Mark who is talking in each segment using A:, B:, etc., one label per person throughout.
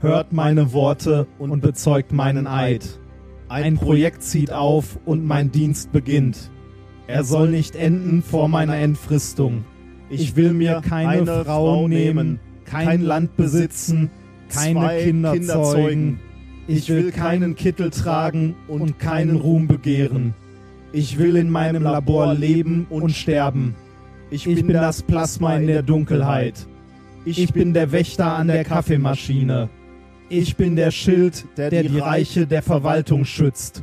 A: hört meine Worte und bezeugt meinen Eid. Ein Projekt zieht auf und mein Dienst beginnt. Er soll nicht enden vor meiner Entfristung. Ich will mir keine Frau nehmen, kein Land besitzen, keine Kinder zeugen. Ich will keinen Kittel tragen und keinen Ruhm begehren. Ich will in meinem Labor leben und sterben. Ich bin das Plasma in der Dunkelheit. Ich bin der Wächter an der Kaffeemaschine. Ich bin der Schild, der die Reiche der Verwaltung schützt.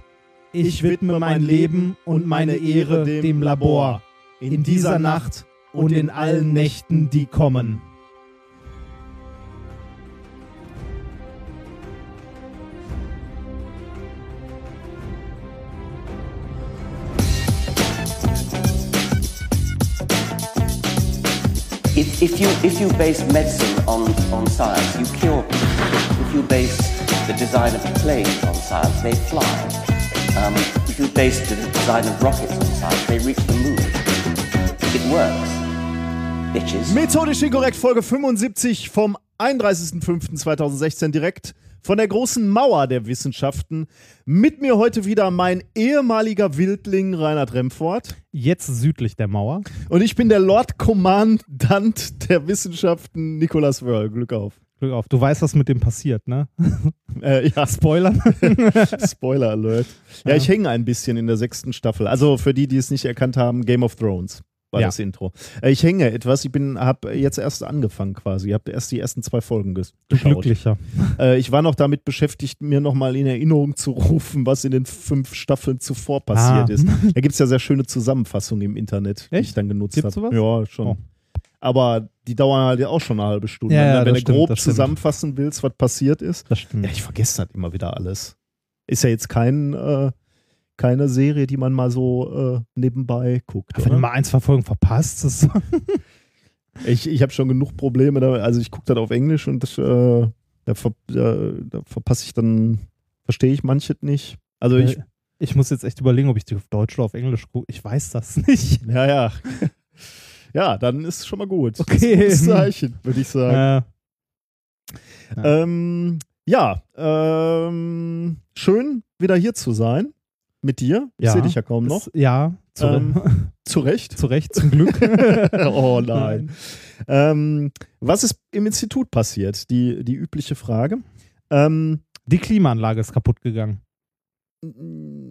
A: Ich widme mein Leben und meine Ehre dem Labor. In dieser Nacht und in allen Nächten, die kommen.
B: If, if, you, if you base medicine on, on science, you cure people. If you base the design of planes on science, they fly. Um, if you base the design of rockets on science, they reach the moon. It works. Bitches.
C: Methodisch inkorrekt, Folge 75 vom 31.05.2016 direkt von der großen Mauer der Wissenschaften. Mit mir heute wieder mein ehemaliger Wildling Reinhard Remfort.
A: Jetzt südlich der Mauer.
C: Und ich bin der Lord Commandant der Wissenschaften Nicolas Wörl. Glück auf.
A: Glück auf. Du weißt, was mit dem passiert, ne?
C: Äh, ja,
A: Spoilern.
C: Spoiler Alert. Ja,
A: Ja.
C: ich hänge ein bisschen in der sechsten Staffel. Also für die, die es nicht erkannt haben, Game of Thrones war
A: Ja.
C: das Intro. Äh, ich hänge etwas. Ich bin, habe jetzt erst angefangen quasi. Ich habe erst die ersten zwei Folgen ges-
A: Du
C: geschaut.
A: Glücklicher.
C: Äh, ich war noch damit beschäftigt, mir nochmal in Erinnerung zu rufen, was in den fünf Staffeln zuvor passiert
A: Ah.
C: ist. Da gibt es ja sehr schöne Zusammenfassungen im Internet, die
A: Echt?
C: ich dann genutzt habe. Ja, schon.
A: Oh.
C: Aber die dauern halt auch schon eine halbe Stunde.
A: Ja, ja,
C: Wenn du
A: stimmt,
C: grob
A: stimmt.
C: zusammenfassen willst, was passiert ist.
A: Das stimmt.
C: Ja, ich vergesse halt immer wieder alles. Ist ja jetzt kein, äh, keine Serie, die man mal so äh, nebenbei guckt.
A: Wenn du mal ein, zwei Folgen verpasst, ist
C: Ich, ich habe schon genug Probleme. Da, also ich gucke das auf Englisch und das, äh, da, ver, da, da verpasse ich dann, verstehe ich manches nicht. Also ich,
A: ich muss jetzt echt überlegen, ob ich die auf Deutsch oder auf Englisch gucke. Ich weiß das nicht.
C: ja, ja. Ja, dann ist schon mal gut.
A: Okay.
C: Das ist ein Zeichen, würde ich sagen.
A: Äh,
C: Ähm, ja, ähm, schön wieder hier zu sein mit dir. Ich
A: Ja,
C: sehe dich ja kaum noch.
A: ist- ja, zu,
C: Ähm, Zu Recht.
A: zu Recht, zum Glück.
C: oh nein. Ähm, was ist im Institut passiert? Die, die übliche Frage. Ähm,
A: Die Klimaanlage ist kaputt gegangen.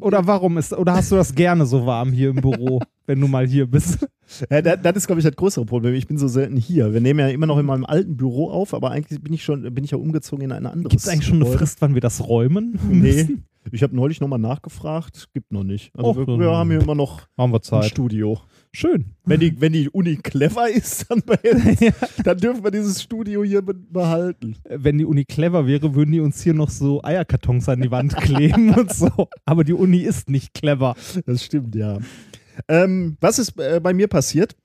A: Oder warum ist, oder hast du das gerne so warm hier im Büro, wenn du mal hier bist?
C: Ja, das, das ist, glaube ich, das größere Problem. Ich bin so selten hier. Wir nehmen ja immer noch in meinem alten Büro auf, aber eigentlich bin ich schon, bin ich ja umgezogen in ein anderes.
A: Gibt es eigentlich schon eine. Frist, wann wir das räumen
C: Nee.
A: müssen?
C: Ich habe neulich nochmal nachgefragt. Gibt noch nicht. Also
A: Och,
C: wir, wir haben hier immer noch
A: Haben wir
C: ein
A: Zeit.
C: Studio.
A: Schön.
C: Wenn die, wenn die Uni clever ist, dann, behält- dann dürfen wir dieses Studio hier be behalten.
A: Wenn die Uni clever wäre, würden die uns hier noch so Eierkartons an die Wand kleben und so. Aber die Uni ist nicht clever.
C: Das stimmt, ja. Ähm, was ist äh, bei mir passiert?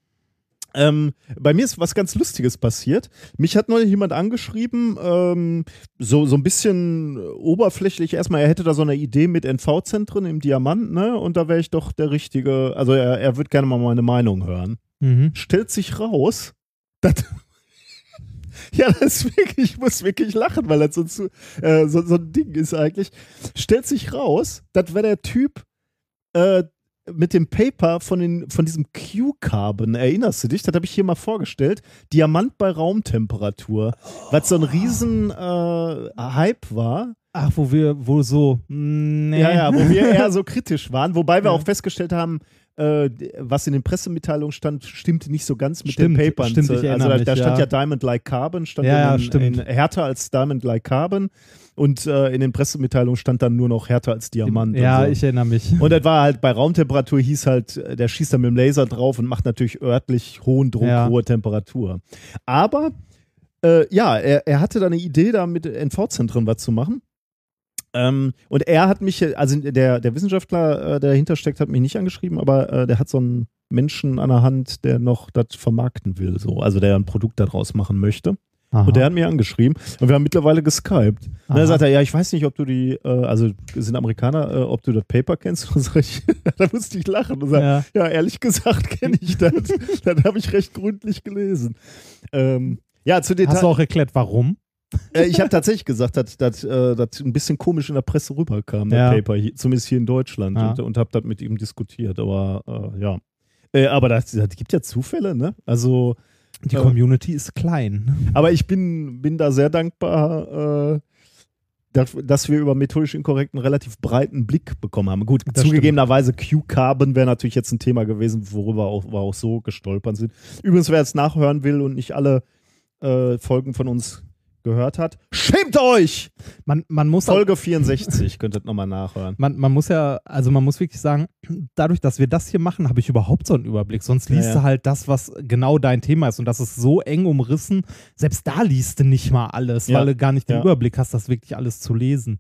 C: Ähm, bei mir ist was ganz Lustiges passiert. Mich hat neulich jemand angeschrieben, ähm, so, so ein bisschen oberflächlich erstmal, er hätte da so eine Idee mit NV-Zentren im Diamant, ne? Und da wäre ich doch der Richtige, also er, er würde gerne mal meine Meinung hören.
A: Mhm.
C: Stellt sich raus, dass. Ja, das ist wirklich, ich muss wirklich lachen, weil das so, zu- äh, so, so ein Ding ist eigentlich. Stellt sich raus, das wäre der Typ äh, mit dem Paper von, den, von diesem Q-Carbon. Erinnerst du dich? Das habe ich hier mal vorgestellt. Diamant bei Raumtemperatur. Was so ein riesen äh, Hype war.
A: Ach, wo wir, wo so, nee.
C: Ja, ja, wo wir eher so kritisch waren. Wobei wir
A: Ja.
C: auch festgestellt haben, äh, was in den Pressemitteilungen stand, stimmte nicht so ganz mit
A: Stimmt,
C: den Papern.
A: stimmt,
C: also
A: erinnere
C: da,
A: mich,
C: da stand ja.
A: ja.
C: Diamond Like Carbon, stand
A: Ja,
C: in, in härter als Diamond Like Carbon und äh, in den Pressemitteilungen stand dann nur noch härter als Diamant.
A: Ja,
C: so.
A: ich erinnere mich.
C: Und das war halt bei Raumtemperatur hieß halt, äh, der schießt dann mit dem Laser drauf und macht natürlich örtlich hohen Druck,
A: Ja.
C: hohe Temperatur. Aber äh, ja, er, er hatte da eine Idee, da mit NV-Zentren was zu machen. Ähm, und er hat mich, also der, der Wissenschaftler, äh, der dahinter steckt, hat mich nicht angeschrieben, aber äh, der hat so einen Menschen an der Hand, der noch das vermarkten will, so, also der ein Produkt daraus machen möchte.
A: Aha.
C: Und der hat mir angeschrieben und wir haben mittlerweile geskypt. Und
A: Aha.
C: dann sagt er, ja, ich weiß nicht, ob du die, äh, also sind Amerikaner, äh, ob du das Paper kennst. Und sag ich, da musste ich lachen und sag, ja.
A: ja.
C: ehrlich gesagt kenne ich das. das habe ich recht gründlich gelesen. Ähm, ja, zu
A: Hast du auch erklärt, warum?
C: Äh, ich habe tatsächlich gesagt, dass das äh, ein bisschen komisch in der Presse rüberkam,
A: Ja.
C: das Paper, hier, zumindest hier in Deutschland.
A: Ja.
C: Und, und habe das mit ihm diskutiert. Aber äh, ja. Äh, aber das, das gibt ja Zufälle, ne? Also,
A: Die. Community ist klein.
C: aber ich bin, bin da sehr dankbar, äh, dass, dass wir über methodisch inkorrekt einen relativ breiten Blick bekommen haben. Gut,
A: Das
C: zugegebenerweise Q-Carbon wäre natürlich jetzt ein Thema gewesen, worüber auch, wir auch so gestolpert sind. Übrigens, wer jetzt nachhören will und nicht alle äh, Folgen von uns gehört hat, schämt euch!
A: Man, man muss auch,
C: Folge 64, könntet nochmal nachhören.
A: man, man muss ja, also man muss wirklich sagen, dadurch, dass wir das hier machen, habe ich überhaupt so einen Überblick. Sonst liest
C: Ja, ja.
A: du halt das, was genau dein Thema ist. Und das ist so eng umrissen. Selbst da liest du nicht mal alles,
C: Ja.
A: weil du gar nicht den. Überblick hast, das wirklich alles zu lesen.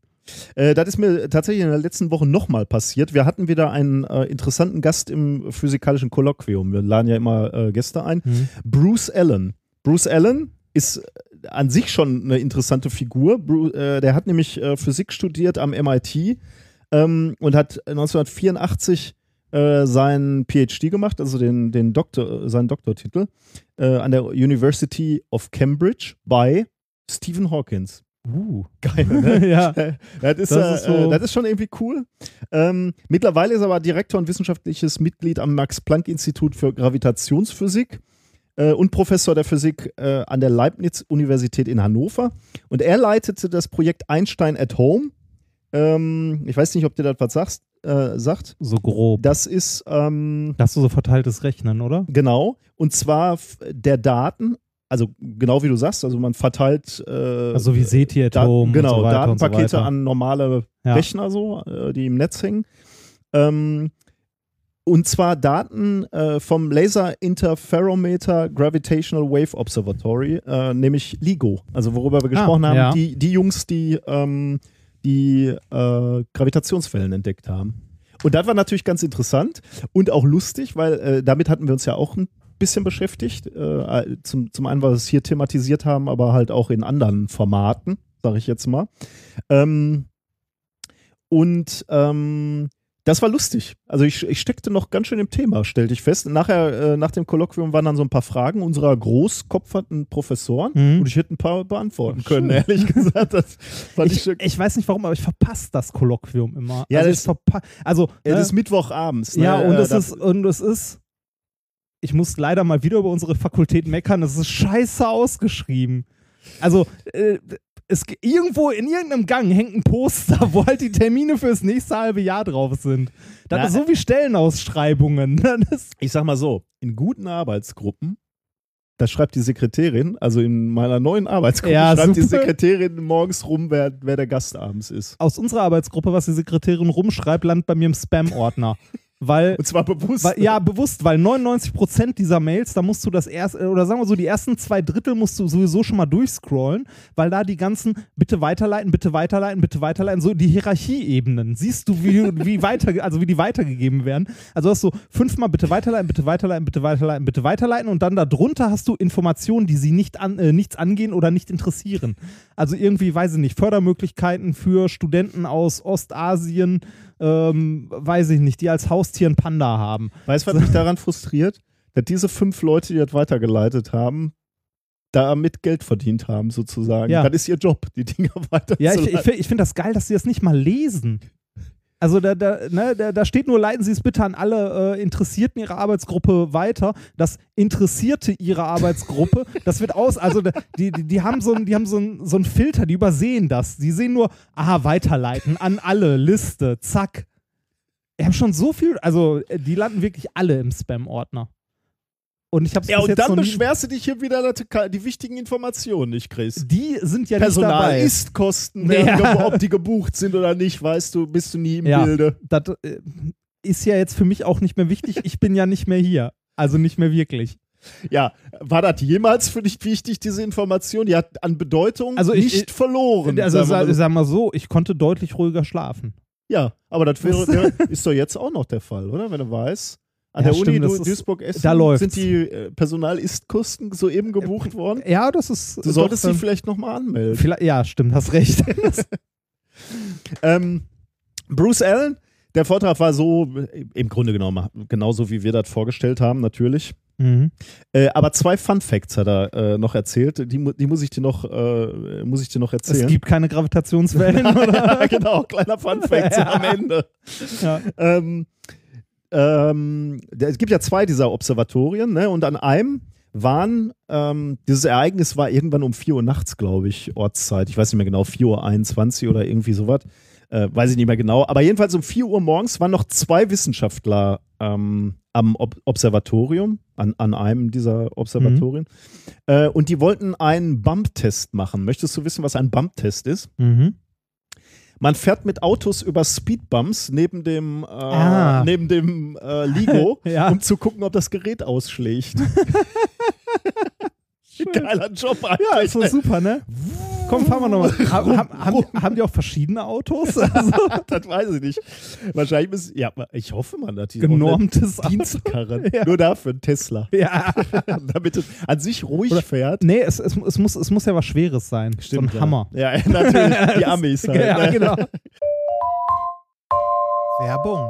C: Äh, das ist mir tatsächlich in der letzten Woche nochmal passiert. Wir hatten wieder einen äh, interessanten Gast im physikalischen Kolloquium. Wir laden ja immer äh, Gäste ein. Bruce Allen. Bruce Allen ist an sich schon eine interessante Figur. Äh, der hat nämlich äh, Physik studiert am MIT ähm, und hat 1984 äh, seinen PhD gemacht, also den, den Doktor, seinen Doktortitel äh, an der University of Cambridge bei Stephen Hawkins.
A: Uh.
C: Geil, ne?
A: ja.
C: das, ist,
A: Das ist
C: äh,
A: so-
C: das ist schon irgendwie cool. Ähm, mittlerweile ist er aber Direktor und wissenschaftliches Mitglied am Max-Planck-Institut für Gravitationsphysik äh, und Professor der Physik äh, an der Leibniz-Universität in Hannover. Und er leitete das Projekt Einstein at Home. Ähm, ich weiß nicht, ob dir das was sagst, äh, sagt.
A: So grob.
C: Das ist ähm,
A: Das ist so verteiltes Rechnen, oder?
C: genau. Und zwar der Daten, also genau wie du sagst, also man verteilt äh,
A: Also wie SETI at
C: Da-
A: Home
C: genau,
A: so so
C: Datenpakete
A: weiter.
C: an normale
A: Ja.
C: Rechner so, äh, die im Netz hängen. Ähm, und zwar Daten äh, vom Laser Interferometer Gravitational Wave Observatory, äh, nämlich LIGO. Also worüber wir gesprochen haben,
A: Ah, ja.
C: die, die Jungs, die ähm, die äh, Gravitationswellen entdeckt haben. Und das war natürlich ganz interessant und auch lustig, weil äh, damit hatten wir uns ja auch ein bisschen beschäftigt. Äh, zum, zum einen, weil wir es hier thematisiert haben, aber halt auch in anderen Formaten, sage ich jetzt mal. Ähm, und ähm, das war lustig. Also ich, ich steckte noch ganz schön im Thema, stellte ich fest. Nachher, äh, nach dem Kolloquium waren dann so ein paar Fragen unserer großkopferten Professoren
A: Mhm.
C: und ich hätte ein paar beantworten können,
A: schön.
C: ehrlich gesagt. Ich,
A: Ich, ich weiß nicht warum, aber ich verpasse das Kolloquium immer.
C: Ja,
A: also
C: das-
A: verpa also
C: Ja,
A: ne?
C: das ist Mittwochabends. Ne?
A: Ja, und
C: Äh,
A: es
C: da-
A: ist, und es ist, ich muss leider mal wieder über unsere Fakultät meckern, es ist scheiße ausgeschrieben. Also, äh, es, irgendwo in irgendeinem Gang hängt ein Poster, wo halt die Termine fürs nächste halbe Jahr drauf sind. Das
C: Na,
A: ist so wie Stellenausschreibungen.
C: Ich sag mal so, in guten Arbeitsgruppen, da schreibt die Sekretärin, also in meiner neuen Arbeitsgruppe,
A: Ja,
C: schreibt die
A: super.
C: Sekretärin morgens rum, wer, wer der Gast abends ist.
A: aus unserer Arbeitsgruppe, was die Sekretärin rumschreibt, landet bei mir im Spam-Ordner. Weil
C: Und zwar bewusst.
A: Weil, ja, bewusst, weil 99% dieser Mails, da musst du das erste, oder sagen wir so, die ersten zwei Drittel musst du sowieso schon mal durchscrollen, weil da die ganzen bitte weiterleiten, bitte weiterleiten, bitte weiterleiten, so die Hierarchieebenen. Siehst du, wie, wie weiter, also wie die weitergegeben werden. Also hast du fünfmal bitte weiterleiten, bitte weiterleiten, bitte weiterleiten, bitte weiterleiten und dann darunter hast du Informationen, die sie nicht an, äh, nichts angehen oder nicht interessieren. Also irgendwie, weiß ich nicht, Fördermöglichkeiten für Studenten aus Ostasien, ähm, weiß ich nicht, die als Haustier einen Panda haben.
C: Weißt du, was mich daran frustriert? Dass diese fünf Leute, die das weitergeleitet haben, damit Geld verdient haben, sozusagen.
A: Ja.
C: Das ist ihr Job, die Dinger weiterzuleiten.
A: Ja, ich, ich, ich finde das geil, dass sie das nicht mal lesen. Also da, da, ne, da, da steht nur, leiten Sie es bitte an alle äh, Interessierten Ihrer Arbeitsgruppe weiter. Das Interessierte Ihrer Arbeitsgruppe, das wird aus, also die, die, die haben, so ein, die haben so einen so einen Filter, die übersehen das. Die sehen nur, aha, weiterleiten, an alle, Liste, zack. Wir haben schon so viel, also äh, die landen wirklich alle im Spam-Ordner. Und ich habe
C: ja, und dann beschwerst du dich hier wieder, dass du die wichtigen Informationen nicht kriegst.
A: Die sind ja
C: Personal,
A: nicht dabei.
C: Ist-Kosten,
A: Ja.
C: werden ge- ob die gebucht sind oder nicht, weißt du, bist du nie im
A: Ja.
C: Bilde.
A: das äh, ist ja jetzt für mich auch nicht mehr wichtig. Ich bin ja nicht mehr hier. Also nicht mehr wirklich.
C: Ja, war das jemals für dich wichtig, diese Information? Die hat an Bedeutung
A: Also ich-
C: nicht verloren.
A: Also
C: sagen wir
A: sag,
C: mal.
A: sag mal so, ich konnte deutlich ruhiger schlafen.
C: ja, aber das wäre, ist doch jetzt auch noch der Fall, oder? Wenn du weißt. An
A: Ja,
C: der Uni
A: stimmt, ist-
C: Duisburg-Essen
A: da läuft's.
C: sind die äh, Personal-Ist-Kosten soeben gebucht worden.
A: Ja, das ist.
C: Du solltest dich
A: ähm,
C: vielleicht nochmal anmelden.
A: vielleicht, Ja, stimmt, hast recht.
C: Ähm, Bruce Allen, der Vortrag war so, äh, im Grunde genommen, genauso wie wir das vorgestellt haben, natürlich.
A: Mhm.
C: Äh, aber zwei Fun Facts hat er äh, noch erzählt. Die, die muss ich dir noch, äh, muss ich dir noch
A: Es
C: erzählen.
A: gibt keine Gravitationswellen, oder?
C: genau, kleiner Fun Fact
A: Ja.
C: am Ende.
A: Ja.
C: Ähm, ähm, es gibt ja zwei dieser Observatorien, ne? Und an einem waren, ähm, dieses Ereignis war irgendwann um 4 Uhr nachts, glaube ich, Ortszeit. Ich weiß nicht mehr genau, 4 Uhr 21 oder irgendwie sowas. Äh, weiß ich nicht mehr genau. Aber jedenfalls um 4 Uhr morgens waren noch zwei Wissenschaftler ähm, am Ob Observatorium, an, an einem dieser Observatorien. Äh, und die wollten einen Bump-Test machen. Möchtest du wissen, was ein Bump-Test ist?
A: Mhm.
C: Man fährt mit Autos über Speedbumps neben dem, äh,
A: Ah.
C: neben dem äh, Ligo,
A: Ja.
C: um zu gucken, ob das Gerät ausschlägt. Geiler Job
A: Ja,
C: eigentlich.
A: ist doch super, ne? Komm, fahren wir nochmal. Ha, ha, haben, die, haben die auch verschiedene Autos? Also,
C: das weiß ich nicht. Wahrscheinlich ist, ja, ich hoffe mal, dass die
A: genormtes
C: Dienstkarren.
A: Ja.
C: Nur dafür ein Tesla.
A: Ja.
C: Damit es an sich ruhig
A: Oder-
C: fährt.
A: Nee, es, es, es, muss, es muss ja was Schweres sein. so ein
C: ja.
A: Hammer.
C: Ja, natürlich. Die Amis halt.
A: Ja,
C: ne?
A: genau. Werbung.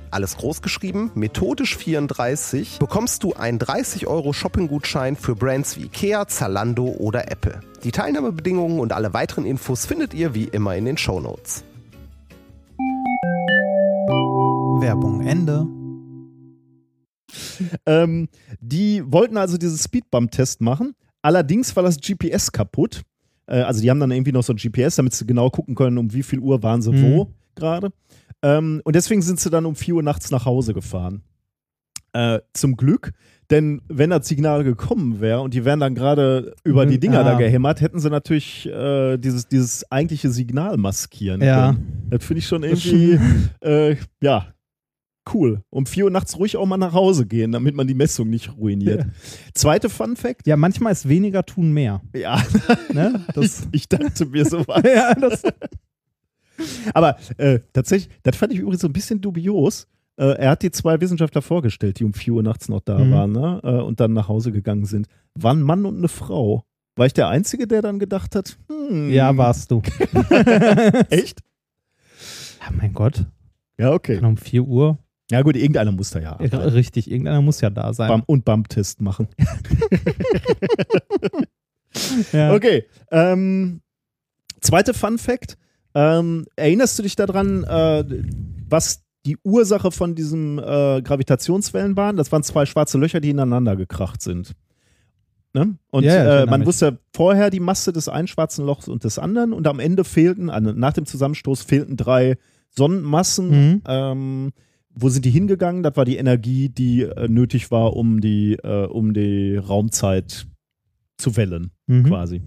D: alles groß geschrieben, methodisch 34, bekommst du einen 30 Euro Shopping-Gutschein für Brands wie Ikea, Zalando oder Apple. Die Teilnahmebedingungen und alle weiteren Infos findet ihr wie immer in den Shownotes.
A: Werbung Ende.
C: Ähm, die wollten also diesen Speedbump-Test machen. Allerdings war das GPS kaputt. Äh, also die haben dann irgendwie noch so ein GPS, damit sie genau gucken können, um wie viel Uhr waren sie
A: Mhm.
C: wo gerade. Ähm, und deswegen sind sie dann um 4 Uhr nachts nach Hause gefahren. Äh, zum Glück, denn wenn das Signal gekommen wäre und die wären dann gerade über die
A: Mhm,
C: Dinger da
A: ah.
C: gehämmert, hätten sie natürlich äh, dieses, dieses eigentliche Signal maskieren
A: Ja.
C: können. Das finde ich schon irgendwie, äh, ja, cool. Um 4 Uhr nachts ruhig auch mal nach Hause gehen, damit man die Messung nicht ruiniert. Zweite Fun Fact.
A: Ja, manchmal ist weniger tun mehr.
C: Ja,
A: Ne? Das,
C: ich dachte mir so was.
A: ja, das,
C: Aber äh, tatsächlich, das fand ich übrigens so ein bisschen dubios. Äh, er hat die zwei Wissenschaftler vorgestellt, die um 4 Uhr nachts noch da
A: Mhm.
C: waren ne? äh, und dann nach Hause gegangen sind. War ein Mann und eine Frau. War ich der Einzige, der dann gedacht hat, hm,
A: ja, warst du.
C: echt?
A: Ja, mein Gott.
C: Ja, okay.
A: Um 4 Uhr.
C: Ja gut, irgendeiner muss da ja arbeiten.
A: Richtig, irgendeiner muss ja da sein.
C: Bump und Bump-Test machen.
A: Ja.
C: Okay. Ähm, zweite Fun Fact. Ähm, erinnerst du dich daran, äh, was die Ursache von diesem äh, Gravitationswellen waren? Das waren zwei schwarze Löcher, die ineinander gekracht sind. Ne? Und
A: Ja, ja,
C: äh, man wusste vorher die Masse des einen schwarzen Lochs und des anderen und am Ende fehlten, nach dem Zusammenstoß fehlten drei Sonnenmassen.
A: Mhm.
C: Ähm, wo sind die hingegangen? Das war die Energie, die äh, nötig war, um die, äh, um die Raumzeit zu wellen
A: Mhm.
C: quasi.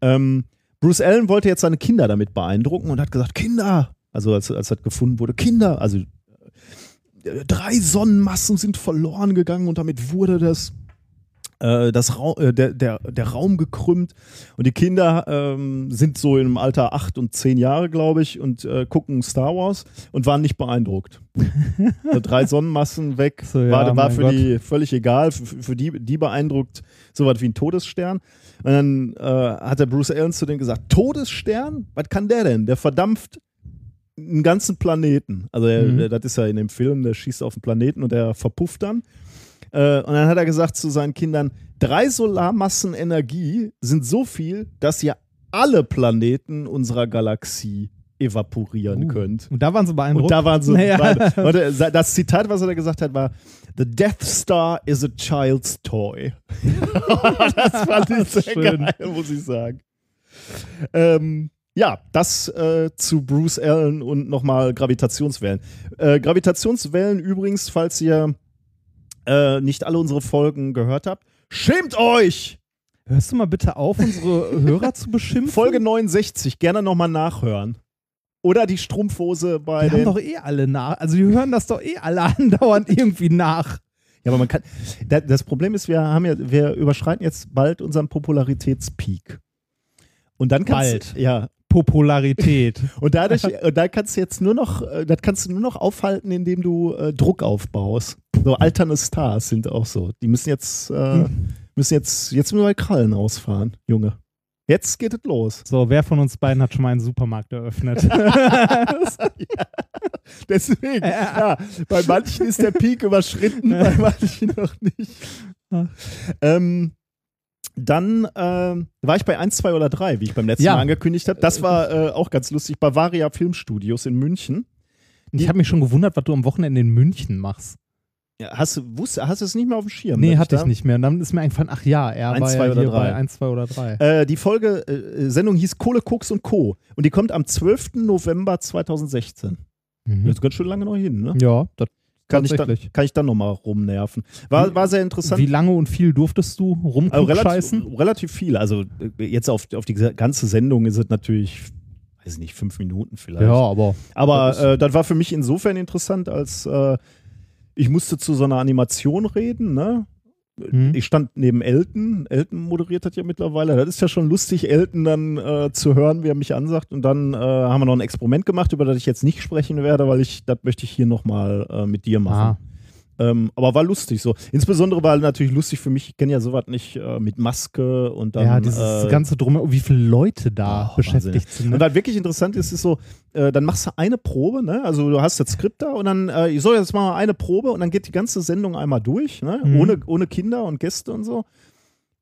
C: Ähm, Bruce Allen wollte jetzt seine Kinder damit beeindrucken und hat gesagt, Kinder, also als, als das gefunden wurde, Kinder, also äh, drei Sonnenmassen sind verloren gegangen und damit wurde das äh, das Ra äh, der, der, der Raum gekrümmt und die Kinder ähm, sind so im Alter acht und zehn Jahre, glaube ich, und äh, gucken Star Wars und waren nicht beeindruckt. so drei Sonnenmassen weg,
A: So, ja,
C: war, war für
A: Gott.
C: die völlig egal, für, für die, die beeindruckt so was wie ein Todesstern. Und dann äh, hat der Bruce Allen zu denen gesagt, Todesstern? Was kann der denn? Der verdampft einen ganzen Planeten. Also
A: Mhm.
C: der, das ist ja in dem Film, der schießt auf den Planeten und der verpufft dann. Äh, und dann hat er gesagt zu seinen Kindern, drei Solarmassen Energie sind so viel, dass ihr alle Planeten unserer Galaxie evaporieren
A: Uh.
C: könnt.
A: Und da waren sie beeindruckt.
C: Und da waren so
A: Naja.
C: äh, das Zitat, was er da gesagt hat, war: The Death Star is a child's toy. das fand ich sehr
A: Schön.
C: geil, muss ich sagen. Ähm, ja, das äh, zu Bruce Allen und nochmal Gravitationswellen. Äh, Gravitationswellen übrigens, falls ihr äh, nicht alle unsere Folgen gehört habt, schämt euch!
A: Hörst du mal bitte auf, unsere Hörer zu beschimpfen?
C: Folge 69, gerne nochmal nachhören. Oder die Strumpfhose bei
A: Die haben
C: den.
A: doch eh alle nach. Also die hören das doch eh alle andauernd irgendwie nach.
C: Ja, aber man kann. Da, das Problem ist, wir haben ja, wir überschreiten jetzt bald unseren Popularitätspeak. Und dann kannst
A: Bald.
C: ja,
A: Popularität.
C: und dadurch, und da kannst du jetzt nur noch, äh, das kannst du nur noch aufhalten, indem du äh, Druck aufbaust. So alterne Stars sind auch so. Die müssen jetzt, äh, müssen jetzt, jetzt müssen wir Krallen ausfahren, Junge. Jetzt geht es los.
A: So, wer von uns beiden hat schon mal einen Supermarkt eröffnet?
C: Deswegen, ja, bei manchen ist der Peak überschritten, bei manchen noch nicht. Ähm, dann ähm, war ich bei 1, 2 oder 3, wie ich beim letzten
A: Ja.
C: Mal angekündigt habe. Das war äh, auch ganz lustig. Bavaria Filmstudios in München.
A: ich habe mich schon gewundert, was du am Wochenende in München machst.
C: Ja, hast, du, hast du es nicht mehr auf dem Schirm?
A: Nee, hatte ich
C: da-
A: nicht mehr. Und dann ist mir eingefallen, ach ja, er
C: Eins,
A: war
C: zwei
A: ja
C: oder drei.
A: bei 1, 2 oder 3.
C: Äh, die Folge, äh, Sendung hieß Kohle, Koks und Co. Und die kommt am 12. November 2016. Das
A: Mhm.
C: ist ganz schön lange noch hin, ne?
A: Ja, das
C: Kann ich, dann, kann ich dann nochmal rumnerven. War, war sehr interessant.
A: Wie lange und viel durfst du
C: Also relativ,
A: rumscheißen?
C: relativ viel. Also äh, jetzt auf, auf die ganze Sendung ist es natürlich, weiß ich nicht, fünf Minuten vielleicht.
A: Ja, aber
C: Aber
A: das
C: äh, das war für mich insofern interessant, als äh, ich musste zu so einer Animation reden, ne?
A: Hm.
C: Ich stand neben Elton. Elton moderiert das ja mittlerweile. Das ist ja schon lustig, Elton dann äh, zu hören, wie er mich ansagt. Und dann äh, haben wir noch ein Experiment gemacht, über das ich jetzt nicht sprechen werde, weil ich, das möchte ich hier nochmal äh, mit dir machen. Ähm, aber war lustig so. Insbesondere war natürlich lustig für mich, ich kenne ja sowas nicht äh, mit Maske und dann.
A: ja, dieses
C: äh,
A: ganze Drum, wie viele Leute da
C: Oh,
A: beschäftigt sind.
C: Und
A: Ne?
C: was wirklich interessant ist, ist so, äh, dann machst du eine Probe, ne? Also du hast das Skript da und dann, äh, ich soll jetzt mal eine Probe und dann geht die ganze Sendung einmal durch, ne?
A: Mhm.
C: Ohne, ohne Kinder und Gäste und so.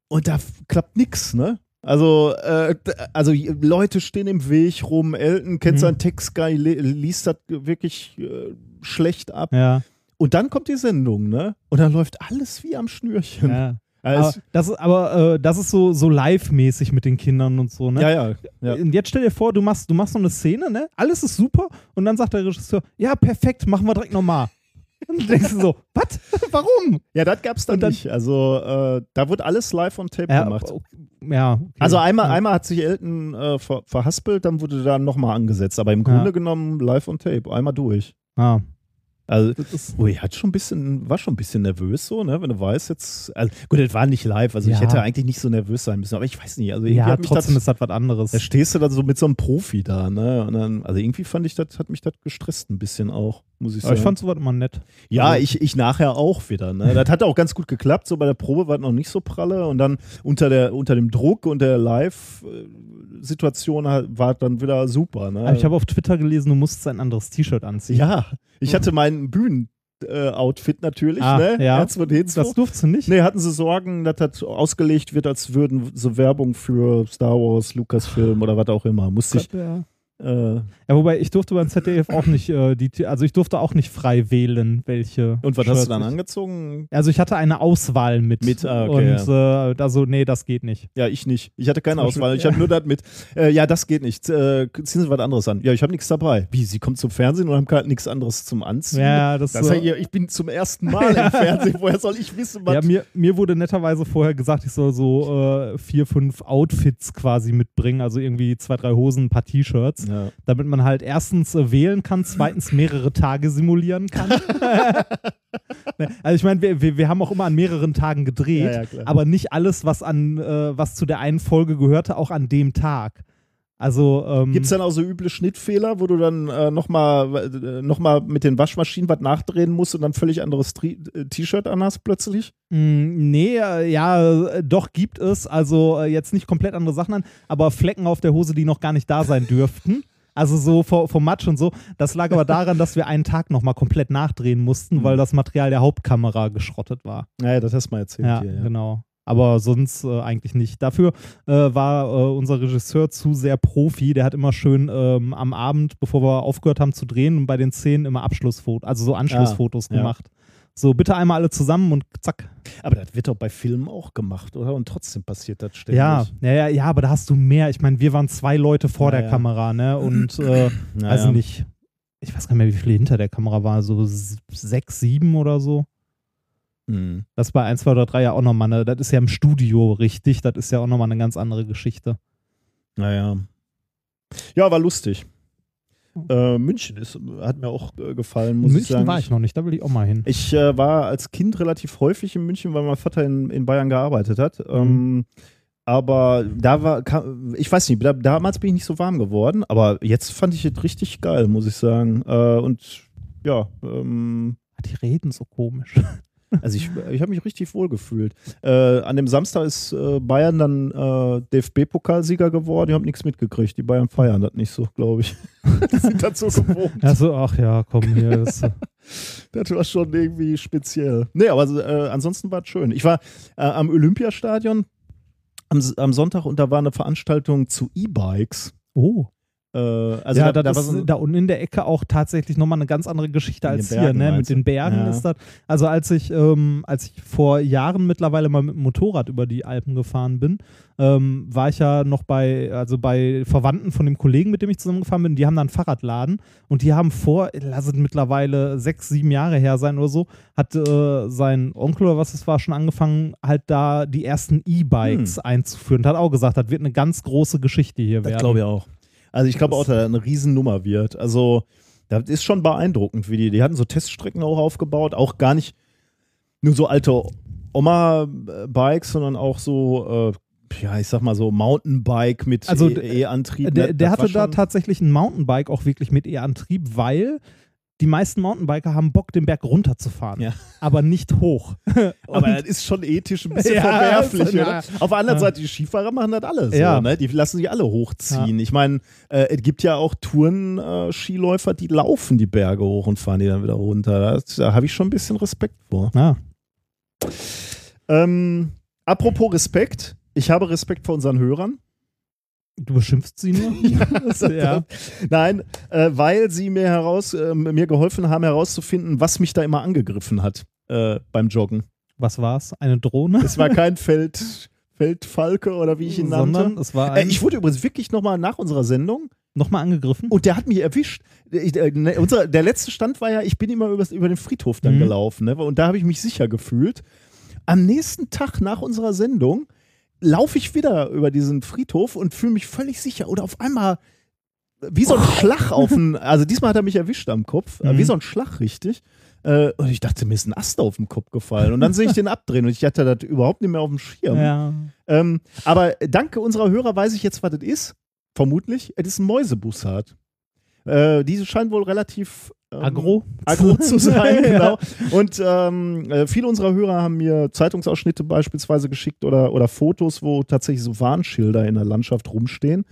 C: Und da klappt nix, ne? Also, äh, also Leute stehen im Weg rum, Elton kennt
A: Mhm.
C: seinen Text nicht, li- liest das wirklich äh, schlecht ab.
A: Ja,
C: Und dann kommt die Sendung, ne? Und dann läuft alles wie am Schnürchen.
A: ja.
C: Also,
A: Aber das, ist- aber äh, das ist so, so live-mäßig mit den Kindern und so, ne?
C: ja, ja, ja.
A: Und jetzt stell dir vor, du machst, du machst so eine Szene, ne? Alles ist super und dann sagt der Regisseur, ja, perfekt, machen wir direkt nochmal. Und du denkst du so, was? Warum?
C: Ja, das gab's dann,
A: dann-
C: nicht. Also, äh, da wird alles live on tape
A: Ja,
C: gemacht.
A: ja okay.
C: Also einmal,
A: ja.
C: einmal hat sich Elton äh, ver verhaspelt, dann wurde da nochmal angesetzt. Aber im Grunde genommen live on tape, einmal durch.
A: Ah,
C: Also, ui, hat schon ein bisschen, war schon ein bisschen nervös so, ne? Wenn du weißt jetzt, also gut, das war nicht live, also ich
A: Ja.
C: hätte eigentlich nicht so nervös sein müssen, aber ich weiß nicht, also irgendwie
A: ja,
C: hat mich
A: trotzdem
C: das,
A: ist das was anderes.
C: da stehst du dann so mit so einem Profi da, ne? Und dann, also irgendwie fand ich das, hat mich das gestresst ein bisschen auch, muss ich
A: Aber
C: sagen.
A: ich fand sowas immer nett.
C: Ja,
A: Also-
C: ich, ich nachher auch wieder. Ne? Das hat auch ganz gut geklappt. So bei der Probe war es noch nicht so pralle und dann unter, der, unter dem Druck und der Live-Situation war es dann wieder super. Ne?
A: Aber ich habe auf Twitter gelesen, du musst ein anderes T-Shirt anziehen.
C: ja, ich hatte mein Bühnen-Outfit natürlich.
A: Ah,
C: ne?
A: ja.
C: R2D2.
A: Das durfst du nicht.
C: Nee, hatten sie Sorgen, dass das ausgelegt wird, als würden so Werbung für Star Wars, Lucasfilm oder was auch immer. Musste ich.
A: Ja.
C: Äh,
A: ja, wobei ich durfte beim ZDF auch nicht, äh, die, also ich durfte auch nicht frei wählen, welche.
C: und was
A: Shirts
C: hast du dann
A: ich-
C: angezogen?
A: Also ich hatte eine Auswahl mit.
C: Mit, ah, okay,
A: und äh, da so, nee, das geht nicht.
C: Ja, ich nicht. Ich hatte keine
A: Zum Beispiel-
C: Auswahl. Ich hatte nur das mit. Äh, ja, das geht nicht. Äh, ziehen Sie was anderes an. Ja, ich habe nichts dabei. Wie? Sie kommt zum Fernsehen und haben gerade nichts anderes zum Anziehen?
A: Ja, das,
C: Das
A: äh,
C: heißt, ich bin zum ersten Mal im Fernsehen. Woher soll ich wissen, was?
A: Ja, mir, mir wurde netterweise vorher gesagt, ich soll so äh, vier, fünf Outfits quasi mitbringen, also irgendwie zwei, drei Hosen, ein paar T-Shirts.
C: Ja.
A: damit man halt erstens äh, wählen kann, zweitens mehrere Tage simulieren kann. Ne, also ich meine, wir, wir, wir haben auch immer an mehreren Tagen gedreht,
C: Ja, ja,
A: aber nicht alles, was an äh, was zu der einen Folge gehörte, auch an dem Tag. Also ähm,
C: Gibt es dann auch so üble Schnittfehler, wo du dann äh, nochmal äh, noch mal mit den Waschmaschinen was nachdrehen musst und dann völlig anderes äh, T-Shirt anhast plötzlich?
A: Mm, Nee, äh, ja, doch gibt es. Also jetzt nicht komplett andere Sachen an, aber Flecken auf der Hose, die noch gar nicht da sein dürften. Also so vor- vom Matsch und so. Das lag aber daran, dass wir einen Tag nochmal komplett nachdrehen mussten, weil das Material der Hauptkamera geschrottet war.
C: Naja, das hast du mal erzählt
A: Ja,
C: hier. Ja.
A: genau. Aber sonst äh, eigentlich nicht. Dafür äh, war äh, unser Regisseur zu sehr Profi. Der hat immer schön ähm, am Abend, bevor wir aufgehört haben zu drehen, bei den Szenen immer Abschlussfotos, also so Anschlussfotos
C: Ah, ja.
A: gemacht. So, bitte einmal alle zusammen und zack.
C: Aber das wird doch bei Filmen auch gemacht, oder? Und trotzdem passiert das ständig.
A: Ja, ja, ja, ja, aber da hast du mehr. Ich meine, wir waren zwei Leute vor
C: Ja,
A: der
C: ja.
A: Kamera, ne? Und äh,
C: Naja.
A: also nicht, ich weiß gar nicht mehr, wie viele hinter der Kamera waren, so sechs, sieben oder so.
C: Hm.
A: Das bei 1, 2 oder 3 ja auch nochmal eine, das ist ja im Studio richtig, das ist ja auch nochmal eine ganz andere Geschichte.
C: Naja. Ja, war lustig. Äh, München ist, hat mir auch äh, gefallen, muss
A: In
C: ich
A: München
C: sagen.
A: war ich noch nicht, da will ich auch mal hin.
C: Ich äh, war als Kind relativ häufig in München, weil mein Vater in, in Bayern gearbeitet hat.
A: Mhm.
C: Ähm, aber da war, kam, ich weiß nicht, da, damals bin ich nicht so warm geworden, aber jetzt fand ich es richtig geil, muss ich sagen. Äh, und ja, ähm,
A: Die reden so komisch.
C: Also ich, ich habe mich richtig wohl gefühlt. Äh, an dem Samstag ist äh, Bayern dann äh, DFB-Pokalsieger geworden. Ich habe nichts mitgekriegt. Die Bayern feiern das nicht so, glaube ich. Die sind dazu gewohnt.
A: Also, ach ja, komm hier. Das,
C: Das war schon irgendwie speziell. Nee, aber äh, ansonsten war es schön. Ich war äh, am Olympiastadion am, am Sonntag und da war eine Veranstaltung zu E-Bikes.
A: oh.
C: Äh, also
A: ja,
C: da,
A: da, ist
C: so
A: da unten in der Ecke auch tatsächlich nochmal eine ganz andere Geschichte als hier,
C: Bergen,
A: ne? Mit den Bergen
C: Ja.
A: ist das. Also als ich, ähm, als ich vor Jahren mittlerweile mal mit dem Motorrad über die Alpen gefahren bin, ähm, war ich ja noch bei, also bei Verwandten von dem Kollegen, mit dem ich zusammengefahren bin, die haben da einen Fahrradladen und die haben vor, lass es mittlerweile sechs, sieben Jahre her sein oder so, hat äh, sein Onkel oder was es war schon angefangen, halt da die ersten E-Bikes einzuführen. Und hat auch gesagt, das wird eine ganz große Geschichte hier
C: Hm. Das
A: werden.
C: glaube ich auch. Also ich glaube auch, dass das eine Riesennummer wird. Also das ist schon beeindruckend, wie die, die hatten so Teststrecken auch aufgebaut, auch gar nicht nur so alte Oma-Bikes, sondern auch so, äh, ja, ich sag mal so Mountainbike mit
A: Also,
C: E- E-Antrieb.
A: Der,
C: ne?
A: der hatte da tatsächlich ein Mountainbike auch wirklich mit E-Antrieb, weil die meisten Mountainbiker haben Bock, den Berg runterzufahren,
C: Ja.
A: aber nicht hoch.
C: Aber das ist schon ethisch ein bisschen
A: Ja,
C: verwerflich, oder?
A: na.
C: Auf der anderen
A: Ja.
C: Seite, die Skifahrer machen das alle so, ne? Die lassen sich alle hochziehen. Ich meine, äh, es gibt ja auch Touren-Skiläufer, die laufen die Berge hoch und fahren die dann wieder runter. Das, da habe ich schon ein bisschen Respekt vor. Ähm, apropos Respekt, ich habe Respekt vor unseren Hörern.
A: Du beschimpfst sie nur? ja.
C: Nein, äh, weil sie mir heraus, äh, mir geholfen haben herauszufinden, was mich da immer angegriffen hat äh, beim Joggen.
A: Was war's? Eine Drohne?
C: Es war kein Feld, Feldfalke oder wie ich ihn nannte.
A: Sondern es war
C: Äh, ich wurde übrigens wirklich nochmal nach unserer Sendung
A: nochmal angegriffen.
C: und der hat mich erwischt. Ich, äh, ne, unser, der letzte Stand war ja, ich bin immer übers, über den Friedhof dann
A: Mhm.
C: gelaufen ne? und da habe ich mich sicher gefühlt. Am nächsten Tag nach unserer Sendung laufe ich wieder über diesen Friedhof und fühle mich völlig sicher. Oder auf einmal wie so ein Schlag auf den, also diesmal hat er mich erwischt am Kopf, äh,
A: Mhm.
C: wie so ein Schlag richtig. Äh, und ich dachte, mir ist ein Ast auf den Kopf gefallen. Und dann sehe ich den abdrehen und ich hatte das überhaupt nicht mehr auf dem Schirm.
A: Ja.
C: Ähm, aber danke unserer Hörer weiß ich jetzt, was das ist. Vermutlich. Es ist ein Mäusebussard. Äh, diese scheint wohl relativ ähm,
A: Agro?
C: agro zu sein, genau. Und ähm, äh, viele unserer Hörer haben mir Zeitungsausschnitte beispielsweise geschickt oder, oder Fotos, wo tatsächlich so Warnschilder in der Landschaft rumstehen.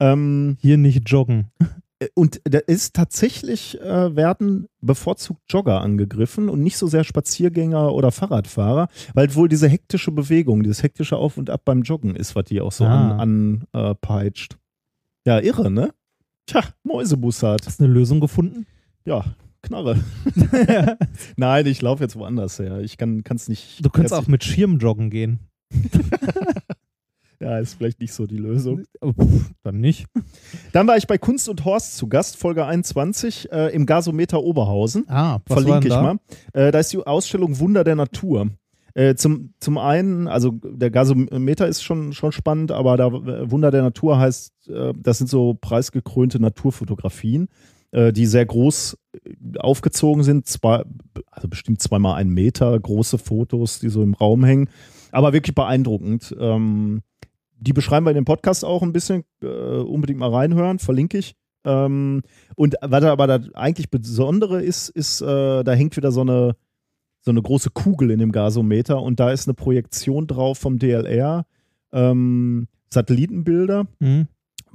C: Ähm,
A: Hier nicht joggen.
C: äh, und da ist tatsächlich, äh, werden bevorzugt Jogger angegriffen und nicht so sehr Spaziergänger oder Fahrradfahrer, weil wohl diese hektische Bewegung, dieses hektische Auf und Ab beim Joggen ist, was die auch so
A: Ah.
C: an, an äh. Ja, irre, ne? Tja, Mäusebussard.
A: Hast du eine Lösung gefunden?
C: Ja, Knarre. Nein, ich laufe jetzt woanders her. Ich kann es nicht.
A: Du könntest
C: jetzt-
A: auch mit Schirm joggen gehen.
C: Ja, ist vielleicht nicht so die Lösung.
A: Oh, pff, Dann nicht.
C: Dann war ich bei Kunst und Horst zu Gast, Folge 21, äh, im Gasometer Oberhausen.
A: Ah, was
C: Verlinke ich
A: da?
C: mal. Äh, da ist die Ausstellung Wunder der Natur. Äh, zum, zum einen, also der Gasometer ist schon, schon spannend, aber da äh, Wunder der Natur heißt, äh, das sind so preisgekrönte Naturfotografien, äh, die sehr groß äh, aufgezogen sind, zwei, also bestimmt zweimal einen Meter große Fotos, die so im Raum hängen, aber wirklich beeindruckend. Ähm, die beschreiben wir in dem Podcast auch ein bisschen, äh, unbedingt mal reinhören, verlinke ich. Ähm, und was aber da eigentlich Besondere ist, ist, äh, da hängt wieder so eine, so eine große Kugel in dem Gasometer und da ist eine Projektion drauf vom DLR, ähm, Satellitenbilder,
A: Mhm.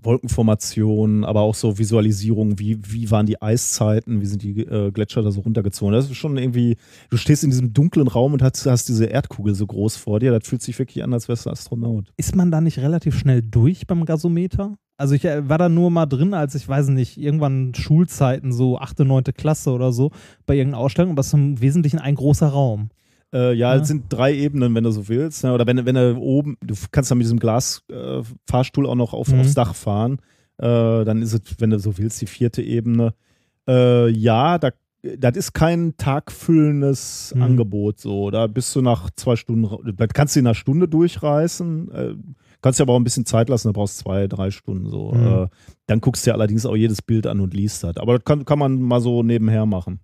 C: Wolkenformationen, aber auch so Visualisierungen, wie, wie waren die Eiszeiten, wie sind die äh, Gletscher da so runtergezogen. Das ist schon irgendwie, du stehst in diesem dunklen Raum und hast, hast diese Erdkugel so groß vor dir, das fühlt sich wirklich an, als wärst du Astronaut.
A: Ist man da nicht relativ schnell durch beim Gasometer? Also ich äh, war da nur mal drin, als ich weiß nicht, irgendwann Schulzeiten, so 8., 9. Klasse oder so, bei irgendeiner Ausstellung, aber es ist im Wesentlichen ein großer Raum.
C: Äh, ja,
A: Ja.
C: es sind drei Ebenen, wenn du so willst. Ne? Oder wenn, wenn du oben, du kannst dann mit diesem Glasfahrstuhl äh, auch noch auf,
A: Mhm.
C: aufs Dach fahren. Äh, dann ist es, wenn du so willst, die vierte Ebene. Äh, ja, da, das ist kein tagfüllendes
A: Mhm.
C: Angebot. So, da bist du nach zwei Stunden, das kannst du in einer Stunde durchreißen. Äh, kannst dir aber auch ein bisschen Zeit lassen, da brauchst du zwei, drei Stunden so.
A: Mhm.
C: Äh, dann guckst du dir allerdings auch jedes Bild an und liest das. Aber das kann, kann man mal so nebenher machen.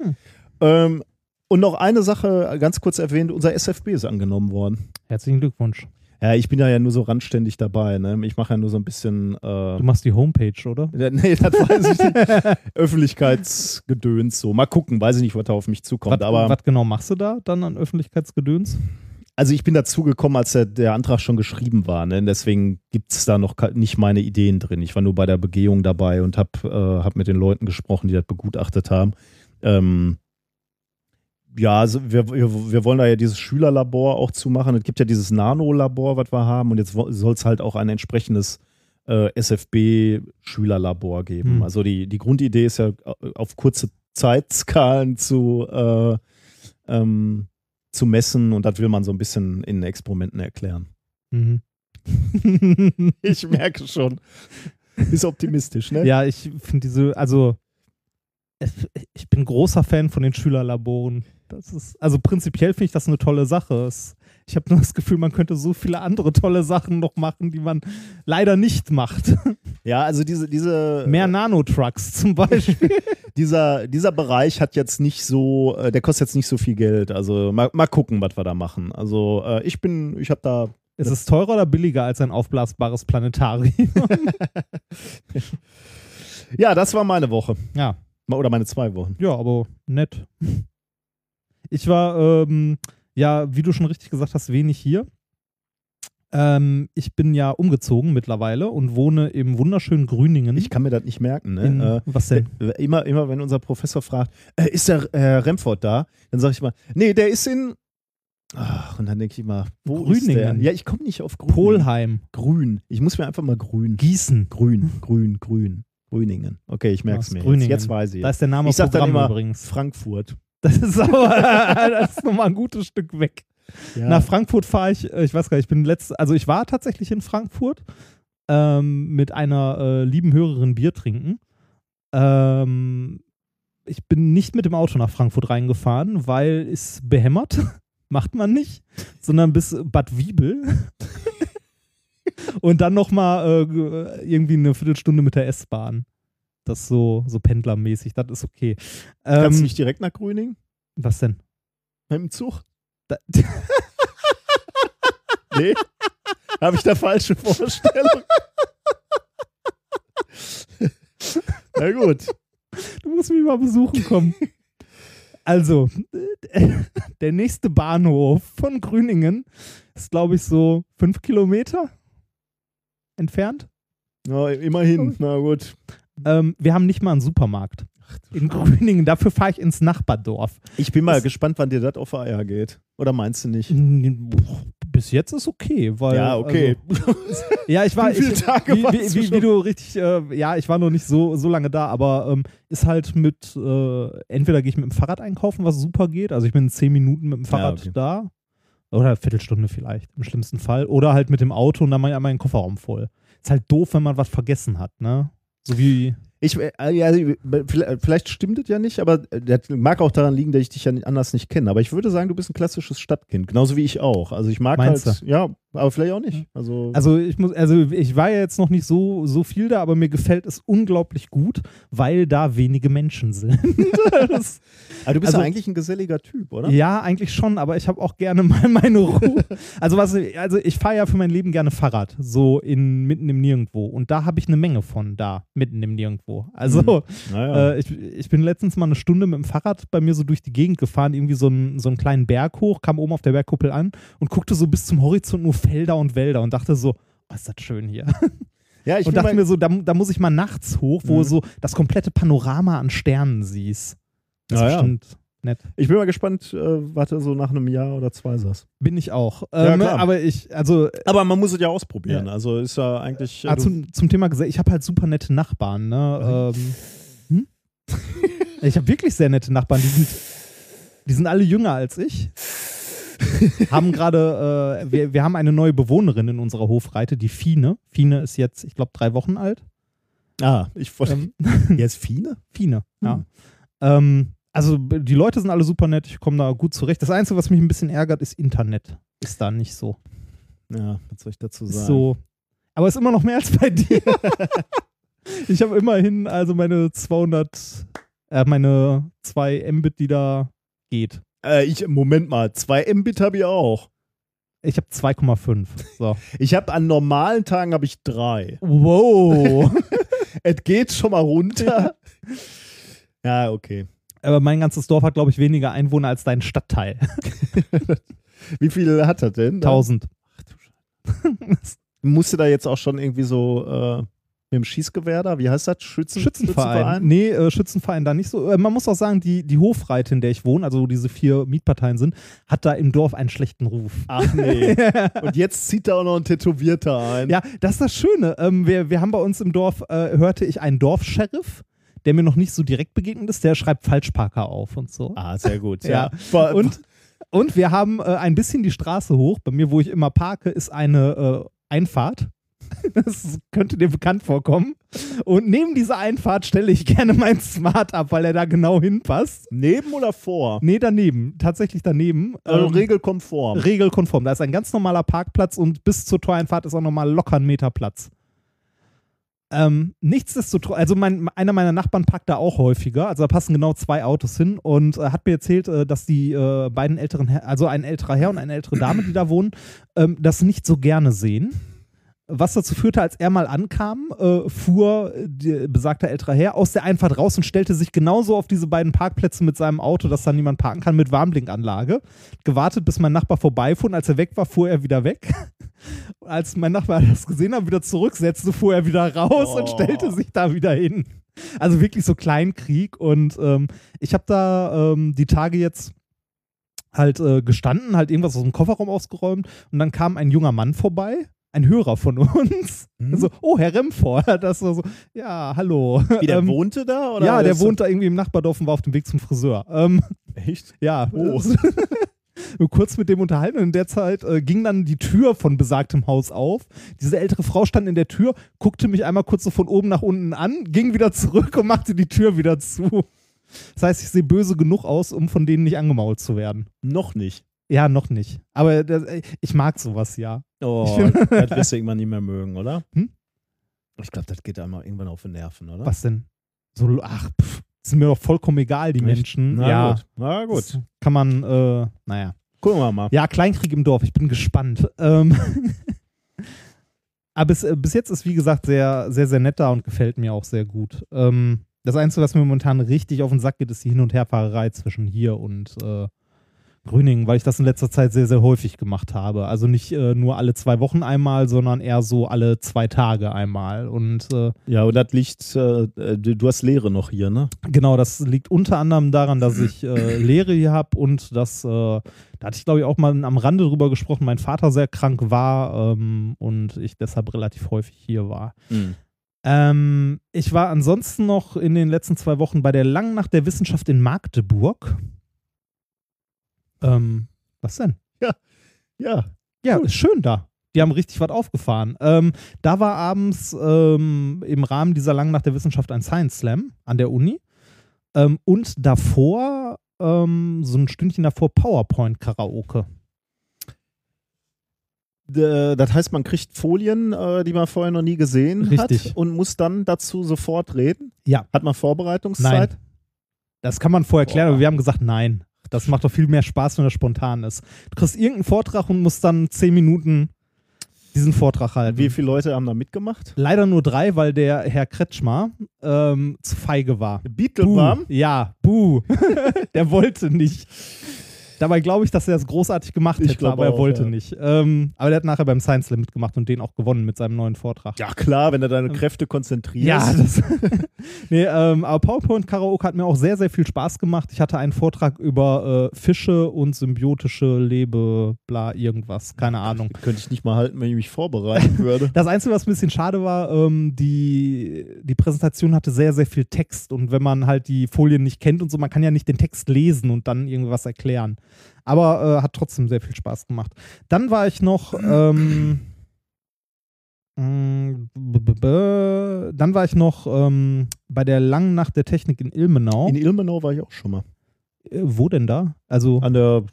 A: Hm.
C: Ähm, und noch eine Sache, ganz kurz erwähnt, unser SFB ist angenommen worden.
A: Herzlichen Glückwunsch.
C: Ja, ich bin da ja nur so randständig dabei. Ne? Ich mache ja nur so ein bisschen. Äh,
A: Du machst die Homepage, oder?
C: ja, nee, das weiß ich nicht. Öffentlichkeitsgedöns so. Mal gucken, weiß ich nicht, was da auf mich zukommt.
A: Was,
C: aber
A: was genau machst du da dann an Öffentlichkeitsgedöns?
C: also ich bin dazu gekommen, als der, der Antrag schon geschrieben war. Ne? Deswegen gibt es da noch nicht meine Ideen drin. Ich war nur bei der Begehung dabei und habe äh, hab mit den Leuten gesprochen, die das begutachtet haben. Ähm, ja, also wir, wir, wollen da ja dieses Schülerlabor auch zumachen. Es gibt ja dieses Nano-Labor, was wir haben. Und jetzt soll es halt auch ein entsprechendes äh, SFB-Schülerlabor geben.
A: Hm.
C: Also die, die Grundidee ist ja äh, auf kurze Zeitskalen zu, äh, ähm, zu messen und das will man so ein bisschen in Experimenten erklären.
A: Mhm.
C: Ich merke schon. Ist optimistisch, ne?
A: ja, ich finde diese, also ich bin großer Fan von den Schülerlaboren. Das ist, also prinzipiell finde ich das eine tolle Sache. Es, ich habe nur das Gefühl, man könnte so viele andere tolle Sachen noch machen, die man leider nicht macht.
C: Ja, also diese, diese
A: Mehr Nanotrucks zum Beispiel.
C: dieser, dieser Bereich hat jetzt nicht so, äh, der kostet jetzt nicht so viel Geld. Also mal, mal gucken, was wir da machen. Also äh, ich bin, ich habe da,
A: Ist es teurer oder billiger als ein aufblasbares Planetarium?
C: ja, das war meine Woche.
A: ja,
C: Oder meine zwei Wochen.
A: ja, aber nett. Ich war, ähm, ja, wie du schon richtig gesagt hast, wenig hier. Ähm, ich bin ja umgezogen mittlerweile und wohne im wunderschönen Grüningen.
C: Ich kann mir das nicht merken, ne?
A: in,
C: Äh,
A: was denn?
C: Äh, Immer, immer, wenn unser Professor fragt, äh, ist der Herr Remford da? Dann sage ich mal, nee, der ist in. Ach, und dann denke ich immer, wo ist der?
A: Grüningen.
C: Ja, ich komme nicht auf Grün.
A: Polheim,
C: Grün. Ich muss mir einfach mal grün.
A: Gießen.
C: Grün, grün, grün. Grüningen. Okay, ich merke es mir. Jetzt.
A: Grüningen.
C: jetzt weiß ich.
A: Da ist der Name
C: Ich sag dann
A: Programm
C: immer
A: übrigens.
C: Frankfurt.
A: Das ist aber das ist nochmal ein gutes Stück weg.
C: Ja.
A: Nach Frankfurt fahre ich, äh, ich weiß gar nicht, ich bin letzt, also ich war tatsächlich in Frankfurt ähm, mit einer äh, lieben Hörerin Bier trinken. Ähm, ich bin nicht mit dem Auto nach Frankfurt reingefahren, weil es behämmert, macht man nicht, sondern bis Bad Wiebel. Und dann nochmal äh, irgendwie eine Viertelstunde mit der S-Bahn. Das so, so pendlermäßig, das ist okay.
C: Kannst du
A: Ähm,
C: nicht direkt nach Grüningen?
A: was denn?
C: Mit dem Zug?
A: Da,
C: Nee. Habe ich da falsche Vorstellung? Na gut.
A: Du musst mich mal besuchen kommen. Also, der nächste Bahnhof von Grüningen ist, glaube ich, so fünf Kilometer entfernt.
C: Ja, immerhin. Na gut.
A: Ähm, wir haben nicht mal einen Supermarkt in Grüningen. Dafür fahre ich ins Nachbardorf.
C: Ich bin mal
A: Das-
C: gespannt, wann dir das auf Eier geht. Oder meinst du nicht?
A: Bis jetzt ist okay, weil
C: Ja, okay.
A: Also, ja, ich war
C: Wie viele
A: ich,
C: Tage
A: wie, wie,
C: du
A: wie, wie du richtig, äh, ja, ich war noch nicht so so lange da, aber ähm, ist halt mit äh, entweder gehe ich mit dem Fahrrad einkaufen, was super geht, also ich bin in zehn Minuten mit dem Fahrrad
C: okay.
A: da oder eine Viertelstunde vielleicht im schlimmsten Fall oder halt mit dem Auto und dann mache ich einmal den Kofferraum voll. Ist halt doof, wenn man was vergessen hat, ne? So wie
C: Ich, äh, ja, vielleicht vielleicht stimmt es ja nicht, aber äh, das mag auch daran liegen, dass ich dich ja anders nicht kenne. Aber ich würde sagen, du bist ein klassisches Stadtkind, genauso wie ich auch. Also ich mag
A: Meinst
C: halt, ja, aber vielleicht auch nicht. Also,
A: Also ich muss, also ich war ja jetzt noch nicht so, so viel da, aber mir gefällt es unglaublich gut, weil da wenige Menschen sind. das,
C: aber du bist
A: also-
C: ja eigentlich ein geselliger Typ, oder?
A: ja, eigentlich schon, aber ich habe auch gerne mal meine Ruhe. Also was, also ich fahre ja für mein Leben gerne Fahrrad, so in mitten im Nirgendwo. Und da habe ich eine Menge von da, mitten im Nirgendwo. Also
C: Naja.
A: Äh, ich, ich bin letztens mal eine Stunde mit dem Fahrrad bei mir so durch die Gegend gefahren, irgendwie so einen, so einen kleinen Berg hoch, kam oben auf der Bergkuppel an und guckte so bis zum Horizont nur Felder und Wälder und dachte so, oh, ist das schön hier.
C: ja, ich
A: und dachte mir so, da, da muss ich mal nachts hoch, wo
C: Mhm.
A: so das komplette Panorama an Sternen siehst. Das ist
C: Ja, ja.
A: bestimmt nett.
C: Ich bin mal gespannt, äh, was du so nach einem Jahr oder zwei sagst.
A: Bin ich auch.
C: Ja,
A: Ähm,
C: klar.
A: aber ich, also
C: Aber man muss es ja ausprobieren.
A: Ja.
C: Also ist ja eigentlich.
A: ah,
C: du-
A: zum, zum Thema gesagt, ich habe halt super nette Nachbarn. Ne? Ähm, hm? ich habe wirklich sehr nette Nachbarn. Die sind, die sind alle jünger als ich. haben gerade, äh, wir, wir haben eine neue Bewohnerin in unserer Hofreite, die Fine. Fine ist jetzt, ich glaube, drei Wochen alt.
C: ah, ich wollte.
A: Ähm,
C: Jetzt Fine?
A: Fine, ja.
C: Hm.
A: Ähm, also die Leute sind alle super nett, ich komme da gut zurecht. Das Einzige, was mich ein bisschen ärgert, ist Internet. Ist da nicht so.
C: Ja, was soll ich dazu
A: Ist
C: sagen?
A: so. Aber ist immer noch mehr als bei dir. ich habe immerhin also meine 200, äh, meine 2 Mbit, die da geht.
C: Äh, ich, Moment mal, 2 Mbit habe ich auch.
A: Ich habe 2,5. So.
C: Ich habe an normalen Tagen habe ich drei.
A: Wow.
C: Es geht schon mal runter. ja, okay.
A: Aber mein ganzes Dorf hat, glaube ich, weniger Einwohner als dein Stadtteil.
C: Wie viel hat er denn?
A: 1000.
C: Musste da jetzt auch schon irgendwie so äh, mit dem Schießgewehr da, wie heißt das? Schützen,
A: Schützenverein. Nee, äh, Schützenverein da nicht so. Äh, man muss auch sagen, die, die Hofreite, in der ich wohne, also wo diese vier Mietparteien sind, hat da im Dorf einen schlechten Ruf.
C: Ach nee. Und jetzt zieht da auch noch ein Tätowierter ein.
A: Ja, das ist das Schöne. Ähm, wir, wir haben bei uns im Dorf, äh, hörte ich einen Dorfsheriff, der mir noch nicht so direkt begegnet ist, der schreibt Falschparker auf und so.
C: Ah, sehr gut.
A: Ja.
C: Ja.
A: Und, und wir haben äh, ein bisschen die Straße hoch. Bei mir, wo ich immer parke, ist eine äh, Einfahrt. Das könnte dir bekannt vorkommen. Und neben dieser Einfahrt stelle ich gerne mein Smart ab, weil er da genau hinpasst.
C: neben oder vor?
A: Nee, daneben. Tatsächlich daneben.
C: Also
A: Ähm,
C: regelkonform.
A: regelkonform. Da ist ein ganz normaler Parkplatz und bis zur Toreinfahrt ist auch nochmal locker ein Meter Platz. Ähm, nichtsdestotrotz, also mein, einer meiner Nachbarn parkt da auch häufiger, also da passen genau zwei Autos hin und äh, hat mir erzählt, äh, dass die äh, beiden älteren, Herr, also ein älterer Herr und eine ältere Dame, die da wohnen, ähm, das nicht so gerne sehen. Was dazu führte, als er mal ankam, äh, fuhr die, besagter älterer Herr aus der Einfahrt raus und stellte sich genauso auf diese beiden Parkplätze mit seinem Auto, dass da niemand parken kann, mit Warnblinkanlage. Gewartet, bis mein Nachbar vorbeifuhr und als er weg war, fuhr er wieder weg. als mein Nachbar das gesehen hat, wieder zurücksetzte, fuhr er wieder raus und
C: Oh.
A: stellte sich da wieder hin. Also wirklich so Kleinkrieg und ähm, ich habe da ähm, die Tage jetzt halt äh, gestanden, halt irgendwas aus dem Kofferraum ausgeräumt und dann kam ein junger Mann vorbei, ein Hörer von uns.
C: Mhm.
A: So, oh, Herr Remford, das war so, ja, hallo.
C: Wie, der
A: Ähm,
C: wohnte da? Oder
A: ja, der
C: ist-
A: wohnt da irgendwie im Nachbardorf und war auf dem Weg zum Friseur. Ähm,
C: Echt?
A: ja.
C: Oh.
A: Kurz mit dem unterhalten und in der Zeit äh, ging dann die Tür von besagtem Haus auf. Diese ältere Frau stand in der Tür, guckte mich einmal kurz so von oben nach unten an, ging wieder zurück und machte die Tür wieder zu. Das heißt, ich sehe böse genug aus, um von denen nicht angemault zu werden.
C: Noch nicht.
A: Ja, noch nicht. Aber das, ich mag sowas ja.
C: Oh, das wirst du irgendwann nicht mehr mögen, oder?
A: Hm?
C: Ich glaube, das geht einmal irgendwann auf die Nerven, oder?
A: Was denn? So, ach, pff, sind mir doch vollkommen egal, die
C: Echt?
A: Menschen.
C: Na
A: ja,
C: gut. Na gut.
A: das kann man, äh, naja.
C: Gucken wir mal.
A: Ja, Kleinkrieg im Dorf, ich bin gespannt. Ähm Aber bis, äh, bis jetzt ist, wie gesagt, sehr, sehr, sehr nett da und gefällt mir auch sehr gut. Ähm, das Einzige, was mir momentan richtig auf den Sack geht, ist die Hin- und Herfahrerei zwischen hier und äh, Grüningen, weil ich das in letzter Zeit sehr, sehr häufig gemacht habe. Also nicht äh, nur alle zwei Wochen einmal, sondern eher so alle zwei Tage einmal. Und äh,
C: Ja, und das liegt, äh, du du hast Lehre noch hier, ne?
A: Genau, das liegt unter anderem daran, dass ich äh, Lehre hier habe und dass, äh, da hatte ich glaube ich auch mal am Rande drüber gesprochen, mein Vater sehr krank war ähm, und ich deshalb relativ häufig hier war. Ähm, ich war ansonsten noch in den letzten zwei Wochen bei der Langen Nacht der Wissenschaft in Magdeburg. Ähm, was denn?
C: Ja,
A: Ja,
C: Cool.
A: ist schön da. Die haben richtig was aufgefahren. Ähm, da war abends ähm, im Rahmen dieser Lang nach der Wissenschaft ein Science Slam an der Uni. Ähm, und davor, ähm, so ein Stündchen davor, PowerPoint-Karaoke.
C: D- Das heißt, man kriegt Folien, äh, die man vorher noch nie gesehen
A: Richtig.
C: hat und muss dann dazu sofort reden.
A: Ja.
C: Hat man Vorbereitungszeit?
A: Nein. Das kann man vorher klären,
C: Boah.
A: aber wir haben gesagt, nein. Das macht doch viel mehr Spaß, wenn das spontan ist. Du kriegst irgendeinen Vortrag und musst dann zehn Minuten diesen Vortrag halten.
C: Wie viele Leute haben da mitgemacht?
A: Leider nur drei, weil der Herr Kretschmer ähm, zu feige war.
C: Beetlebaum?
A: Ja, buh. der wollte nicht. Dabei glaube ich, dass er es großartig gemacht
C: Ich
A: hätte, aber er
C: auch,
A: wollte
C: ja.
A: nicht. Ähm, aber der hat nachher beim Science Slam mitgemacht und den auch gewonnen mit seinem neuen Vortrag.
C: Ja, klar, wenn du deine Kräfte konzentrierst.
A: Ja, das, nee, ähm, aber PowerPoint Karaoke hat mir auch sehr, sehr viel Spaß gemacht. Ich hatte einen Vortrag über äh, Fische und symbiotische Lebe, bla, irgendwas. Keine Ahnung.
C: Könnte ich nicht mal halten, wenn ich mich vorbereiten würde.
A: Das Einzige, was ein bisschen schade war, ähm, die, die Präsentation hatte sehr, sehr viel Text und wenn man halt die Folien nicht kennt und so, man kann ja nicht den Text lesen und dann irgendwas erklären. Aber äh, hat trotzdem sehr viel Spaß gemacht. Dann war ich noch, ähm, b- dann war ich noch ähm, bei der langen Nacht der Technik in Ilmenau.
C: In Ilmenau war ich auch schon mal.
A: Äh, wo denn da? Also
C: An der,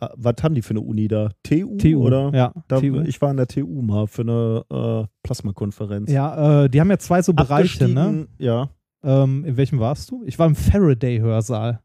C: äh, was haben die für eine Uni da? TU?
A: TU,
C: Oder?
A: ja,
C: Da,
A: TU.
C: Ich war an der TU mal für eine äh, Plasmakonferenz.
A: Ja, äh, die haben ja zwei so Bereiche, ne?
C: Ja.
A: Ähm, in welchem warst du? Ich war im Faraday-Hörsaal.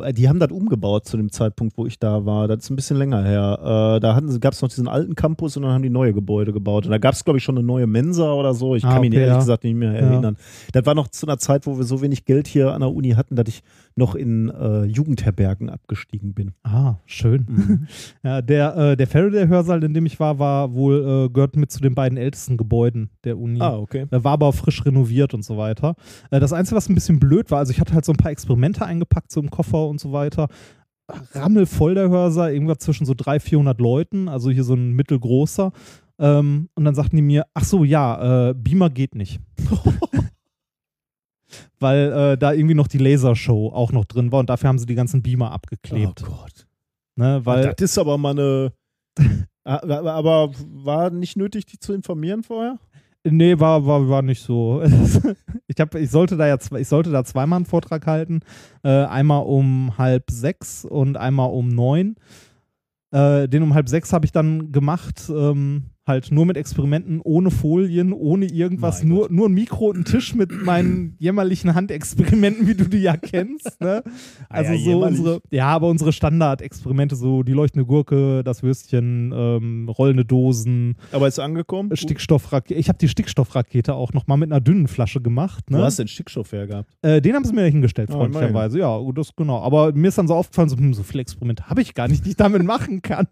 C: Äh, Die haben das umgebaut zu dem Zeitpunkt, wo ich da war. Das ist ein bisschen länger her. Äh, da gab es noch diesen alten Campus und dann haben die neue Gebäude gebaut. Und da gab es, glaube ich, schon eine neue Mensa oder so. Ich
A: Ah,
C: kann mich
A: okay,
C: ehrlich
A: ja.
C: gesagt nicht mehr
A: Ja.
C: erinnern. Das war noch zu einer Zeit, wo wir so wenig Geld hier an der Uni hatten, dass ich noch in äh, Jugendherbergen abgestiegen bin.
A: Ah, schön. Ja, der, äh, der Faraday-Hörsaal, in dem ich war, war wohl, äh, gehört mit zu den beiden ältesten Gebäuden der Uni.
C: Ah, okay.
A: Er war aber auch frisch renoviert und so weiter. Äh, das Einzige, was ein bisschen blöd war, also ich hatte halt so ein paar Experimente eingepackt, so im Koffer und so weiter. Rammelvoll der Hörsaal, irgendwas zwischen so 300, 400 Leuten, also hier so ein mittelgroßer. Ähm, und dann sagten die mir, ach so, ja, äh, Beamer geht nicht. Weil äh, da irgendwie noch die Lasershow auch noch drin war und dafür haben sie die ganzen Beamer abgeklebt.
C: Oh Gott.
A: Ne, weil
C: das ist aber mal eine. Aber aber war nicht nötig, die zu informieren vorher?
A: Nee, war, war, war nicht so. ich, hab, ich sollte da ja ich sollte da zweimal einen Vortrag halten. Äh, einmal um halb sechs und einmal um neun. Äh, den um halb sechs habe ich dann gemacht, ähm, halt nur mit Experimenten, ohne Folien, ohne irgendwas,
C: Mein
A: nur, nur ein Mikro und ein Tisch mit meinen jämmerlichen Handexperimenten, wie du die ja kennst. Ne? Also
C: Ah ja,
A: so
C: jämmerlich.
A: unsere, ja, aber unsere Standardexperimente, so die leuchtende Gurke, das Würstchen, ähm, rollende Dosen,
C: Aber ist angekommen?
A: Stickstoffrakete. Ich habe die Stickstoffrakete auch noch mal mit einer dünnen Flasche gemacht.
C: Du
A: Ne?
C: hast den Stickstoff hergehabt.
A: Äh, den haben sie mir hingestellt,
C: Ah,
A: freundlicherweise. Ja, gut, das genau. Aber mir ist dann so aufgefallen, so, hm, so viele Experimente habe ich gar nicht, die ich damit machen kann.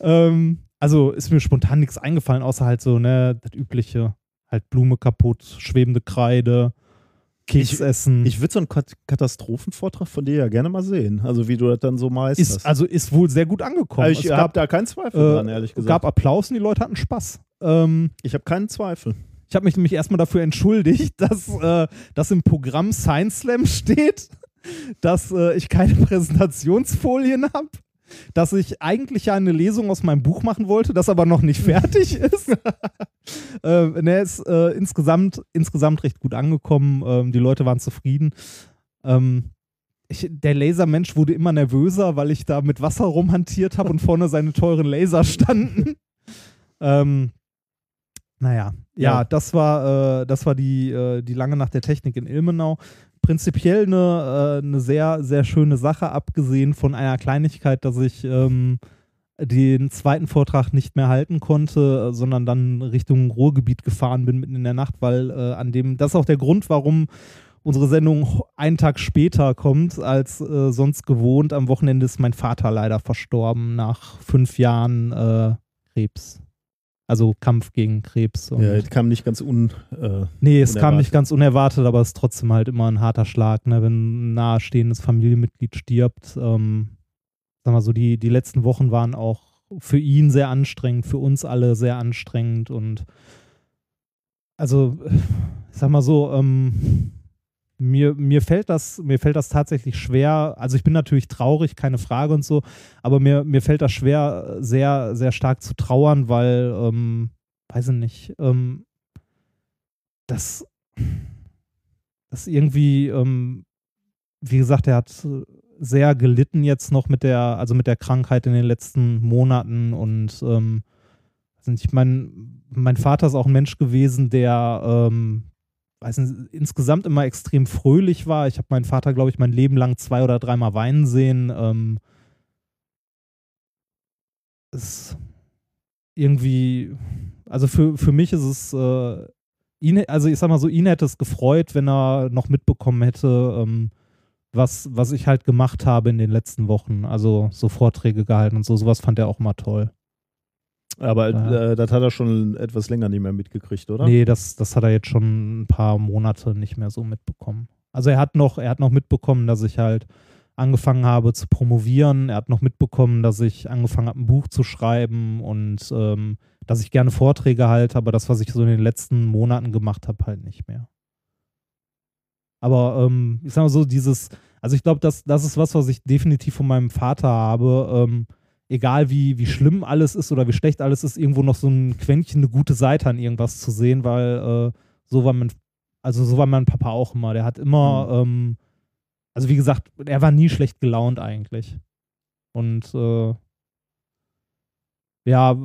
A: ähm, also ist mir spontan nichts eingefallen, außer halt so, ne, das übliche, halt Blume kaputt, schwebende Kreide, Keks
C: Ich-
A: essen.
C: Ich würde so einen Kat Katastrophenvortrag von dir ja gerne mal sehen. Also wie du das dann so meisterst.
A: ist, also ist wohl sehr gut angekommen.
C: Also ich
A: es
C: habe
A: gab,
C: da keinen Zweifel
A: äh,
C: dran, ehrlich gesagt.
A: gab Applaus und die Leute hatten Spaß. Ähm,
C: ich habe keinen Zweifel.
A: Ich habe mich nämlich erstmal dafür entschuldigt, dass, äh, dass im Programm Science Slam steht, dass äh, ich keine Präsentationsfolien habe, dass ich eigentlich ja eine Lesung aus meinem Buch machen wollte, das aber noch nicht fertig ist. äh, ne, ist äh, insgesamt, insgesamt recht gut angekommen. Ähm, die Leute waren zufrieden. Ähm, ich, der Lasermensch wurde immer nervöser, weil ich da mit Wasser rumhantiert habe und vorne seine teuren Laser standen. ähm, naja, ja,
C: Ja.
A: das war, äh, das war die, äh, die lange Nacht der Technik in Ilmenau. Prinzipiell eine, äh, eine sehr, sehr schöne Sache, abgesehen von einer Kleinigkeit, dass ich ähm, den zweiten Vortrag nicht mehr halten konnte, sondern dann Richtung Ruhrgebiet gefahren bin mitten in der Nacht, weil äh, an dem, das ist auch der Grund, warum unsere Sendung einen Tag später kommt als äh, sonst gewohnt. Am Wochenende ist mein Vater leider verstorben nach fünf Jahren äh, Krebs. Also Kampf gegen Krebs.
C: Ja, das kam nicht ganz un. Äh,
A: nee, es kam
C: unerwartet.
A: nicht ganz unerwartet, aber es ist trotzdem halt immer ein harter Schlag, ne? wenn ein nahestehendes Familienmitglied stirbt. Ähm, sag mal so, die, die letzten Wochen waren auch für ihn sehr anstrengend, für uns alle sehr anstrengend und also, ich sag mal so, ähm, mir, mir fällt das, mir fällt das tatsächlich schwer. Also ich bin natürlich traurig, keine Frage und so, aber mir, mir fällt das schwer, sehr, sehr stark zu trauern, weil, ähm, weiß ich nicht, ähm, das, das irgendwie, ähm, wie gesagt, er hat sehr gelitten jetzt noch mit der, also mit der Krankheit in den letzten Monaten und ähm, ich meine, mein Vater ist auch ein Mensch gewesen, der ähm, weiß nicht, insgesamt immer extrem fröhlich war. Ich habe meinen Vater, glaube ich, mein Leben lang zwei oder dreimal weinen sehen. Ähm, ist irgendwie, also für, für mich ist es, äh, ihn, also ich sag mal so, ihn hätte es gefreut, wenn er noch mitbekommen hätte, ähm, was, was ich halt gemacht habe in den letzten Wochen. Also so Vorträge gehalten und so, sowas fand er auch immer toll.
C: Aber ja. äh, das hat er schon etwas länger nicht mehr mitgekriegt, oder?
A: Nee, das, das hat er jetzt schon ein paar Monate nicht mehr so mitbekommen. Also er hat noch, er hat noch mitbekommen, dass ich halt angefangen habe zu promovieren. Er hat noch mitbekommen, dass ich angefangen habe, ein Buch zu schreiben und ähm, dass ich gerne Vorträge halte, aber das, was ich so in den letzten Monaten gemacht habe, halt nicht mehr. Aber ähm, ich sag mal so, dieses, also ich glaube, das, das ist was, was ich definitiv von meinem Vater habe. Ähm, egal wie, wie schlimm alles ist oder wie schlecht alles ist, irgendwo noch so ein Quäntchen eine gute Seite an irgendwas zu sehen, weil äh, so war mein, also so war mein Papa auch immer. Der hat immer, mhm. ähm, also wie gesagt, er war nie schlecht gelaunt eigentlich. Und äh, ja,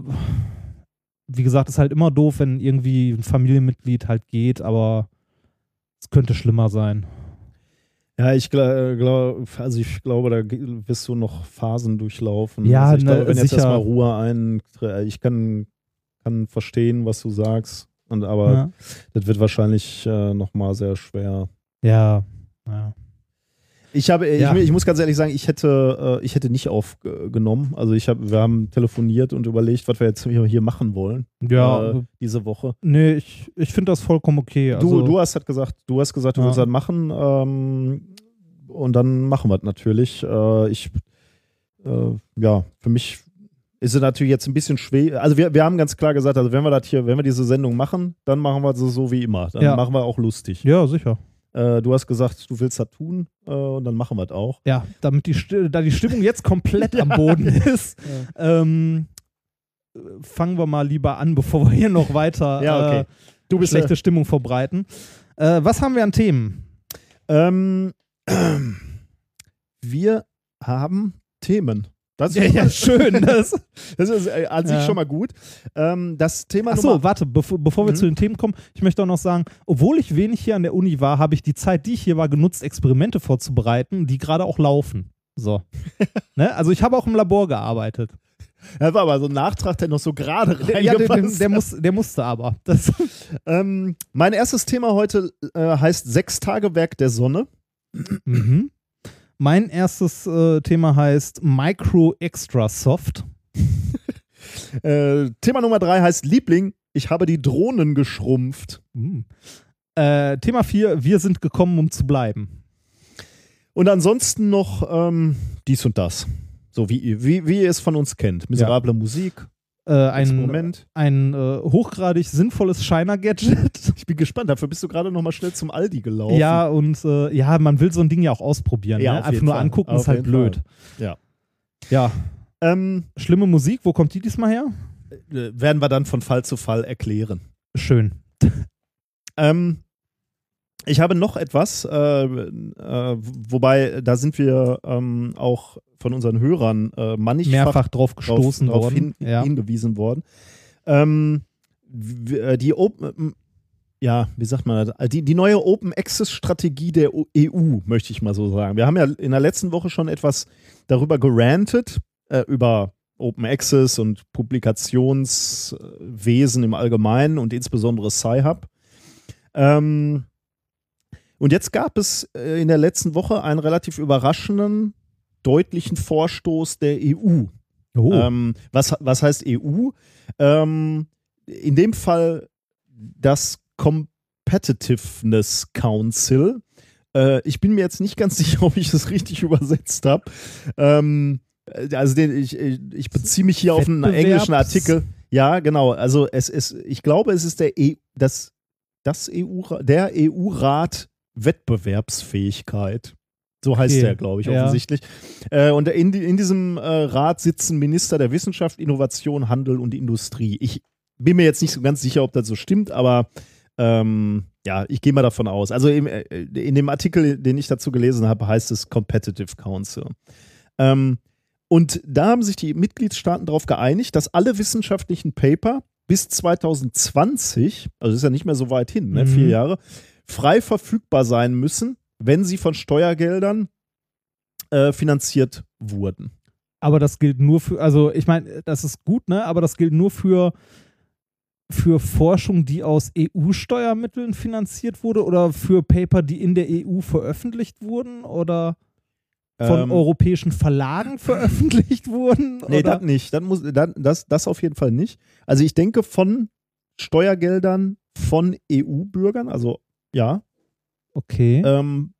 A: wie gesagt, ist halt immer doof, wenn irgendwie ein Familienmitglied halt geht, aber es könnte schlimmer sein.
C: Ja, ich glaube, also ich glaube, da wirst du noch Phasen durchlaufen.
A: Ja,
C: also ich
A: ne,
C: glaube, wenn
A: sicher.
C: jetzt erstmal Ruhe ein, ich kann, kann verstehen, was du sagst, und aber
A: Ja,
C: das wird wahrscheinlich äh, nochmal sehr schwer.
A: ja. ja.
C: Ich habe,
A: Ja.
C: ich, ich muss ganz ehrlich sagen, ich hätte, äh, ich hätte nicht aufgenommen. Also ich habe, wir haben telefoniert und überlegt, was wir jetzt hier machen wollen
A: Ja,
C: äh, diese Woche.
A: nee, ich, ich finde das vollkommen okay. Also,
C: du, du hast halt gesagt, du hast gesagt, du
A: Ja.
C: willst das machen ähm, und dann machen wir es natürlich. Äh, ich, äh, ja, für mich ist es natürlich jetzt ein bisschen schwer. Also wir, wir haben ganz klar gesagt, also wenn wir das hier, wenn wir diese Sendung machen, dann machen wir es so, so wie immer. Dann
A: Ja.
C: machen wir auch lustig.
A: Ja, sicher.
C: Äh, du hast gesagt, du willst das tun äh, und dann machen wir es auch.
A: Ja, damit die, da die Stimmung jetzt komplett am Boden ist, ähm, äh, fangen wir mal lieber an, bevor wir hier noch weiter
C: Ja, okay.
A: äh,
C: Du bist
A: schlechte Stimmung verbreiten. Äh, was haben wir an Themen?
C: Ähm, wir haben Themen. Das
A: Ja,
C: ist,
A: ja, schön. Das.
C: das ist an sich
A: Ja.
C: schon mal gut. Ähm, das Thema
A: Achso, warte, bevor, bevor wir
C: Mhm.
A: zu den Themen kommen, ich möchte auch noch sagen, obwohl ich wenig hier an der Uni war, habe ich die Zeit, die ich hier war, genutzt, Experimente vorzubereiten, die gerade auch laufen. So. ne? Also ich habe auch im Labor gearbeitet.
C: Das war aber so ein Nachtrag, der noch so gerade
A: Der, ja, der, der,
C: reingepasst
A: der, muss, der musste aber. Das,
C: ähm, mein erstes Thema heute äh, heißt Sechstagewerk der Sonne.
A: mhm. Mein erstes äh, Thema heißt Micro Extra Soft.
C: Äh, Thema Nummer drei heißt Liebling. Ich habe die Drohnen geschrumpft.
A: Mhm. Äh, Thema 4, wir sind gekommen, um zu bleiben.
C: Und ansonsten noch ähm, dies und das. So wie, wie, wie ihr es von uns kennt. Miserable Musik,
A: Äh, ein
C: Experiment.
A: ein äh, hochgradig sinnvolles Shiner-Gadget.
C: Ich bin gespannt. Dafür bist du gerade noch mal schnell zum Aldi gelaufen.
A: Ja, und äh, ja, man will so ein Ding ja auch ausprobieren.
C: Ja,
A: ne? Einfach nur
C: Fall.
A: angucken
C: Auf
A: ist halt blöd.
C: Fall. Ja.
A: Ja,
C: Ähm,
A: schlimme Musik, wo kommt die diesmal her?
C: äh, werden wir dann von Fall zu Fall erklären.
A: Schön.
C: Ähm, ich habe noch etwas, äh, äh, wobei da sind wir ähm, auch von unseren Hörern äh, mannigfach
A: Mehrfach drauf gestoßen
C: drauf, drauf
A: worden.
C: hin,
A: ja.
C: hingewiesen worden. Ähm, äh, die Open, ja, wie sagt man das? Die, die neue Open Access Strategie der EU, möchte ich mal so sagen. Wir haben ja in der letzten Woche schon etwas darüber gerantet, äh, über Open Access und Publikationswesen im Allgemeinen und insbesondere Sci-Hub. Ähm, und jetzt gab es äh, in der letzten Woche einen relativ überraschenden, deutlichen Vorstoß der EU.
A: Oh.
C: Ähm, was, was heißt EU? Ähm, in dem Fall das Competitiveness Council. Äh, ich bin mir jetzt nicht ganz sicher, ob ich das richtig übersetzt habe. Ähm, äh, also den, ich, ich beziehe mich hier auf einen englischen Artikel. Ja, genau. Also es ist, ich glaube, es ist der EU, das, das EU, der EU-Rat Wettbewerbsfähigkeit. So heißt
A: Okay,
C: der, glaube ich,
A: ja.
C: offensichtlich. Äh, und in, in diesem äh, Rat sitzen Minister der Wissenschaft, Innovation, Handel und Industrie. Ich bin mir jetzt nicht so ganz sicher, ob das so stimmt, aber ähm, ja, ich gehe mal davon aus. Also im, äh, in dem Artikel, den ich dazu gelesen habe, heißt es Competitive Council. Ähm, und da haben sich die Mitgliedstaaten darauf geeinigt, dass alle wissenschaftlichen Paper bis 2020, also ist ja nicht mehr so weit hin, ne,
A: Mhm.
C: vier Jahre, frei verfügbar sein müssen, wenn sie von Steuergeldern äh, finanziert wurden.
A: Aber das gilt nur für, also ich meine, das ist gut, ne? Aber das gilt nur für, für Forschung, die aus EU-Steuermitteln finanziert wurde oder für Paper, die in der EU veröffentlicht wurden oder von
C: Ähm,
A: europäischen Verlagen veröffentlicht wurden?
C: Nee, das nicht. Das, muss, das, das, das auf jeden Fall nicht. Also ich denke von Steuergeldern von EU-Bürgern, also ja.
A: Okay.
C: Ähm,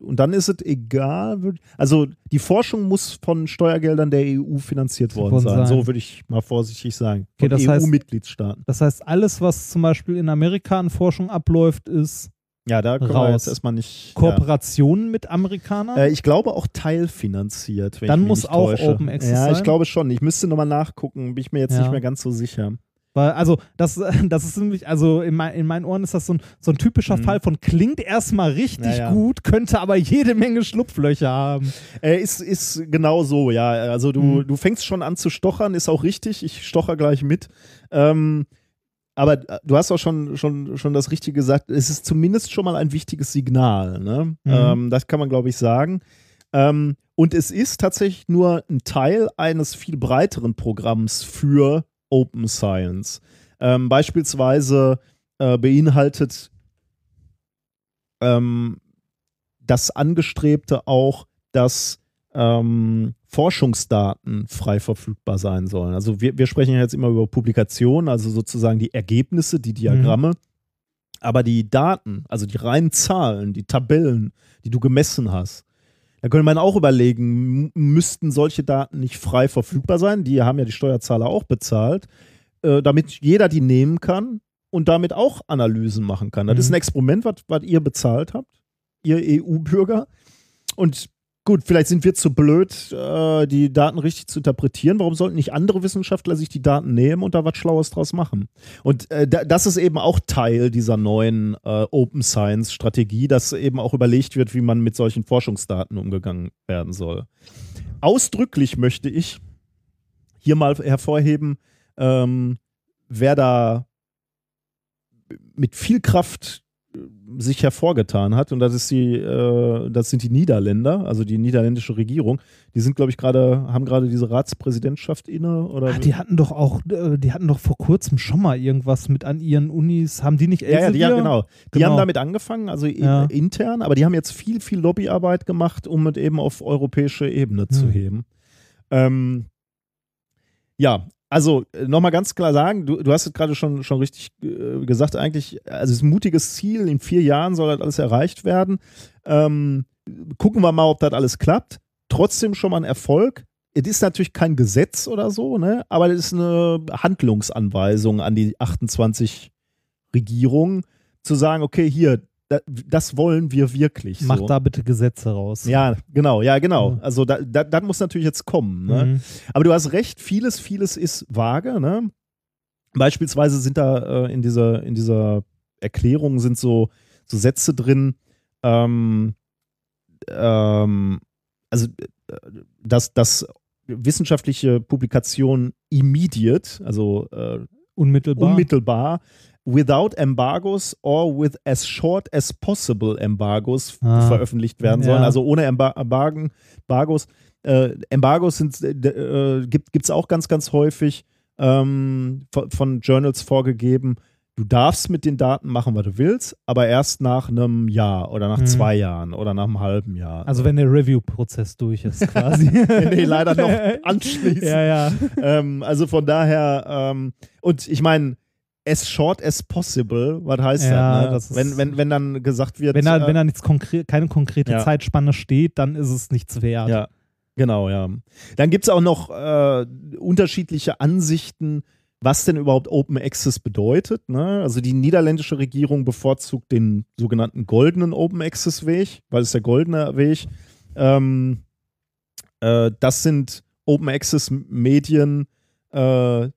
C: und dann ist es egal, also die Forschung muss von Steuergeldern der EU finanziert worden sein.
A: sein.
C: So würde ich mal vorsichtig sagen.
A: Okay,
C: Von
A: das heißt-
C: EU-Mitgliedstaaten.
A: Das heißt, alles, was zum Beispiel in Amerika an Forschung abläuft, ist
C: Ja, da können wir
A: Raus.
C: jetzt erstmal nicht. Ja.
A: Kooperationen mit Amerikanern.
C: Äh, ich glaube auch teilfinanziert.
A: Dann muss auch
C: täusche.
A: Open Access
C: Ja, ich
A: sein?
C: glaube schon. Ich müsste nochmal nachgucken. Bin ich mir jetzt
A: Ja.
C: nicht mehr ganz so sicher.
A: Weil, also, das, das ist nämlich, also in, mein, in meinen Ohren ist das so ein, so ein typischer
C: Mhm.
A: Fall von klingt erstmal richtig
C: Ja, ja.
A: gut, könnte aber jede Menge Schlupflöcher haben.
C: Äh, ist, ist genau so, ja. Also du,
A: Mhm.
C: du fängst schon an zu stochern, ist auch richtig. Ich stocher gleich mit. Ähm, aber äh, du hast auch schon, schon, schon das Richtige gesagt. Es ist zumindest schon mal ein wichtiges Signal. Ne?
A: Mhm.
C: Ähm, das kann man, glaube ich, sagen. Ähm, und es ist tatsächlich nur ein Teil eines viel breiteren Programms für Open Science. Ähm, beispielsweise äh, beinhaltet ähm, das Angestrebte auch, dass ähm, Forschungsdaten frei verfügbar sein sollen. Also wir, wir sprechen ja jetzt immer über Publikationen, also sozusagen die Ergebnisse, die Diagramme, aber die Daten, also die reinen Zahlen, die Tabellen, die du gemessen hast, da könnte man auch überlegen, müssten solche Daten nicht frei verfügbar sein? Die haben ja die Steuerzahler auch bezahlt, äh, damit jeder die nehmen kann und damit auch Analysen machen kann. Das
A: Mhm.
C: ist ein Experiment, was was ihr bezahlt habt, ihr EU-Bürger. Und gut, vielleicht sind wir zu blöd, äh, die Daten richtig zu interpretieren. Warum sollten nicht andere Wissenschaftler sich die Daten nehmen und da was Schlaues draus machen? Und äh, da, das ist eben auch Teil dieser neuen äh, Open Science Strategie, dass eben auch überlegt wird, wie man mit solchen Forschungsdaten umgegangen werden soll. Ausdrücklich möchte ich hier mal hervorheben, ähm, wer da mit viel Kraft sich hervorgetan hat und das ist die, äh, das sind die Niederländer, also die niederländische Regierung. Die sind, glaube ich, gerade, haben gerade diese Ratspräsidentschaft inne oder
A: Ach, die hatten doch auch, äh, die hatten doch vor kurzem schon mal irgendwas mit an ihren Unis. Haben die nicht
C: ja, ja, die,
A: Elsevier?
C: ja, genau. Die
A: Genau.
C: haben damit angefangen, also
A: Ja.
C: intern, aber die haben jetzt viel, viel Lobbyarbeit gemacht, um es eben auf europäische Ebene zu
A: Hm.
C: heben. Ähm, ja, also nochmal ganz klar sagen, du, du hast es gerade schon, schon richtig äh, gesagt, eigentlich, also es ist ein mutiges Ziel, in vier Jahren soll das alles erreicht werden. Ähm, gucken wir mal, ob das alles klappt. Trotzdem schon mal ein Erfolg. Es ist natürlich kein Gesetz oder so, ne? aber es ist eine Handlungsanweisung an die 28 Regierungen, zu sagen, okay, hier, das wollen wir wirklich.
A: Mach
C: so.
A: da bitte Gesetze raus.
C: Ja, genau, ja, genau. Also da, da, das muss natürlich jetzt kommen. Ne?
A: Mhm.
C: Aber du hast recht, vieles, vieles ist vage. Ne? Beispielsweise sind da äh, in, dieser, in dieser Erklärung sind so, so Sätze drin, ähm, ähm, also äh, dass, dass wissenschaftliche Publikationen immediate, also äh,
A: Unmittelbar.
C: unmittelbar, without embargoes or with as short as possible embargoes
A: Ah.
C: veröffentlicht werden
A: Ja.
C: sollen. Also ohne Embar Embargen, Embargos. Äh, Embargos sind, äh, gibt es auch ganz, ganz häufig ähm, von, von Journals vorgegeben. Du darfst mit den Daten machen, was du willst, aber erst nach einem Jahr oder nach
A: Mhm.
C: zwei Jahren oder nach einem halben Jahr.
A: also wenn der Review-Prozess durch ist, quasi.
C: nee, leider noch anschließend.
A: ja, ja.
C: ähm, also von daher, ähm, und ich meine, as short as possible, was heißt
A: Ja,
C: das? Ne?
A: das
C: wenn, wenn, wenn dann gesagt wird,
A: Wenn da,
C: äh,
A: wenn da nichts konkret, keine konkrete
C: Ja.
A: Zeitspanne steht, dann ist es nichts wert.
C: ja, genau, ja. Dann gibt es auch noch äh, unterschiedliche Ansichten, was denn überhaupt Open Access bedeutet. Ne? Also die niederländische Regierung bevorzugt den sogenannten goldenen Open Access Weg, weil es der goldene Weg. Ähm, äh, das sind Open Access Medien, äh,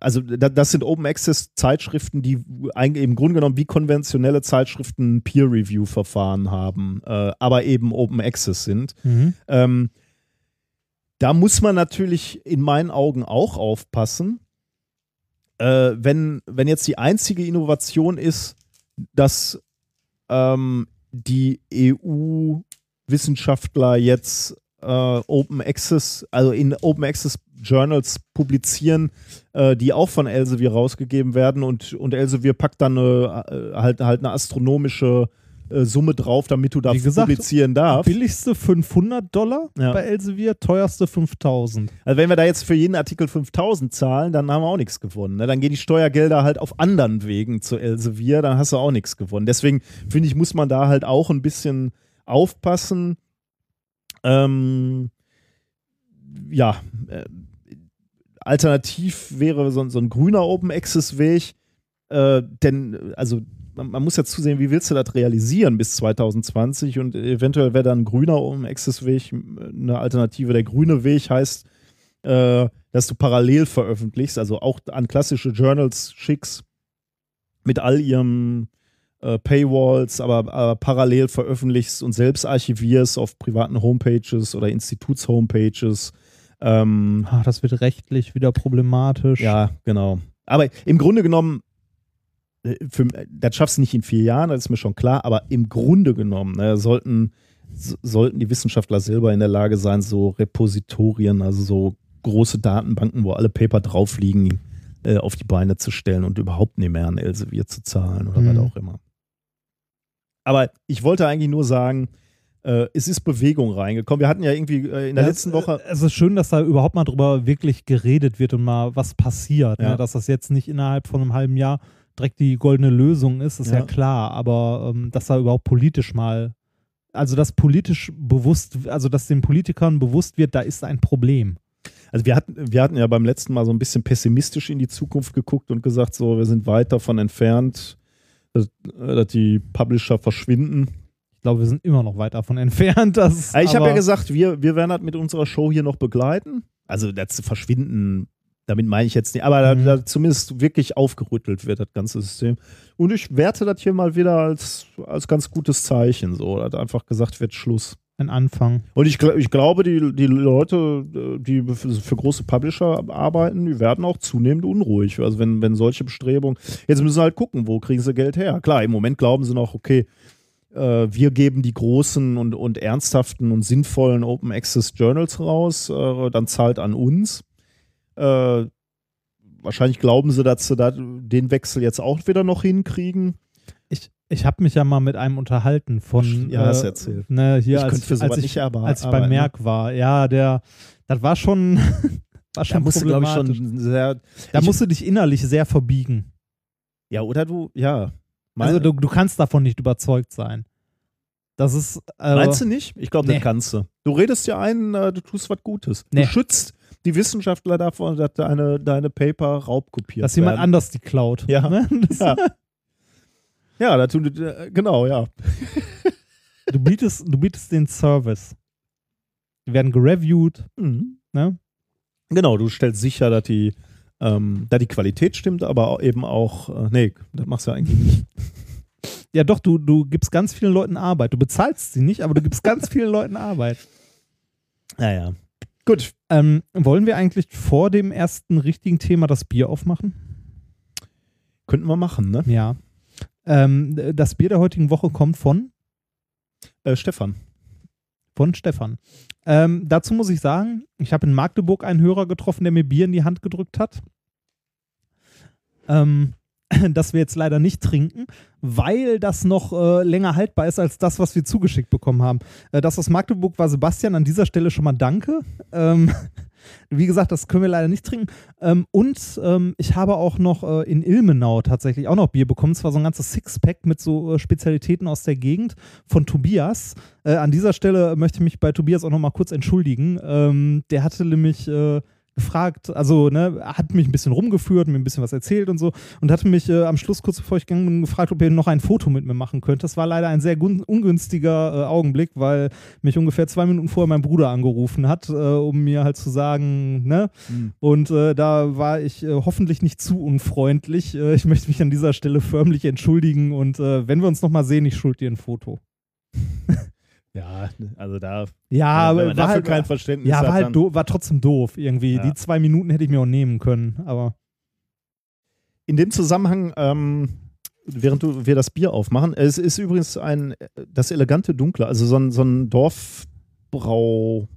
C: also das sind Open Access Zeitschriften, die im Grunde genommen wie konventionelle Zeitschriften Peer Review Verfahren haben, äh, aber eben Open Access sind.
A: Mhm.
C: Ähm, da muss man natürlich in meinen Augen auch aufpassen, äh, wenn, wenn jetzt die einzige Innovation ist, dass ähm, die EU-Wissenschaftler jetzt äh, Open Access, also in Open Access Journals publizieren, äh, die auch von Elsevier rausgegeben werden und, und Elsevier packt dann eine, äh, halt, halt eine astronomische äh, Summe drauf, damit du da
A: gesagt,
C: publizieren darfst.
A: Billigste 500 Dollar
C: Ja.
A: bei Elsevier, teuerste 5000.
C: Also wenn wir da jetzt für jeden Artikel 5000 zahlen, dann haben wir auch nichts gewonnen. Ne? Dann gehen die Steuergelder halt auf anderen Wegen zu Elsevier, dann hast du auch nichts gewonnen. Deswegen finde ich, muss man da halt auch ein bisschen aufpassen. Ähm, ja, äh, alternativ wäre so, so ein grüner Open Access Weg, äh, denn also man, man muss ja zusehen, wie willst du das realisieren bis 2020 und eventuell wäre dann ein grüner Open Access Weg eine Alternative. Der grüne Weg heißt, äh, dass du parallel veröffentlichst, also auch an klassische Journals schickst mit all ihrem äh, Paywalls, aber, aber parallel veröffentlichst und selbst archivierst auf privaten Homepages oder Instituts-Homepages. Ähm,
A: Ah, das wird rechtlich wieder problematisch.
C: ja, genau. Aber im Grunde genommen, äh, für, das schaffst du nicht in vier Jahren, das ist mir schon klar, aber im Grunde genommen ne, sollten, so- sollten die Wissenschaftler selber in der Lage sein, so Repositorien, also so große Datenbanken, wo alle Paper drauf liegen, äh, auf die Beine zu stellen und überhaupt nicht mehr an Elsevier zu zahlen oder
A: Mhm.
C: was auch immer. Aber ich wollte eigentlich nur sagen, äh, es ist Bewegung reingekommen. Wir hatten ja irgendwie äh, in der
A: Ja,
C: letzten Woche.
A: Es ist schön, dass da überhaupt mal drüber wirklich geredet wird und mal was passiert.
C: Ja.
A: Ne? Dass das jetzt nicht innerhalb von einem halben Jahr direkt die goldene Lösung ist, ist ja,
C: Ja.
A: klar. Aber ähm, dass da überhaupt politisch mal, also dass politisch bewusst, also dass den Politikern bewusst wird, da ist ein Problem.
C: Also wir hatten, wir hatten ja beim letzten Mal so ein bisschen pessimistisch in die Zukunft geguckt und gesagt, so, wir sind weit davon entfernt, dass, äh, dass die Publisher verschwinden.
A: Ich glaube, wir sind immer noch weit davon entfernt. Dass,
C: Also ich habe ja gesagt, wir, wir werden das mit unserer Show hier noch begleiten. Also das Verschwinden, damit meine ich jetzt nicht, aber da,
A: Mhm.
C: da zumindest wirklich aufgerüttelt wird, das ganze System. Und ich werte das hier mal wieder als, als ganz gutes Zeichen, so, dass einfach gesagt wird, Schluss.
A: ein Anfang.
C: Und ich, ich glaube, die, die Leute, äh, die für, große Publisher arbeiten, die werden auch zunehmend unruhig. Also wenn, wenn solche Bestrebungen, jetzt müssen sie halt gucken, wo kriegen sie Geld her. Klar, im Moment glauben sie noch, okay, äh, wir geben die großen und, und ernsthaften und sinnvollen Open Access Journals raus, äh, dann zahlt an uns. Äh, wahrscheinlich glauben sie, dass sie da den Wechsel jetzt auch wieder noch hinkriegen.
A: Ich, ich habe mich ja mal mit einem unterhalten von.
C: Ja,
A: äh,
C: erzählt.
A: Ne, hier,
C: Ich
A: als,
C: könnte für sowas
A: als ich,
C: nicht aber-
A: als ich
C: arbeiten,
A: bei
C: ne?
A: Merck war. Ja, der, das war schon, war
C: Da
A: schon
C: musst du, glaube ich, schon sehr.
A: Da musst du dich innerlich sehr verbiegen.
C: Ja, oder du, ja.
A: Also
C: Mein-
A: du, du kannst davon nicht überzeugt sein. Das ist. Äh,
C: Meinst du nicht? Ich glaube,
A: nee.
C: das kannst du. Du redest ja ein, äh, du tust was Gutes.
A: Nee.
C: Du schützt die Wissenschaftler davon, dass deine, deine Paper raubkopiert
A: dass jemand
C: werden.
A: anders die klaut.
C: Ja.
A: Ne?
C: Ja. Ja, da tun, die- äh, genau, ja.
A: du, bietest, du bietest den Service. Die werden gereviewt.
C: Mhm.
A: Ne?
C: Genau, du stellst sicher, dass die, ähm, da die Qualität stimmt, aber eben auch, äh, nee, das machst du eigentlich nicht.
A: Ja, doch, du, du gibst ganz vielen Leuten Arbeit. Du bezahlst sie nicht, aber du gibst ganz vielen Leuten Arbeit.
C: Naja. Gut.
A: Ähm, wollen wir eigentlich vor dem ersten richtigen Thema das Bier aufmachen?
C: Könnten wir machen, ne?
A: Ja. Ähm, das Bier der heutigen Woche kommt von,
C: Äh, Stefan.
A: Von Stefan. Ähm, dazu muss ich sagen, ich habe in Magdeburg einen Hörer getroffen, der mir Bier in die Hand gedrückt hat. Ähm, das wir jetzt leider nicht trinken, weil das noch äh, länger haltbar ist als das, was wir zugeschickt bekommen haben. Äh, das aus Magdeburg war Sebastian. An dieser Stelle schon mal danke. Ähm, wie gesagt, das können wir leider nicht trinken. Ähm, und ähm, ich habe auch noch äh, in Ilmenau tatsächlich auch noch Bier bekommen. Es war so ein ganzes Sixpack mit so äh, Spezialitäten aus der Gegend von Tobias. Äh, an dieser Stelle möchte ich mich bei Tobias auch noch mal kurz entschuldigen. Ähm, der hatte nämlich äh, gefragt, also ne, hat mich ein bisschen rumgeführt, mir ein bisschen was erzählt und so und hatte mich äh, am Schluss kurz bevor ich gegangen bin gefragt, ob er noch ein Foto mit mir machen könnte. Das war leider ein sehr ungünstiger äh, Augenblick, weil mich ungefähr zwei Minuten vorher mein Bruder angerufen hat, äh, um mir halt zu sagen, ne,
C: Hm.
A: und äh, da war ich äh, hoffentlich nicht zu unfreundlich. Äh, ich möchte mich an dieser Stelle förmlich entschuldigen und wenn wir uns nochmal sehen, ich schuld dir ein Foto.
C: Ja, also da,
A: Ja,
C: wenn man
A: war
C: dafür
A: halt,
C: kein Verständnis
A: ja,
C: hat,
A: war, halt war trotzdem doof irgendwie.
C: Ja.
A: Die zwei Minuten hätte ich mir auch nehmen können, aber
C: in dem Zusammenhang, ähm, während du, wir das Bier aufmachen, es ist übrigens ein, das elegante Dunkle, also so ein, so ein Dorfbrau.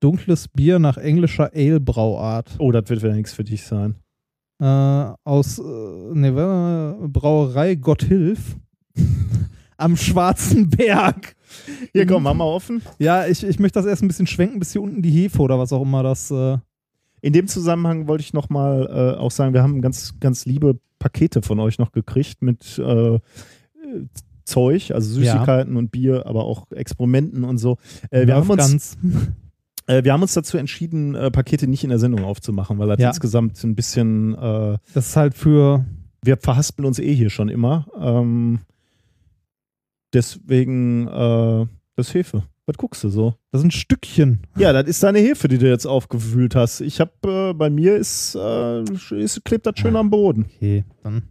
A: dunkles Bier nach englischer Ale-Brauart.
C: Oh, das wird wieder nichts für dich sein.
A: Äh, aus äh, ne, Brauerei Gotthilf am Schwarzen Berg.
C: Hier, komm, mach mal offen.
A: Ja, ich, ich möchte das erst ein bisschen schwenken, bis hier unten die Hefe oder was auch immer das. Äh,
C: In dem Zusammenhang wollte ich nochmal äh, auch sagen, wir haben ganz, ganz liebe Pakete von euch noch gekriegt mit äh, Zeug, also Süßigkeiten und Bier, aber auch Experimenten und so. Äh, wir, haben uns, äh, wir haben uns dazu entschieden, äh, Pakete nicht in der Sendung aufzumachen, weil das
A: Ja.
C: insgesamt ein bisschen, äh,
A: Das ist halt für.
C: wir verhaspeln uns eh hier schon immer. Ähm, deswegen äh, das Hefe. Was guckst du so?
A: Das ist ein Stückchen.
C: Ja, das ist deine Hefe, die du jetzt aufgewühlt hast. Ich habe äh, bei mir ist, äh, ist klebt das schön am Boden.
A: Okay, dann.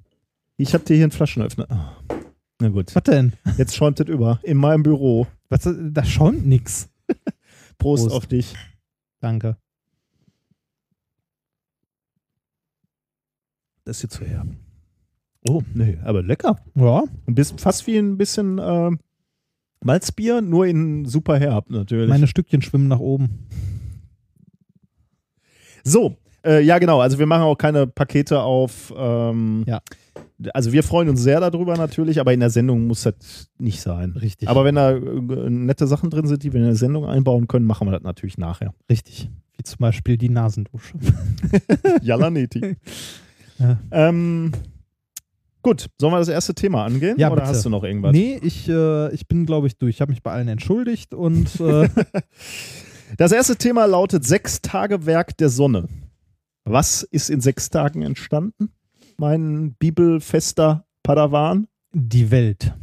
C: Ich habe dir hier einen Flaschenöffner. Ah. Na gut,
A: Was denn?
C: jetzt schäumt das über. In meinem Büro.
A: Was, da schäumt nix.
C: Prost,
A: Prost.
C: auf dich.
A: Danke.
C: Das ist hier zu herb. Oh, nee, aber lecker.
A: Ja,
C: Ein bisschen, fast wie ein bisschen äh, Malzbier, nur in super herb natürlich.
A: meine Stückchen schwimmen nach oben.
C: so, äh, ja genau, also wir machen auch keine Pakete auf. Ähm,
A: Ja.
C: Also wir freuen uns sehr darüber natürlich, aber in der Sendung muss das nicht sein.
A: Richtig.
C: Aber wenn da äh, nette Sachen drin sind, die wir in der Sendung einbauen können, machen wir das natürlich nachher.
A: Richtig. Wie zum Beispiel die Nasendusche.
C: Jalaneti.
A: Ja.
C: ähm, gut, sollen wir das erste Thema angehen?
A: Ja,
C: Oder
A: bitte.
C: hast du noch irgendwas?
A: Nee, ich, äh, ich bin, glaube ich, durch. Ich habe mich bei allen entschuldigt und äh,
C: Das erste Thema lautet Sechs Tage Werk der Sonne. Was ist in sechs Tagen entstanden? Mein bibelfester Padawan?
A: die Welt.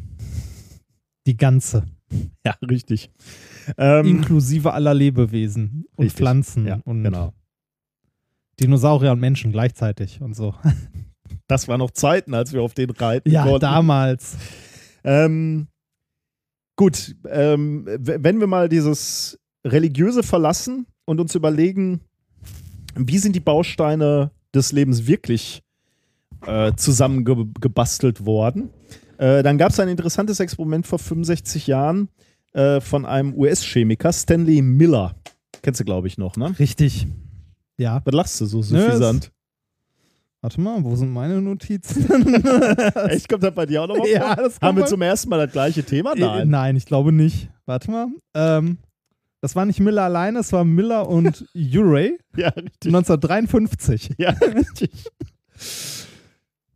A: Die ganze.
C: Ja, richtig. Ähm,
A: Inklusive aller Lebewesen und
C: Richtig.
A: Pflanzen
C: ja,
A: und
C: genau.
A: Dinosaurier und Menschen gleichzeitig und so.
C: Das war noch Zeiten, als wir auf den reiten
A: Ja,
C: konnten.
A: damals.
C: Ähm, gut, ähm, wenn wir mal dieses Religiöse verlassen und uns überlegen, wie sind die Bausteine des Lebens wirklich äh, zusammengebastelt worden, äh, dann gab es ein interessantes Experiment vor 65 Jahren äh, von einem US-Chemiker, Stanley Miller. Kennst du, glaube ich, noch, ne?
A: Richtig. Ja.
C: Was lachst du so suffisant?
A: Warte mal, wo sind meine Notizen?
C: Echt, kommt das bei dir auch noch mal
A: Ja,
C: vor?
A: das
C: Haben wir zum ersten Mal das gleiche Thema?
A: Äh,
C: Nein.
A: Nein, ich glaube nicht. Warte mal. Ähm, das war nicht Miller alleine, es war Miller und Urey
C: Ja, richtig.
A: 1953.
C: Ja, richtig.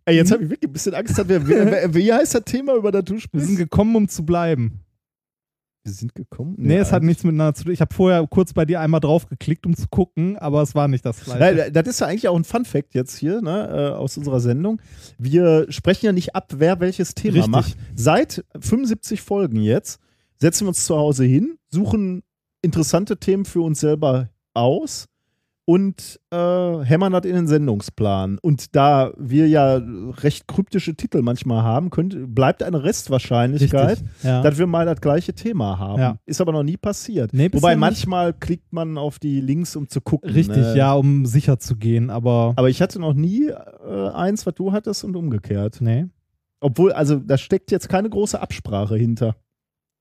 C: Ey, jetzt habe ich wirklich ein bisschen Angst. Wir, wie, heißt das Thema, über das du
A: Wir
C: sprichst?
A: sind gekommen, um zu bleiben.
C: Wir sind gekommen?
A: Nee, es hat nichts miteinander zu tun. Ich habe vorher kurz bei dir einmal drauf geklickt, um zu gucken, aber es war nicht das gleiche.
C: Nein, das ist ja eigentlich auch ein Fun-Fact jetzt hier ne, äh, aus unserer Sendung. Wir sprechen ja nicht ab, wer welches Thema
A: Richtig.
C: macht. Seit 75 Folgen jetzt setzen wir uns zu Hause hin, suchen interessante Themen für uns selber aus und äh, hämmern das in den Sendungsplan. Und da wir ja recht kryptische Titel manchmal haben, könnt, bleibt eine Restwahrscheinlichkeit,
A: Richtig. Ja.
C: dass wir mal das gleiche Thema haben.
A: Ja.
C: Ist aber noch nie passiert.
A: Nee,
C: Wobei
A: nicht.
C: manchmal klickt man auf die Links, um zu gucken.
A: Richtig,
C: ne?
A: ja, um sicher zu gehen, aber
C: Aber ich hatte noch nie äh, eins, was du hattest und umgekehrt.
A: nee.
C: Obwohl, also da steckt jetzt keine große Absprache hinter.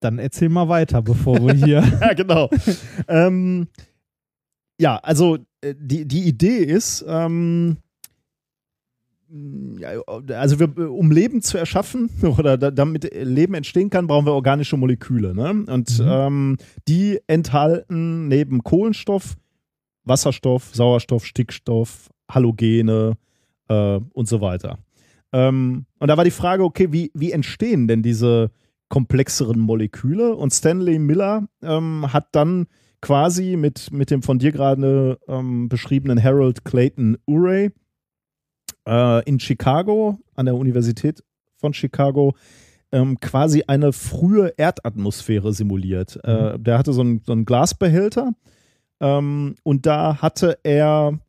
A: Dann erzähl mal weiter, bevor wir hier.
C: ja, genau. ähm, ja, also äh, die, die Idee ist, ähm, also wir, um Leben zu erschaffen oder da, damit Leben entstehen kann, brauchen wir organische Moleküle. Ne? Und
A: Mhm.
C: ähm, die enthalten neben Kohlenstoff, Wasserstoff, Sauerstoff, Stickstoff, Halogene äh, und so weiter. Ähm, und da war die Frage, okay, wie, wie entstehen denn diese komplexeren Moleküle? Und Stanley Miller ähm, hat dann quasi mit, mit dem von dir gerade ähm, beschriebenen Harold Clayton Urey äh, in Chicago, an der Universität von Chicago, ähm, quasi eine frühe Erdatmosphäre simuliert. Äh, der hatte so einen, so einen Glasbehälter ähm, und da hatte er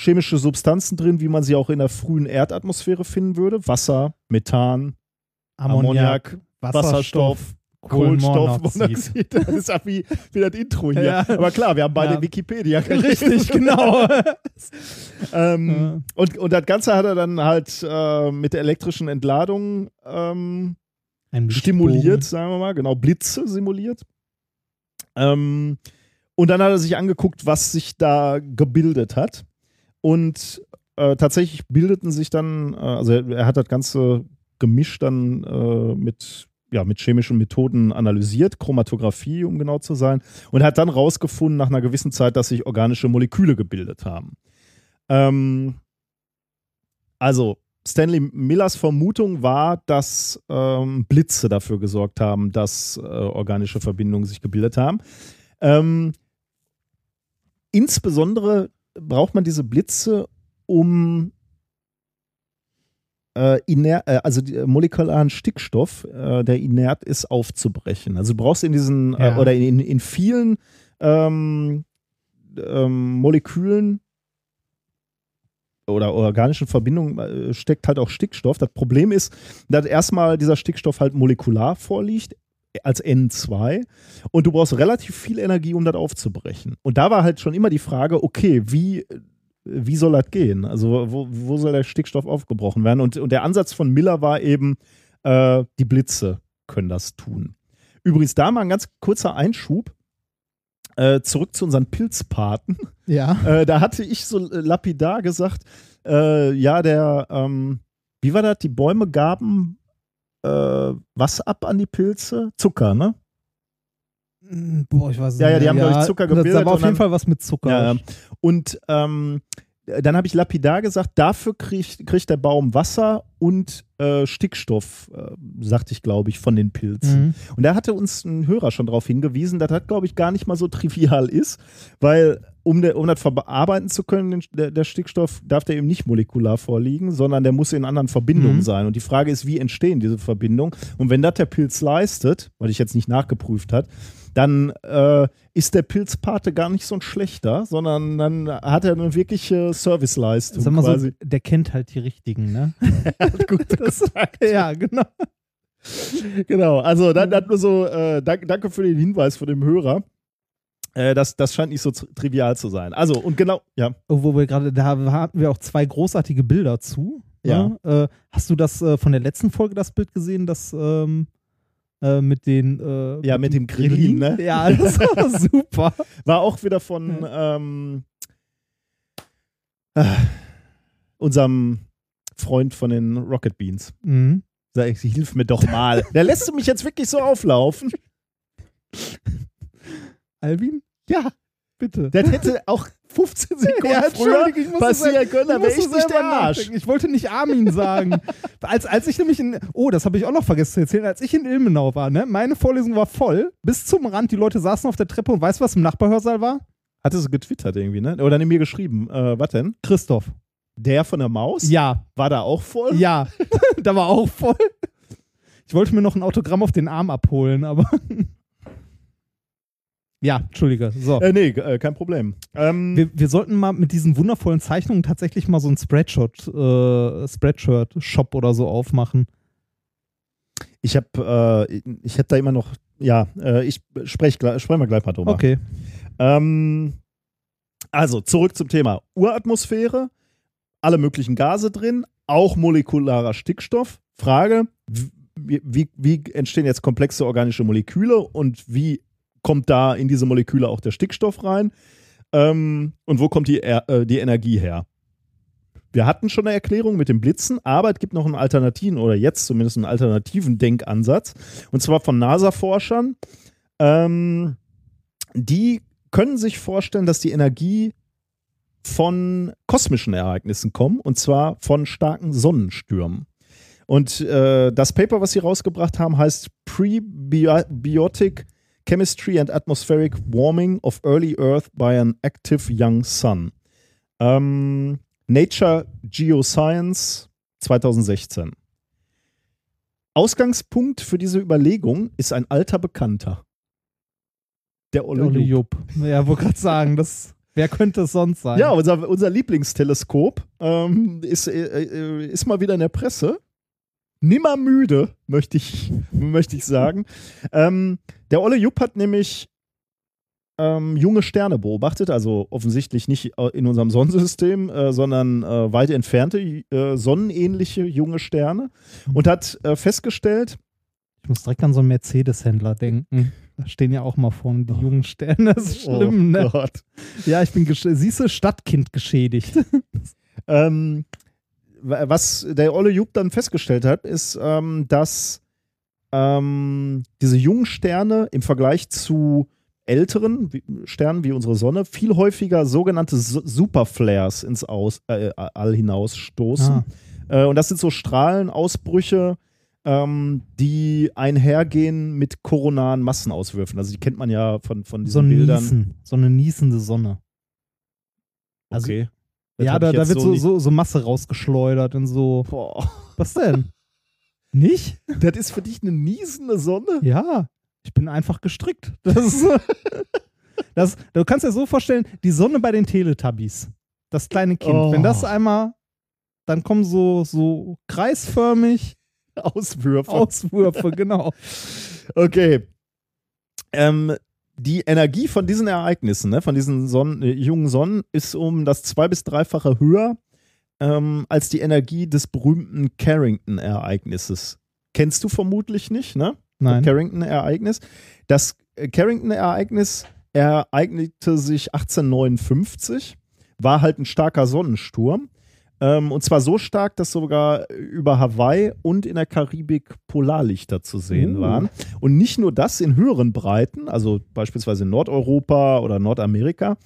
C: chemische Substanzen drin, wie man sie auch in der frühen Erdatmosphäre finden würde. Wasser, Methan, Ammoniak, Wasserstoff, Kohlenstoffmonoxid. Das ist ja wie, wie das Intro hier.
A: Ja.
C: Aber klar, wir haben beide
A: Ja.
C: Wikipedia gelesen.
A: Richtig, genau.
C: Ähm,
A: Ja.
C: und, und das Ganze hat er dann halt äh, mit der elektrischen Entladung ähm, stimuliert, sagen wir mal, genau, Blitze simuliert. Ähm, und dann hat er sich angeguckt, was sich da gebildet hat. Und äh, tatsächlich bildeten sich dann, äh, also er, er hat das Ganze gemischt dann äh, mit, ja, mit chemischen Methoden analysiert, Chromatographie, um genau zu sein, und hat dann rausgefunden nach einer gewissen Zeit, dass sich organische Moleküle gebildet haben. Ähm, also, Stanley Millers Vermutung war, dass ähm, Blitze dafür gesorgt haben, dass äh, organische Verbindungen sich gebildet haben. Ähm, insbesondere braucht man diese Blitze, um äh, iner äh, also die, äh, molekularen Stickstoff, äh, der inert ist, aufzubrechen. Also du brauchst in diesen
A: Ja.
C: äh, oder in, in vielen ähm, ähm, Molekülen oder organischen Verbindungen äh, steckt halt auch Stickstoff. Das Problem ist, dass erstmal dieser Stickstoff halt molekular vorliegt als N2 und du brauchst relativ viel Energie, um das aufzubrechen. Und da war halt schon immer die Frage, okay, wie, wie soll das gehen? Also wo, wo soll der Stickstoff aufgebrochen werden? Und, und der Ansatz von Miller war eben, äh, die Blitze können das tun. Übrigens, da mal ein ganz kurzer Einschub. Äh, zurück zu unseren Pilzpaten.
A: Ja.
C: Äh, da hatte ich so lapidar gesagt, äh, ja, der, ähm, wie war das? Die Bäume gaben äh, was ab an die Pilze? Zucker, ne?
A: Mm, Boah, ich weiß es
C: Ja, ja,
A: nicht.
C: die haben, glaub ich, Zucker gebildet
A: Da war auf jeden Fall was mit Zucker.
C: Ja, ja. Und ähm, dann habe ich lapidar gesagt, dafür kriegt, kriegt der Baum Wasser und äh, Stickstoff, äh, sagte ich, glaube ich, von den Pilzen.
A: Mhm.
C: Und da hatte uns ein Hörer schon darauf hingewiesen, dass das, glaube ich, gar nicht mal so trivial ist, weil um, der, um das verarbeiten zu können, den, der, der Stickstoff, darf der eben nicht molekular vorliegen, sondern der muss in anderen Verbindungen
A: Mhm.
C: sein. Und die Frage ist, wie entstehen diese Verbindungen? Und wenn das der Pilz leistet, weil ich jetzt nicht nachgeprüft hat, dann äh, ist der Pilzpate gar nicht so ein schlechter, sondern dann hat er eine wirkliche Serviceleistung
A: Sag mal so,
C: quasi.
A: der kennt halt die richtigen, ne?
C: Gut gesagt.
A: ja, genau.
C: Genau, also dann, dann nur so, äh, danke, danke für den Hinweis von dem Hörer. Äh, das, das scheint nicht so tr- trivial zu sein. Also, und genau, ja.
A: Oh, Wo wir gerade, da hatten wir auch zwei großartige Bilder zu.
C: Ja.
A: Ne? Äh, hast du das äh, von der letzten Folge, das Bild gesehen, das ähm, äh, mit den äh,
C: Ja, mit dem Grillin, ne?
A: Ja, das war super.
C: War auch wieder von ähm, äh, unserem Freund von den Rocket Beans.
A: Mhm.
C: Sag ich, hilf mir doch mal. Der lässt du mich jetzt wirklich so auflaufen?
A: Albin?
C: Ja,
A: Bitte.
C: das hätte auch 15 Sekunden
A: Ja,
C: früher passieren können,
A: musste
C: ich nicht der Arsch.
A: Ich wollte nicht Armin sagen. als, als ich nämlich in, oh, das habe ich auch noch vergessen zu erzählen, als ich in Ilmenau war, ne? Meine Vorlesung war voll, bis zum Rand, die Leute saßen auf der Treppe und weißt du, was im Nachbarhörsaal war?
C: Hatte sie getwittert irgendwie, ne? Oder in mir geschrieben. Äh, was denn?
A: Christoph.
C: Der von der Maus?
A: Ja,
C: War da auch voll?
A: ja. da war auch voll. Ich wollte mir noch ein Autogramm auf den Arm abholen, aber. Ja, Entschuldige. So.
C: Äh, nee, äh, kein Problem. Ähm,
A: Wir, wir sollten mal mit diesen wundervollen Zeichnungen tatsächlich mal so einen Spreadshirt, äh, Spreadshirt-Shop oder so aufmachen.
C: ich habe, äh, ich hätte da immer noch, ja, äh, ich spreche sprechen wir gleich mal drüber.
A: Okay.
C: Ähm, also, zurück zum Thema. Uratmosphäre, alle möglichen Gase drin, auch molekularer Stickstoff. Frage, wie, wie, wie entstehen jetzt komplexe organische Moleküle und wie kommt da in diese Moleküle auch der Stickstoff rein? Ähm, und wo kommt die, äh, die Energie her? Wir hatten schon eine Erklärung mit dem Blitzen, aber es gibt noch einen alternativen oder jetzt zumindest einen alternativen Denkansatz und zwar von NASA-Forschern. Ähm, die können sich vorstellen, dass die Energie von kosmischen Ereignissen kommt und zwar von starken Sonnenstürmen. Und äh, das Paper, was sie rausgebracht haben, heißt Prebiotic Chemistry and Atmospheric Warming of Early Earth by an Active Young Sun. Ähm, Nature Geoscience 2016. Ausgangspunkt für diese Überlegung ist ein alter Bekannter. Der Olle,
A: Olle
C: Jupp.
A: Jupp. Ja, wollte gerade sagen, das, wer könnte es sonst sein?
C: Ja, unser, unser Lieblingsteleskop ähm, ist, äh, äh, ist mal wieder in der Presse. Nimmer müde, möchte ich, möchte ich sagen. ähm, der Olle Jupp hat nämlich ähm, junge Sterne beobachtet, also offensichtlich nicht äh, in unserem Sonnensystem, äh, sondern äh, weit entfernte, äh, sonnenähnliche junge Sterne und hat äh, festgestellt,
A: Ich muss direkt an so einen Mercedes-Händler denken. Da stehen ja auch mal vorne die jungen Sterne. Das ist schlimm,
C: oh
A: ne?
C: Gott,
A: Ja, ich bin, siehst du, Stadtkind geschädigt.
C: Ähm, was der Olle Jupp dann festgestellt hat, ist, ähm, dass ähm, diese jungen Sterne im Vergleich zu älteren Sternen wie unsere Sonne viel häufiger sogenannte Su- Superflares ins Aus, äh, All hinausstoßen.
A: Ah.
C: Äh, und das sind so Strahlenausbrüche, ähm, die einhergehen mit koronaren Massenauswürfen. Also die kennt man ja von, von diesen
A: so
C: Bildern.
A: Niesen, so eine niesende Sonne. Also-
C: Okay. Das
A: ja, da, da wird so, so, so Masse rausgeschleudert und so.
C: Boah.
A: Was denn? Nicht?
C: Das ist für dich eine niesende Sonne?
A: Ja, ich bin einfach gestrickt. Das das, du kannst dir so vorstellen, die Sonne bei den Teletubbies. Das kleine Kind.
C: Oh.
A: Wenn das einmal, dann kommen so, so kreisförmig
C: Auswürfe.
A: Auswürfe, genau.
C: Okay. Ähm, die Energie von diesen Ereignissen, ne, von diesen Sonnen, äh, jungen Sonnen, ist um das zwei- bis dreifache höher ähm, als die Energie des berühmten Carrington-Ereignisses. Kennst du vermutlich nicht, ne?
A: Nein.
C: Carrington-Ereignis. Das äh, Carrington-Ereignis ereignete sich 1859, war halt ein starker Sonnensturm. Ähm, und zwar so stark, dass sogar über Hawaii und in der Karibik Polarlichter zu sehen
A: Oh.
C: waren. Und nicht nur das in höheren Breiten, also beispielsweise in Nordeuropa oder Nordamerika,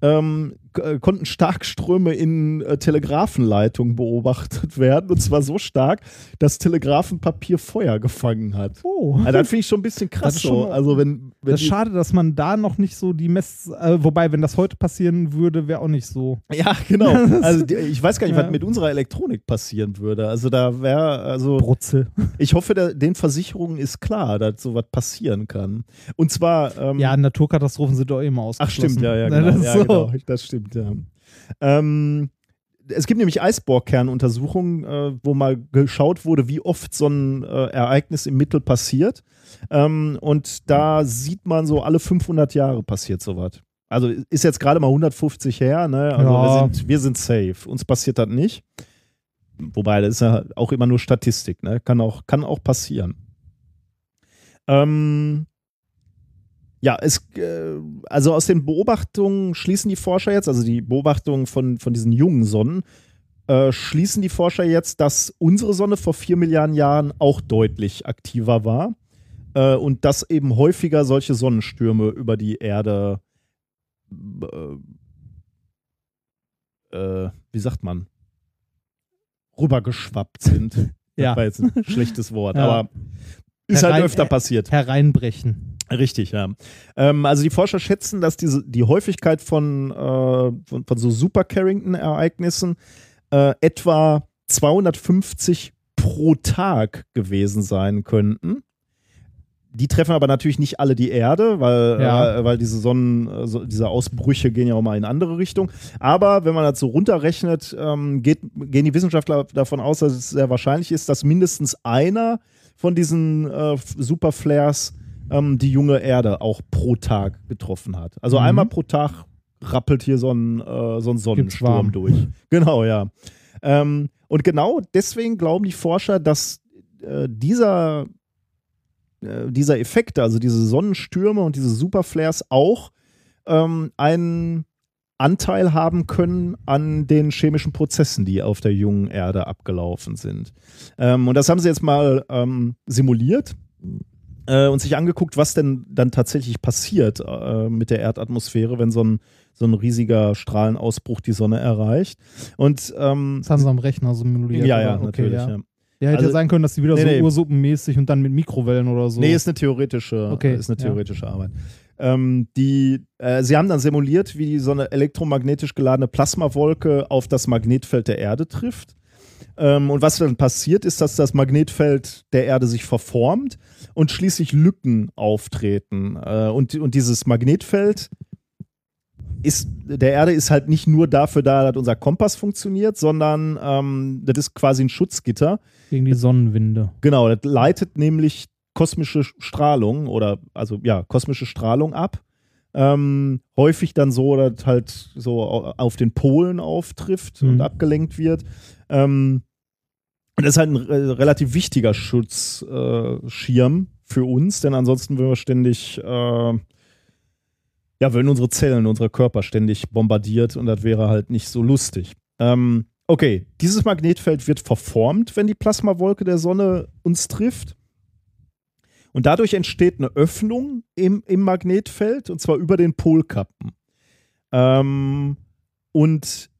C: ähm, äh, konnten Starkströme in äh, Telegrafenleitungen beobachtet werden. Und zwar so stark, dass Telegrafenpapier Feuer gefangen hat.
A: Oh.
C: Also das finde ich schon ein bisschen krass
A: schon
C: so. Also wenn, wenn
A: Das ist schade, dass man da noch nicht so die Mess. Äh, wobei, wenn das heute passieren würde, wäre auch nicht so.
C: ja genau. Also die, ich weiß gar nicht,
A: Ja.
C: was mit unserer Elektronik passieren würde. Also da wäre, also
A: Brutzel.
C: ich hoffe, der, den Versicherungen ist klar, dass sowas passieren kann. Und zwar ähm,
A: Ja, Naturkatastrophen sind doch immer
C: Ach
A: ausgeschlossen.
C: stimmt, ja, ja, genau. ja, genau. Das stimmt, ja. Ähm, es gibt nämlich Eisbohrkernuntersuchungen, äh, wo mal geschaut wurde, wie oft so ein äh, Ereignis im Mittel passiert. Ähm, und da sieht man so, alle 500 Jahre passiert sowas. Also ist jetzt gerade mal 150 her, ne? Also
A: Ja.
C: wir, sind, wir sind safe. Uns passiert das nicht. Wobei, das ist ja auch immer nur Statistik, ne? Kann auch, kann auch passieren. Ähm, ja, es, äh, also aus den Beobachtungen schließen die Forscher jetzt, also die Beobachtungen von, von diesen jungen Sonnen, äh, schließen die Forscher jetzt, dass unsere Sonne vor vier Milliarden Jahren auch deutlich aktiver war äh, und dass eben häufiger solche Sonnenstürme über die Erde, äh, äh, wie sagt man, rübergeschwappt sind.
A: Ja.
C: Das war jetzt ein schlechtes Wort,
A: Ja.
C: aber ist halt
A: Herein-
C: öfter passiert.
A: Hereinbrechen.
C: Richtig, ja. Ähm, also die Forscher schätzen, dass diese, die Häufigkeit von, äh, von, von so Super Carrington-Ereignissen äh, etwa 250 pro Tag gewesen sein könnten. Die treffen aber natürlich nicht alle die Erde, weil,
A: Ja.
C: äh, weil diese Sonnen, äh, diese Ausbrüche gehen ja auch mal in andere Richtung. Aber wenn man das so runterrechnet, ähm, geht, gehen die Wissenschaftler davon aus, dass es sehr wahrscheinlich ist, dass mindestens einer von diesen äh, Superflares ähm, die junge Erde auch pro Tag getroffen hat. Also
A: Mhm.
C: einmal pro Tag rappelt hier so ein, äh, so ein Sonnensturm durch. Genau, ja. Ähm, und genau deswegen glauben die Forscher, dass äh, dieser, äh, dieser Effekt, also diese Sonnenstürme und diese Superflares auch ähm, einen Anteil haben können an den chemischen Prozessen, die auf der jungen Erde abgelaufen sind. Ähm, und das haben sie jetzt mal ähm, simuliert äh, und sich angeguckt, was denn dann tatsächlich passiert äh, mit der Erdatmosphäre, wenn so ein, so ein riesiger Strahlenausbruch die Sonne erreicht. Und ähm,
A: Das haben sie am Rechner simuliert.
C: ja, ja,
A: okay,
C: natürlich.
A: ja.
C: Ja.
A: Ja, hätte
C: Also-
A: ja sein können, dass die wieder
C: Nee,
A: so
C: nee.
A: ursuppenmäßig und dann mit Mikrowellen oder so.
C: Nee, ist eine theoretische,
A: Okay,
C: ist eine
A: ja.
C: theoretische Arbeit. Ähm, die, äh, sie haben dann simuliert, wie so eine elektromagnetisch geladene Plasmawolke auf das Magnetfeld der Erde trifft. Ähm, und was dann passiert, ist, dass das Magnetfeld der Erde sich verformt und schließlich Lücken auftreten. Äh, und, und dieses Magnetfeld ist, der Erde ist halt nicht nur dafür da, dass unser Kompass funktioniert, sondern ähm, das ist quasi ein Schutzgitter.
A: Gegen die Sonnenwinde.
C: Genau, das leitet nämlich kosmische Strahlung oder also ja, kosmische Strahlung ab. Ähm, häufig dann so, dass halt so au- auf den Polen auftrifft und
A: Mhm.
C: abgelenkt wird. Ähm, und das ist halt ein äh, relativ wichtiger Schutzschirm äh, für uns, denn ansonsten würden wir ständig, äh, ja, würden unsere Zellen, unsere Körper ständig bombardiert und das wäre halt nicht so lustig. Ähm, okay, dieses Magnetfeld wird verformt, wenn die Plasmawolke der Sonne uns trifft. Und dadurch entsteht eine Öffnung im, im Magnetfeld, und zwar über den Polkappen. Ähm, und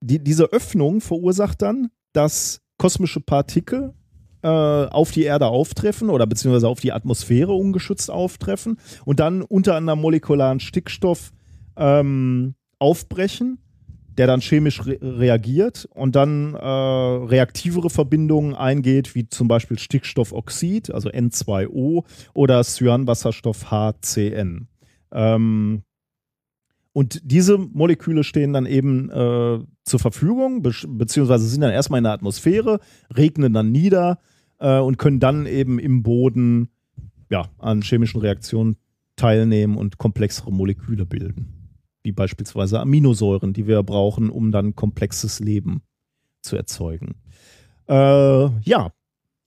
C: die, diese Öffnung verursacht dann, dass kosmische Partikel äh, auf die Erde auftreffen oder beziehungsweise auf die Atmosphäre ungeschützt auftreffen und dann unter anderem molekularen Stickstoff ähm, aufbrechen, der dann chemisch re reagiert und dann äh, reaktivere Verbindungen eingeht, wie zum Beispiel Stickstoffoxid, also N2O, oder Cyanwasserstoff HCN. Ähm, und diese Moleküle stehen dann eben äh, zur Verfügung, be beziehungsweise sind dann erstmal in der Atmosphäre, regnen dann nieder äh, und können dann eben im Boden ja, an chemischen Reaktionen teilnehmen und komplexere Moleküle bilden. Wie beispielsweise Aminosäuren, die wir brauchen, um dann komplexes Leben zu erzeugen. Äh, ja,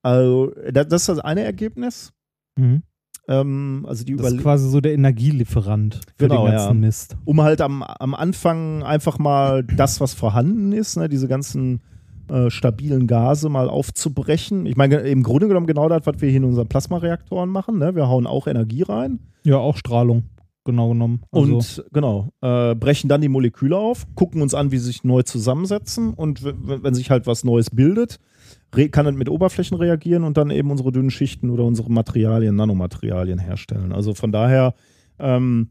C: also das, das ist das eine Ergebnis.
A: Mhm.
C: Ähm, also die
A: Das ist quasi so der Energielieferant für
C: Genau,
A: den ganzen
C: ja.
A: Mist.
C: um halt am, am Anfang einfach mal das, was vorhanden ist, ne, diese ganzen äh, stabilen Gase mal aufzubrechen. Ich meine, im Grunde genommen genau das, was wir hier in unseren Plasmareaktoren machen. Ne? Wir hauen auch Energie rein
A: Ja, auch Strahlung, genau genommen. Also,
C: und genau, äh, brechen dann die Moleküle auf, gucken uns an, wie sie sich neu zusammensetzen und wenn sich halt was Neues bildet, kann es mit Oberflächen reagieren und dann eben unsere dünnen Schichten oder unsere Materialien, Nanomaterialien herstellen. Also von daher ähm,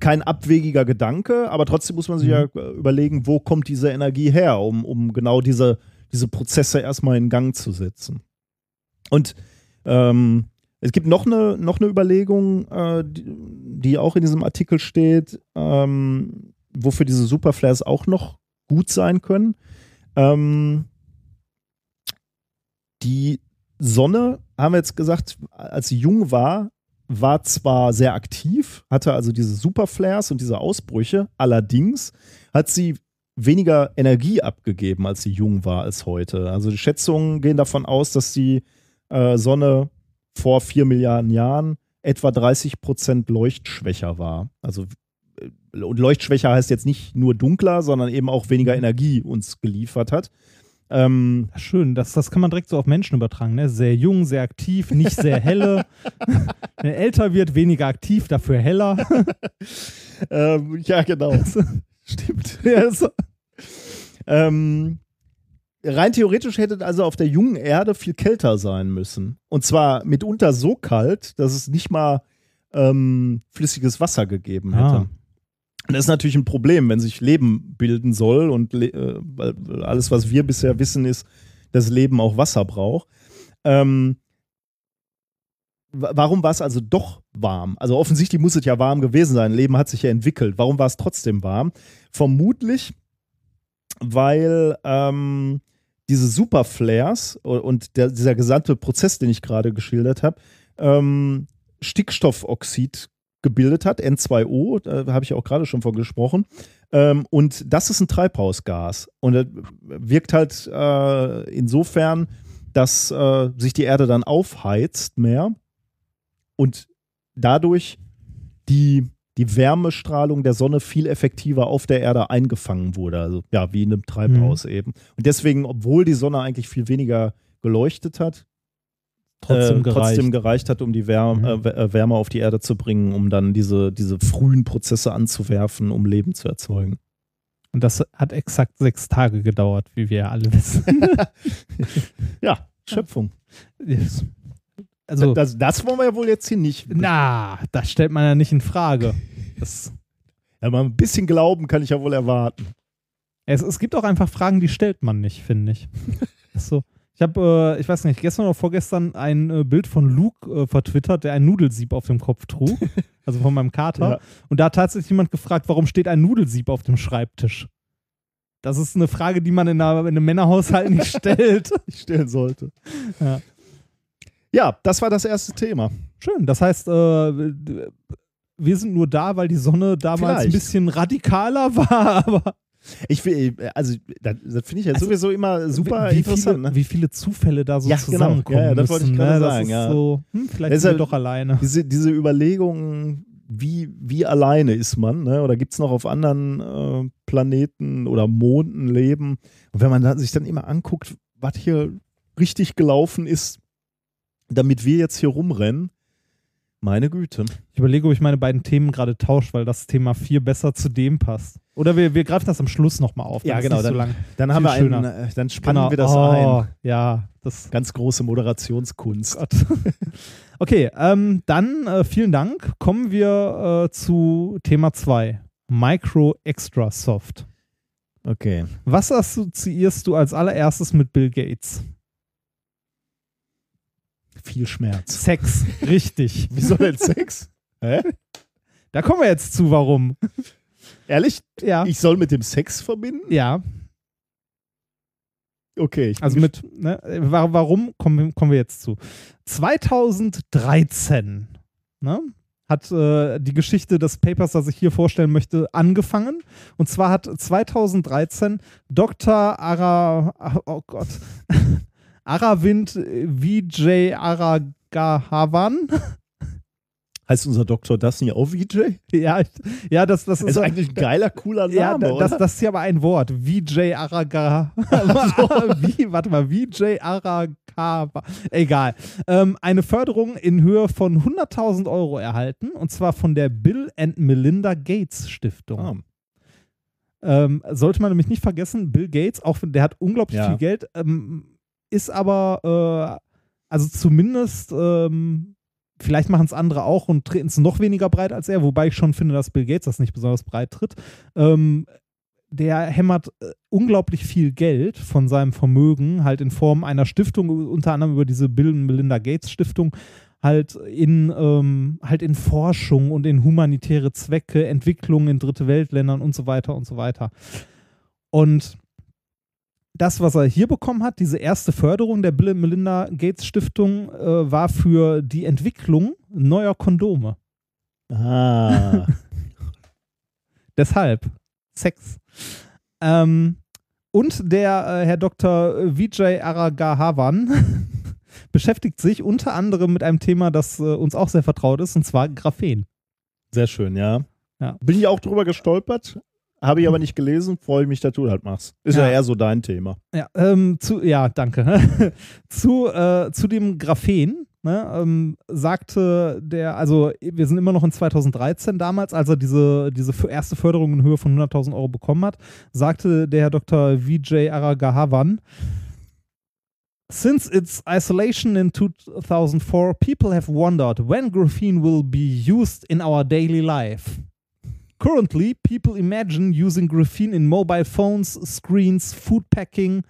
C: kein abwegiger Gedanke, aber trotzdem muss man sich ja äh, überlegen, wo kommt diese Energie her, um, um genau diese, diese Prozesse erstmal in Gang zu setzen. Und ähm, es gibt noch eine, noch eine Überlegung, äh, die, die auch in diesem Artikel steht, ähm, wofür diese Superflares auch noch gut sein können. Ähm, die Sonne, haben wir jetzt gesagt, als sie jung war, war zwar sehr aktiv, hatte also diese Superflares und diese Ausbrüche, allerdings hat sie weniger Energie abgegeben, als sie jung war, als heute. Also die Schätzungen gehen davon aus, dass die äh, Sonne vor vier Milliarden Jahren etwa 30 Prozent leuchtschwächer war. Also äh, und leuchtschwächer heißt jetzt nicht nur dunkler, sondern eben auch weniger Energie uns geliefert hat. Ähm,
A: Schön, das, das kann man direkt so auf Menschen übertragen. Ne? Sehr jung, sehr aktiv, nicht sehr helle. Wenn er älter wird, weniger aktiv, dafür heller.
C: ähm, ja, genau. Stimmt. Ja, so. ähm, rein theoretisch hätte also auf der jungen Erde viel kälter sein müssen. Und zwar mitunter so kalt, dass es nicht mal ähm, flüssiges Wasser gegeben hätte.
A: Ah.
C: Und Das ist natürlich ein Problem, wenn sich Leben bilden soll und äh, alles, was wir bisher wissen, ist, dass Leben auch Wasser braucht. Ähm, wa- warum war es also doch warm? Also offensichtlich muss es ja warm gewesen sein. Leben hat sich ja entwickelt. Warum war es trotzdem warm? Vermutlich, weil ähm, diese Superflares und der, dieser gesamte Prozess, den ich gerade geschildert habe, ähm, Stickstoffoxid gebildet hat, N2O, da habe ich auch gerade schon von gesprochen. Ähm, und das ist ein Treibhausgas. Und das wirkt halt äh, insofern, dass äh, sich die Erde dann aufheizt mehr und dadurch die, die Wärmestrahlung der Sonne viel effektiver auf der Erde eingefangen wurde. Also ja, wie in einem Treibhaus eben. Und deswegen, obwohl die Sonne eigentlich viel weniger geleuchtet hat,
A: Trotzdem
C: äh,
A: gereicht.
C: trotzdem gereicht hat, um die Wärme,
A: Mhm.
C: äh, äh, Wärme auf die Erde zu bringen, um dann diese, diese frühen Prozesse anzuwerfen, um Leben zu erzeugen.
A: Und das hat exakt sechs Tage gedauert, wie wir alle wissen.
C: Ja, Schöpfung.
A: Yes. Also,
C: das, das wollen wir ja wohl jetzt hier nicht.
A: na, das stellt man ja nicht in Frage. Das,
C: Ja, mal ein bisschen Glauben kann ich ja wohl erwarten.
A: es, es gibt auch einfach Fragen, die stellt man nicht, finde ich. So. Ich habe, äh, ich weiß nicht, gestern oder vorgestern ein äh, Bild von Luke äh, vertwittert, der ein Nudelsieb auf dem Kopf trug. also von meinem Kater.
C: Ja.
A: Und da hat tatsächlich jemand gefragt, warum steht ein Nudelsieb auf dem Schreibtisch? Das ist eine Frage, die man in, einer, in einem Männerhaushalt nicht stellt.
C: Ich stellen sollte.
A: Ja.
C: Ja, das war das erste Thema.
A: Schön. Das heißt, äh, wir sind nur da, weil die Sonne damals ein
C: Vielleicht.
A: bisschen radikaler war, aber
C: Ich will, also, das, das finde ich ja
A: Also,
C: sowieso immer super
A: wie,
C: interessant.
A: viele,
C: ne?
A: wie viele Zufälle da so
C: Ja, genau.
A: zusammenkommen.
C: Ja, ja, das wollte ich
A: müssen,
C: gerade
A: ne?
C: sagen,
A: Ist
C: ja.
A: so, hm, vielleicht
C: Deshalb-
A: sind wir doch alleine.
C: Diese, diese Überlegungen, wie, wie alleine ist man, ne? oder gibt es noch auf anderen äh, Planeten oder Monden Leben? Und wenn man sich dann immer anguckt, was hier richtig gelaufen ist, damit wir jetzt hier rumrennen, meine Güte.
A: Ich überlege, ob ich meine beiden Themen gerade tausche, weil das Thema 4 besser zu dem passt. Oder wir, wir greifen das am Schluss nochmal auf. dann
C: Ja, genau,
A: Nicht so
C: dann-
A: lang.
C: Dann haben wir einen,
A: schöner.
C: äh, dann spannen
A: Genau.
C: wir das
A: oh,
C: ein.
A: Ja, das.
C: Ganz große Moderationskunst.
A: Okay, ähm, dann äh, vielen Dank. Kommen wir äh, zu Thema 2. Micro Extra Soft.
C: Okay.
A: Was assoziierst du als allererstes mit Bill Gates?
C: Viel Schmerz.
A: Sex, richtig.
C: Wieso denn Sex? Hä?
A: Da kommen wir jetzt zu, warum.
C: Ehrlich?
A: Ja.
C: Ich soll mit dem Sex verbinden?
A: ja,
C: Okay.
A: also mit, ne, wa- warum kommen, wir- kommen wir jetzt zu? 2013 ne, hat äh, die Geschichte des Papers, das ich hier vorstellen möchte, angefangen. Und zwar hat 2013 Dr. Ara, oh Gott, Aravind Vijay Aragahavan,
C: Heißt unser Doktor das nicht auch VJ?
A: ja, ja, das, das ist
C: ist eigentlich ein geiler, cooler
A: Ja,
C: Name,
A: da- das,
C: oder?
A: das ist ja aber ein Wort. VJ Araga. Wie, warte mal, VJ Araga. Egal. Ähm, eine Förderung in Höhe von 100.000 Euro erhalten und zwar von der Bill and Melinda Gates Stiftung.
C: Ah,
A: Ähm, sollte man nämlich nicht vergessen, Bill Gates, auch der hat unglaublich
C: Ja.
A: viel Geld, ähm, ist aber, äh, also zumindest, ähm, vielleicht machen es andere auch und treten es noch weniger breit als er, wobei ich schon finde, dass Bill Gates das nicht besonders breit tritt. Ähm, der hämmert äh, unglaublich viel Geld von seinem Vermögen, halt in Form einer Stiftung, unter anderem über diese Bill und Melinda Gates Stiftung, halt in, ähm, halt in Forschung und in humanitäre Zwecke, Entwicklung in dritte Weltländern und so weiter und so weiter. Und das, was er hier bekommen hat, diese erste Förderung der Bill und Melinda Gates Stiftung, äh, war für die Entwicklung neuer Kondome.
C: ah.
A: Deshalb Sex. Ähm, und der äh, Herr Dr. Vijay Aragahavan beschäftigt sich unter anderem mit einem Thema, das äh, uns auch sehr vertraut ist, und zwar Graphen.
C: Sehr schön, ja.
A: Ja.
C: Bin ich auch drüber gestolpert, habe ich aber nicht gelesen, freue ich mich, dass du halt machst. Ist ja,
A: Ja.
C: eher so dein Thema.
A: Ja, ähm, zu, ja danke. zu, äh, zu dem Graphen ne, ähm, sagte der, also wir sind immer noch in 2013 damals, als er diese, diese erste Förderung in Höhe von 100.000 Euro bekommen hat, sagte der Herr Dr. Vijay Aragahavan, Since its isolation in 2004, people have wondered when graphene will be used in our daily life. Currently, people imagine using graphene in mobile phones, screens, food packing,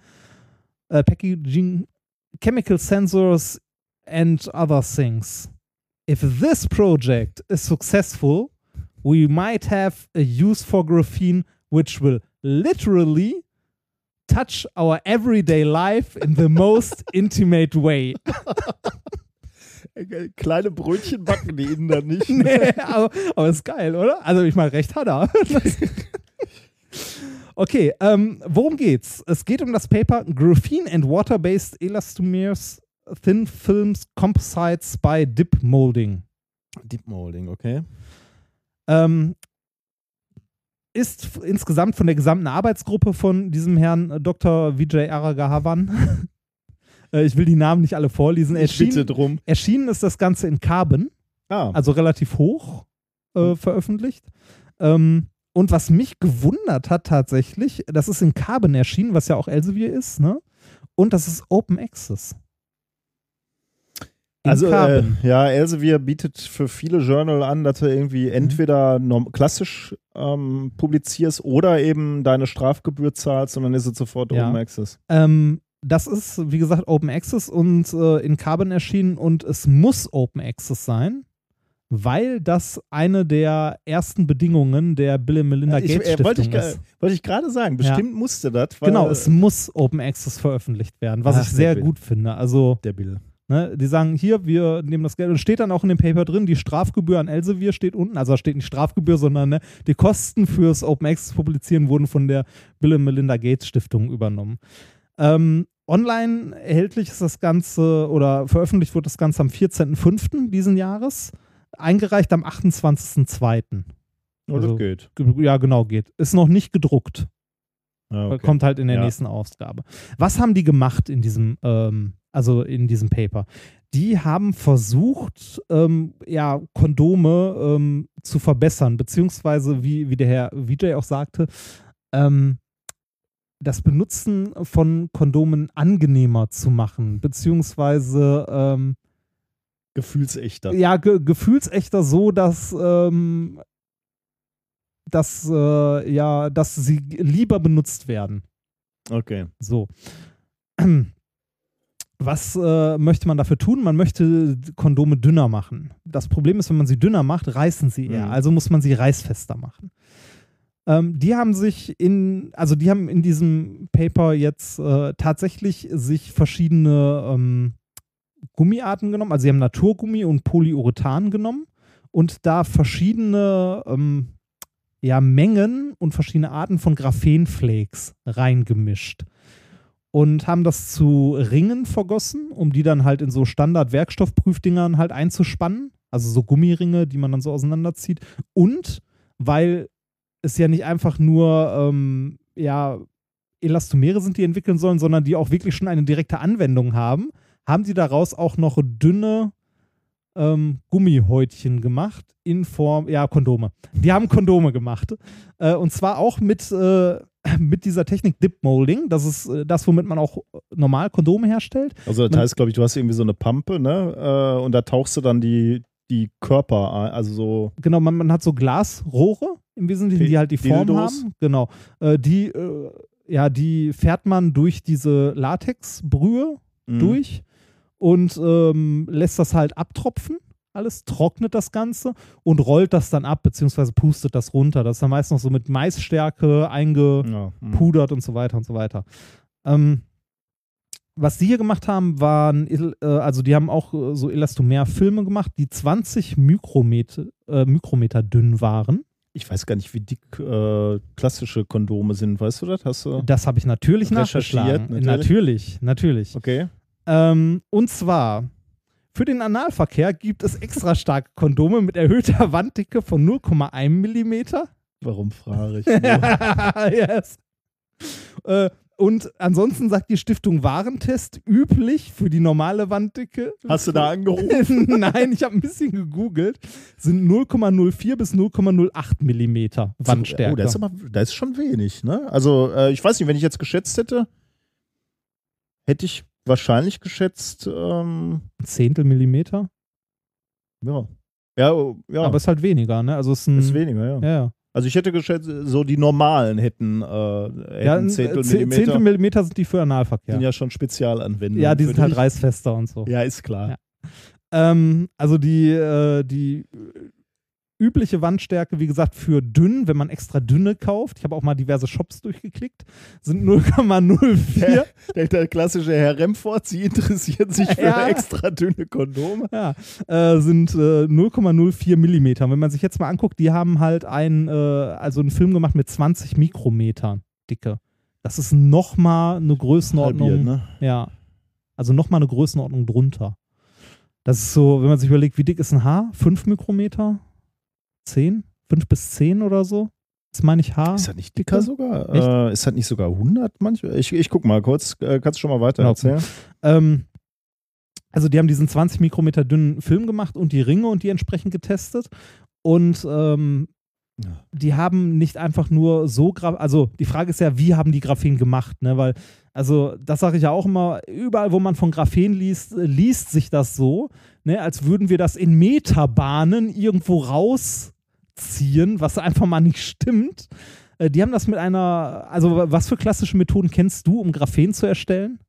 A: uh, packaging, chemical sensors, and other things. If this project is successful, we might have a use for graphene which will literally touch our everyday life in the most intimate way.
C: Kleine Brötchen backen die innen dann nicht.
A: nee, aber, aber ist geil, oder? Also ich meine, recht hat er. okay, ähm, worum geht's? Es geht um das Paper Graphene and Water-Based Elastomers Thin Films Composites by Dip Molding.
C: Deep Molding, okay.
A: Ähm, ist insgesamt von der gesamten Arbeitsgruppe von diesem Herrn äh, Dr. Vijay Aragahavan. äh, ich will die Namen nicht alle vorlesen.
C: Ich bitte
A: Erschienen,
C: drum.
A: erschienen ist das Ganze in Carbon.
C: Ah,
A: also relativ hoch äh, veröffentlicht. Ähm, Und was mich gewundert hat tatsächlich, das ist in Carbon erschienen, was ja auch Elsevier ist, ne? Und das ist Open Access. In
C: Also, äh, ja, Elsevier bietet für viele Journal an, dass du irgendwie entweder norm- klassisch ähm, publizierst oder eben deine Strafgebühr zahlst und dann ist es sofort
A: Ja.
C: Open Access.
A: Ähm, das ist, wie gesagt, Open Access und äh, in Carbon erschienen und es muss Open Access sein, weil das eine der ersten Bedingungen der Bill und Melinda Gates
C: äh,
A: Stiftung
C: wollte ich,
A: ist.
C: wollte ich gerade sagen, bestimmt musste das.
A: Genau, es muss Open Access veröffentlicht werden, was
C: Ach,
A: ich sehr gut finde. Also,
C: Der Bill.
A: ne, die sagen, hier, wir nehmen das Geld und steht dann auch in dem Paper drin, die Strafgebühr an Elsevier steht unten, also da steht nicht Strafgebühr, sondern ne, die Kosten fürs Open Access publizieren wurden von der Bill und Melinda Gates Stiftung übernommen. Ähm, online erhältlich ist das Ganze oder veröffentlicht wurde das Ganze am 14.05. diesen Jahres, eingereicht am 28.02.
C: Oh,
A: Also-
C: das geht.
A: Ge- Ja, genau, geht. Ist noch nicht gedruckt.
C: Ja, okay.
A: Kommt halt in der
C: Ja.
A: nächsten Ausgabe. Was haben die gemacht in diesem, ähm, also in diesem Paper? Die haben versucht, ähm, ja, Kondome ähm, zu verbessern, beziehungsweise, wie, wie der Herr Vijay auch sagte, ähm, das Benutzen von Kondomen angenehmer zu machen, beziehungsweise ähm,
C: Gefühlsechter.
A: ja, ge gefühlsechter so, dass, ähm, dass, äh, ja, dass sie lieber benutzt werden.
C: Okay.
A: So. Was äh, möchte man dafür tun? Man möchte Kondome dünner machen. Das Problem ist, wenn man sie dünner macht, reißen sie eher.
C: Mhm.
A: Also muss man sie reißfester machen. Ähm, die haben sich in, also die haben in diesem Paper jetzt äh, tatsächlich sich verschiedene ähm, Gummiarten genommen. Also sie haben Naturgummi und Polyurethan genommen und da verschiedene ähm, ja, Mengen und verschiedene Arten von Graphenflakes reingemischt und haben das zu Ringen vergossen, um die dann halt in so Standard-Werkstoffprüfdingern halt einzuspannen. Also so Gummiringe, die man dann so auseinanderzieht. Und weil es ja nicht einfach nur ähm, ja, Elastomere sind, die entwickeln sollen, sondern die auch wirklich schon eine direkte Anwendung haben, haben sie daraus auch noch dünne ähm, Gummihäutchen gemacht in Form, ja, Kondome. Die haben Kondome gemacht. Äh, und zwar auch mit, äh, mit dieser Technik Dip Molding. Das ist äh, das, womit man auch normal Kondome herstellt.
C: Also das
A: Man-
C: heißt, glaube ich, du hast irgendwie so eine Pampe, ne? Äh, und da tauchst du dann die, die Körper also so
A: Genau, man, man hat so Glasrohre im Wesentlichen, die halt die Form
C: Dildos.
A: haben. Genau. Äh, die, äh, ja, die fährt man durch diese Latexbrühe
C: Mhm.
A: durch und ähm, lässt das halt abtropfen. Alles trocknet das Ganze und rollt das dann ab, beziehungsweise pustet das runter. Das ist dann meist noch so mit Maisstärke eingepudert
C: Ja. mhm.
A: und so weiter und so weiter. Ähm, was die hier gemacht haben, waren, äh, also die haben auch äh, so Elastomer-Filme gemacht, die 20 Mikrometer, äh, Mikrometer dünn waren.
C: Ich weiß gar nicht, wie dick äh, klassische Kondome sind. Weißt du das? Hast du?
A: Das habe ich natürlich nachgeschlagen.
C: natürlich.
A: Natürlich, natürlich.
C: Okay.
A: Ähm, und zwar, für den Analverkehr gibt es extra starke Kondome mit erhöhter Wanddicke von 0,1 Millimeter.
C: Warum frage ich?
A: yes. Äh, und ansonsten sagt die Stiftung Warentest üblich für die normale Wanddicke.
C: Hast du da angerufen?
A: Nein, ich habe ein bisschen gegoogelt. Sind 0,04 bis 0,08 Millimeter Wandstärke.
C: Oh, das ist aber das ist schon wenig, ne? Also, äh, ich weiß nicht, wenn ich jetzt geschätzt hätte, hätte ich wahrscheinlich geschätzt, ähm,
A: Ein Zehntel Millimeter.
C: ja. Ja, oh, ja.
A: Aber es ist halt weniger, ne? Also es ist, ein,
C: ist weniger, ja.
A: Ja, ja.
C: Also ich hätte geschätzt, so die normalen hätten, äh, hätten
A: ja
C: Zehntel
A: Ze-
C: Millimeter.
A: Zehntel Millimeter sind die für Analverkehr.
C: sind
A: Ja,
C: schon Spezialanwendungen.
A: ja die sind halt reißfester und so.
C: Ja, ist klar.
A: Ja. Ähm, also die, äh, die übliche Wandstärke, wie gesagt, für dünn, wenn man extra dünne kauft, ich habe auch mal diverse Shops durchgeklickt, sind 0,04.
C: Der, der klassische Herr Remford, Sie interessieren sich für
A: Ja.
C: extra dünne Kondome.
A: Ja, äh, sind äh, 0,04 Millimeter. Wenn man sich jetzt mal anguckt, die haben halt einen, äh, also einen Film gemacht mit 20 Mikrometer Dicke. Das ist nochmal eine Größenordnung.
C: Halbiert, ne?
A: Ja. Also nochmal eine Größenordnung drunter. Das ist so, wenn man sich überlegt, wie dick ist ein Haar? 5 Mikrometer? 10? 5 bis 10 oder so? Das meine ich Haar.
C: Ist das nicht dicker sogar?
A: Echt?
C: Äh, ist das nicht sogar 100 manchmal? Ich, ich guck mal kurz. Äh, kannst du schon mal weiter
A: Ja,
C: erzählen?
A: Ähm, also die haben diesen 20 Mikrometer dünnen Film gemacht und die Ringe und die entsprechend getestet. Und ähm, die haben nicht einfach nur so, Gra also die Frage ist ja, wie haben die Graphen gemacht, ne? Weil, also das sage ich ja auch immer, überall, wo man von Graphen liest, liest sich das so, ne? als würden wir das in Meterbahnen irgendwo rausziehen, was einfach mal nicht stimmt. Äh, die haben das mit einer, also was für klassische Methoden kennst du, um Graphen zu erstellen?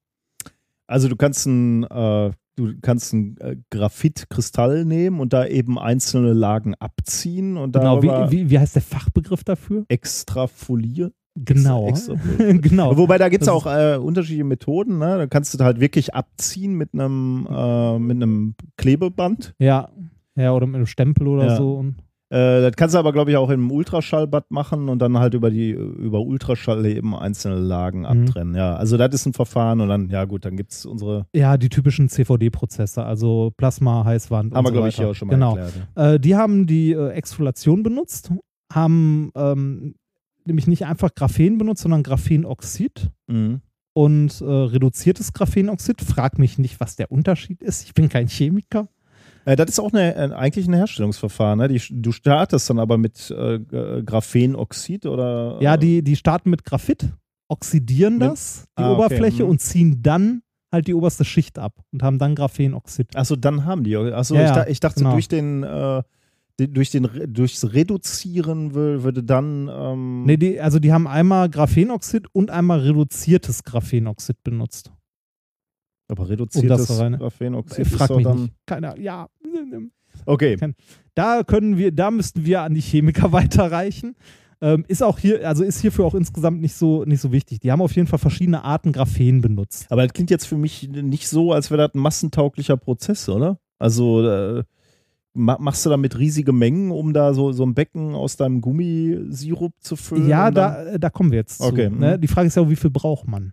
C: Also du kannst ein, äh, du kannst ein äh, Graphitkristall nehmen und da eben einzelne Lagen abziehen und
A: Genau, wie, wie, wie heißt der Fachbegriff dafür?
C: extrafolieren.
A: Genau.
C: Extra-
A: genau.
C: Wobei da gibt es auch äh, unterschiedliche Methoden. Ne? Da kannst du halt wirklich abziehen mit einem äh, mit einem Klebeband.
A: Ja. Ja, oder mit einem Stempel oder
C: Ja.
A: so.
C: Äh, das kannst du aber, glaube ich, auch im Ultraschallbad machen und dann halt über die über Ultraschall eben einzelne Lagen
A: Mhm.
C: abtrennen. Ja, also das ist ein Verfahren und dann, ja gut, dann gibt es unsere,
A: ja, die typischen CVD-Prozesse, also Plasma, Heißwand
C: haben wir,
A: so
C: glaube ich, hier auch schon mal
A: genau.
C: erklärt. ja.
A: Äh, die haben die äh, Exfoliation benutzt, haben ähm, nämlich nicht einfach Graphen benutzt, sondern Graphenoxid
C: Mhm.
A: und äh, reduziertes Graphenoxid. Frag mich nicht, was der Unterschied ist. Ich bin kein Chemiker.
C: Äh, das ist auch eine, äh, eigentlich ein Herstellungsverfahren. Ne? Die, du startest dann aber mit äh, G- Graphenoxid oder.
A: Ja,
C: äh,
A: die, die starten mit Graphit, oxidieren
C: Ne?
A: das, die
C: Ah, okay,
A: Oberfläche
C: mhm.
A: und ziehen dann halt die oberste Schicht ab und haben dann Graphenoxid.
C: Achso, dann haben die. Achso,
A: Ja,
C: ich,
A: ja,
C: da, ich dachte,
A: genau.
C: durch den. Äh, durch den, durchs Reduzieren wür- würde dann. Ähm,
A: Nee, die, also die haben einmal Graphenoxid und einmal reduziertes Graphenoxid benutzt.
C: Aber reduziertes
A: das reine-
C: Graphenoxid
A: Frag mich
C: dann.
A: nicht. Keine Ahnung. Ja.
C: Okay.
A: Da können wir, da müssten wir an die Chemiker weiterreichen. Ähm, ist auch hier, also ist hierfür auch insgesamt nicht so, nicht so wichtig. Die haben auf jeden Fall verschiedene Arten Graphen benutzt.
C: Aber das klingt jetzt für mich nicht so, als wäre das ein massentauglicher Prozess, oder? Also äh, ma machst du damit riesige Mengen, um da so, so ein Becken aus deinem Gummisirup zu füllen?
A: Ja, da, äh, da kommen wir jetzt zu.
C: Okay,
A: Ne?
C: mhm.
A: Die Frage ist ja wie viel braucht man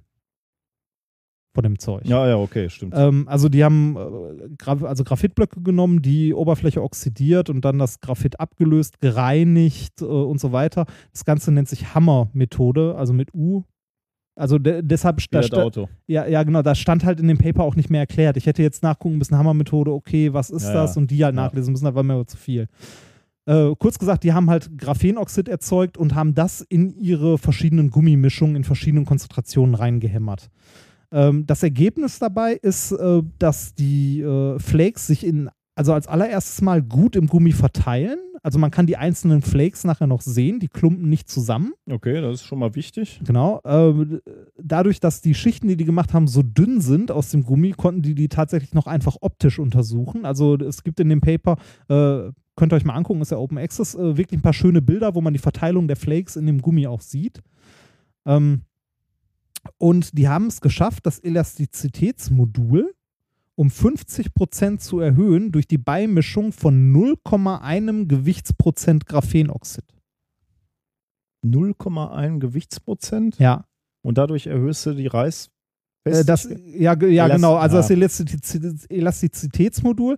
A: von dem Zeug?
C: Ja, ja, okay, stimmt.
A: Ähm, also die haben äh, also Graphitblöcke genommen, die Oberfläche oxidiert und dann das Graphit abgelöst, gereinigt äh, und so weiter. Das Ganze nennt sich Hammer-Methode, also mit U. Also de deshalb
C: Wie
A: da
C: das
A: sta-
C: Auto.
A: ja, ja, genau, das stand halt in dem Paper auch nicht mehr erklärt. Ich hätte jetzt nachgucken müssen, Hammer-Methode, okay, was ist
C: Ja,
A: das?
C: ja.
A: Und die halt
C: Ja.
A: nachlesen müssen, das war mir aber zu viel. Äh, kurz gesagt, die haben halt Graphenoxid erzeugt und haben das in ihre verschiedenen Gummimischungen in verschiedenen Konzentrationen reingehämmert. Ähm, das Ergebnis dabei ist, äh, dass die äh, Flakes sich in, also als allererstes Mal gut im Gummi verteilen. Also man kann die einzelnen Flakes nachher noch sehen, die klumpen nicht zusammen.
C: Okay, das ist schon mal wichtig.
A: Genau. Ähm, dadurch, dass die Schichten, die die gemacht haben, so dünn sind aus dem Gummi, konnten die die tatsächlich noch einfach optisch untersuchen. Also es gibt in dem Paper, äh, könnt ihr euch mal angucken, ist ja Open Access, äh, wirklich ein paar schöne Bilder, wo man die Verteilung der Flakes in dem Gummi auch sieht. Ähm, und die haben es geschafft, das Elastizitätsmodul um 50% zu erhöhen durch die Beimischung von 0,1 Gewichtsprozent Graphenoxid.
C: 0,1 Gewichtsprozent
A: Ja.
C: und dadurch erhöhst du die Reiß.
A: Äh, das, ja, ja
C: Elast-
A: genau. Also das
C: ja.
A: Elastiz Elastizitätsmodul,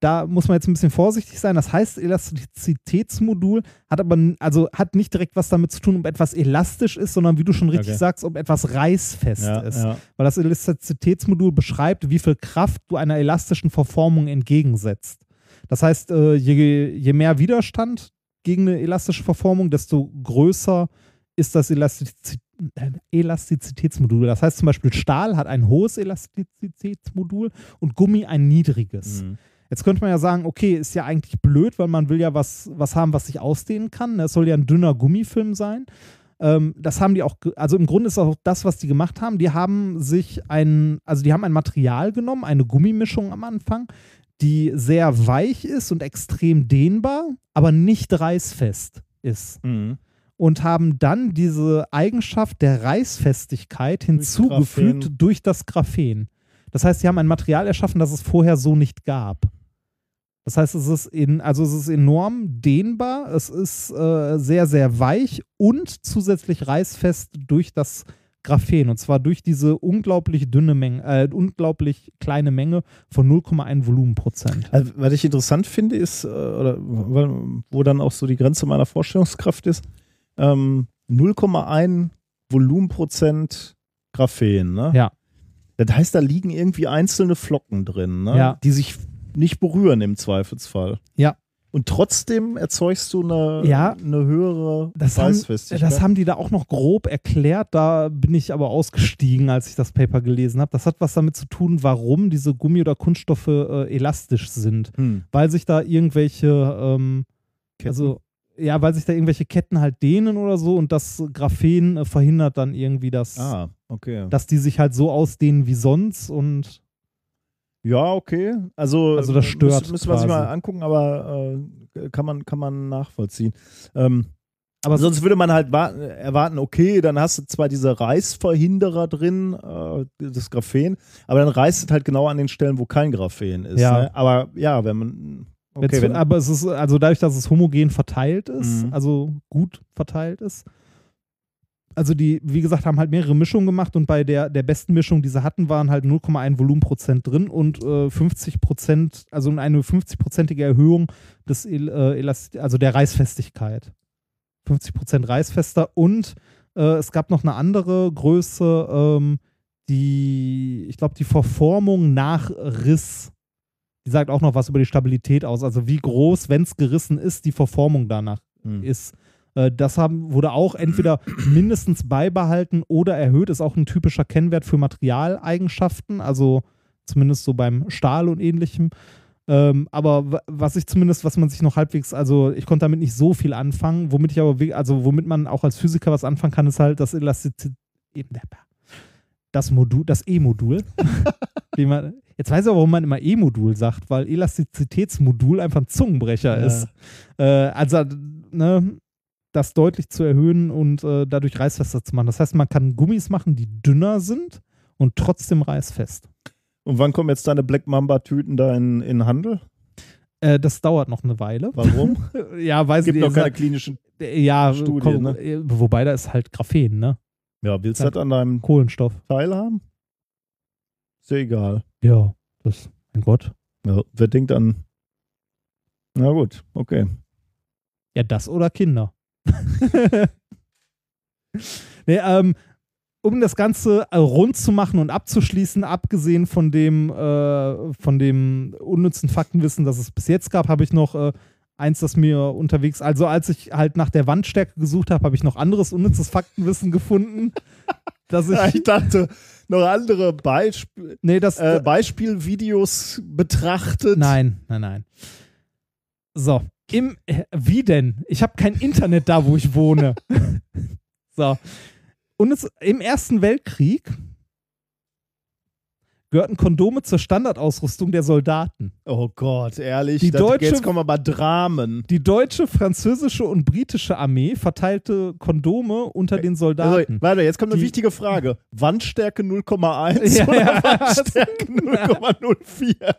A: da muss man jetzt ein bisschen vorsichtig sein. Das heißt, Elastizitätsmodul hat aber also hat nicht direkt was damit zu tun, ob etwas elastisch ist, sondern wie du schon richtig
C: Okay.
A: sagst, ob etwas reißfest
C: ja,
A: ist.
C: ja.
A: Weil das Elastizitätsmodul beschreibt, wie viel Kraft du einer elastischen Verformung entgegensetzt. Das heißt, äh, je, je mehr Widerstand gegen eine elastische Verformung, desto größer ist das Elastiz äh, Elastizitätsmodul. Das heißt zum Beispiel, Stahl hat ein hohes Elastizitätsmodul und Gummi ein niedriges.
C: Mhm.
A: Jetzt könnte man ja sagen, okay, ist ja eigentlich blöd, weil man will ja was, was haben, was sich ausdehnen kann. Es soll ja ein dünner Gummifilm sein. Ähm, das haben die auch, also im Grunde ist auch das, was die gemacht haben. Die haben sich ein, also die haben ein Material genommen, eine Gummimischung am Anfang, die sehr weich ist und extrem dehnbar, aber nicht reißfest ist.
C: Mhm.
A: Und haben dann diese Eigenschaft der Reißfestigkeit hinzugefügt
C: Graphen.
A: durch das Graphen. Das heißt, sie haben ein Material erschaffen, das es vorher so nicht gab. Das heißt, es ist, in, also es ist enorm dehnbar, es ist äh, sehr, sehr weich und zusätzlich reißfest durch das Graphen. Und zwar durch diese unglaublich dünne Menge, äh, unglaublich kleine Menge von 0,1 Volumenprozent.
C: Also, was ich interessant finde, ist, äh, oder wo dann auch so die Grenze meiner Vorstellungskraft ist, ähm, 0,1 Volumenprozent Graphen, ne?
A: Ja.
C: Das heißt, da liegen irgendwie einzelne Flocken drin, ne?
A: Ja.
C: die sich nicht berühren im Zweifelsfall.
A: Ja.
C: Und trotzdem erzeugst du eine,
A: Ja.
C: eine höhere
A: Das haben,
C: Reißfestigkeit.
A: das haben die da auch noch grob erklärt. Da bin ich aber ausgestiegen, als ich das Paper gelesen habe. Das hat was damit zu tun, warum diese Gummi- oder Kunststoffe äh, elastisch sind.
C: hm.
A: Weil sich da irgendwelche, ähm,
C: Ketten.
A: also ja, weil sich da irgendwelche Ketten halt dehnen oder so und das Graphen äh, verhindert dann irgendwie, dass,
C: Ah, okay.
A: dass die sich halt so ausdehnen wie sonst und
C: Ja, okay. Also,
A: Also das stört
C: Müssen, müssen wir sich mal angucken, aber äh, kann, man, kann man nachvollziehen. Ähm,
A: aber
C: sonst würde man halt warten, erwarten, okay, dann hast du zwar diese Reißverhinderer drin, äh, das Graphen, aber dann reißt es halt genau an den Stellen, wo kein Graphen ist.
A: Ja.
C: Ne? Aber ja, wenn man. Okay,
A: Jetzt,
C: wenn,
A: aber es ist, also dadurch, dass es homogen verteilt ist,
C: Mhm.
A: also gut verteilt ist. Also die, wie gesagt, haben halt mehrere Mischungen gemacht und bei der, der besten Mischung, die sie hatten, waren halt 0,1 Volumenprozent drin und äh, 50 Prozent, also eine 50-prozentige Erhöhung des äh, Elast also der Reißfestigkeit. 50 Prozent reißfester und äh, es gab noch eine andere Größe, ähm, die, ich glaube, die Verformung nach Riss die sagt auch noch was über die Stabilität aus. Also wie groß, wenn es gerissen ist, die Verformung danach
C: Hm.
A: ist. Äh, Das haben, wurde auch entweder mindestens beibehalten oder erhöht. Ist auch ein typischer Kennwert für Materialeigenschaften, also zumindest so beim Stahl und ähnlichem. Ähm, aber wa- was ich zumindest, was man sich noch halbwegs, also ich konnte damit nicht so viel anfangen, womit ich aber, also womit man auch als Physiker was anfangen kann, ist halt das Elastizität, das Modul, das E-Modul. jetzt weiß ich auch, warum man immer E-Modul sagt, weil Elastizitätsmodul einfach ein Zungenbrecher
C: Ja.
A: ist. Äh, also, ne, das deutlich zu erhöhen und äh, dadurch reißfester zu machen. Das heißt, man kann Gummis machen, die dünner sind und trotzdem reißfest.
C: Und wann kommen jetzt deine Black Mamba-Tüten da in, in Handel?
A: Äh, das dauert noch eine Weile.
C: Warum?
A: ja, weiß
C: Es gibt
A: ich
C: noch
A: nicht.
C: keine klinischen.
A: ja,
C: Studie,
A: komm,
C: ne?
A: äh, wobei da ist halt Graphen, ne?
C: Ja, willst du das an deinem
A: Kohlenstoff.
C: Teil haben? Ist ja egal.
A: Ja, das, mein Gott.
C: Ja, wer denkt an. Na gut, okay.
A: Ja, das oder Kinder. nee, ähm, um das Ganze äh, rund zu machen und abzuschließen, abgesehen von dem, äh, von dem unnützen Faktenwissen, das es bis jetzt gab, habe ich noch äh, eins, das mir unterwegs, also als ich halt nach der Wandstärke gesucht habe, habe ich noch anderes unnützes Faktenwissen gefunden. dass
C: Ja,
A: ich,
C: ich dachte, noch andere Beisp
A: nee, das,
C: äh, Beispielvideos betrachtet.
A: Nein, nein, nein. So, im, äh, wie denn? Ich habe kein Internet da, wo ich wohne. so. Und es, im Ersten Weltkrieg gehörten Kondome zur Standardausrüstung der Soldaten.
C: Oh Gott, ehrlich.
A: Die
C: das,
A: deutsche-
C: jetzt kommen aber Dramen.
A: Die deutsche, französische und britische Armee verteilte Kondome unter den
C: Also,
A: Soldaten.
C: warte, jetzt kommt eine
A: Die-
C: wichtige Frage. Wandstärke 0,1
A: Ja,
C: oder
A: ja.
C: Wandstärke 0,04?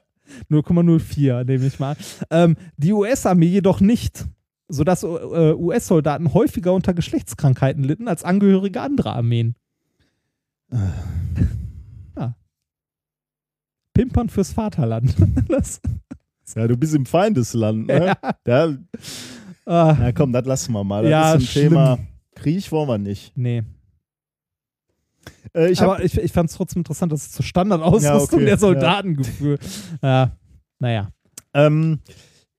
A: 0,04, nehme ich mal. Ähm, die US-Armee jedoch nicht, sodass äh, US-Soldaten häufiger unter Geschlechtskrankheiten litten als Angehörige anderer Armeen. ja. Pimpern fürs Vaterland. das,
C: Ja, du bist im Feindesland, ne?
A: ja.
C: Da,
A: Ah,
C: na komm, das lassen wir mal. Das
A: Ja,
C: ist ein
A: schlimm.
C: Thema. Krieg wollen wir nicht.
A: nee.
C: Äh, ich
A: Aber ich, ich fand es trotzdem interessant, dass es zur Standardausrüstung
C: Ja, okay,
A: der
C: ja.
A: Soldaten geführt. Ja, naja.
C: ähm,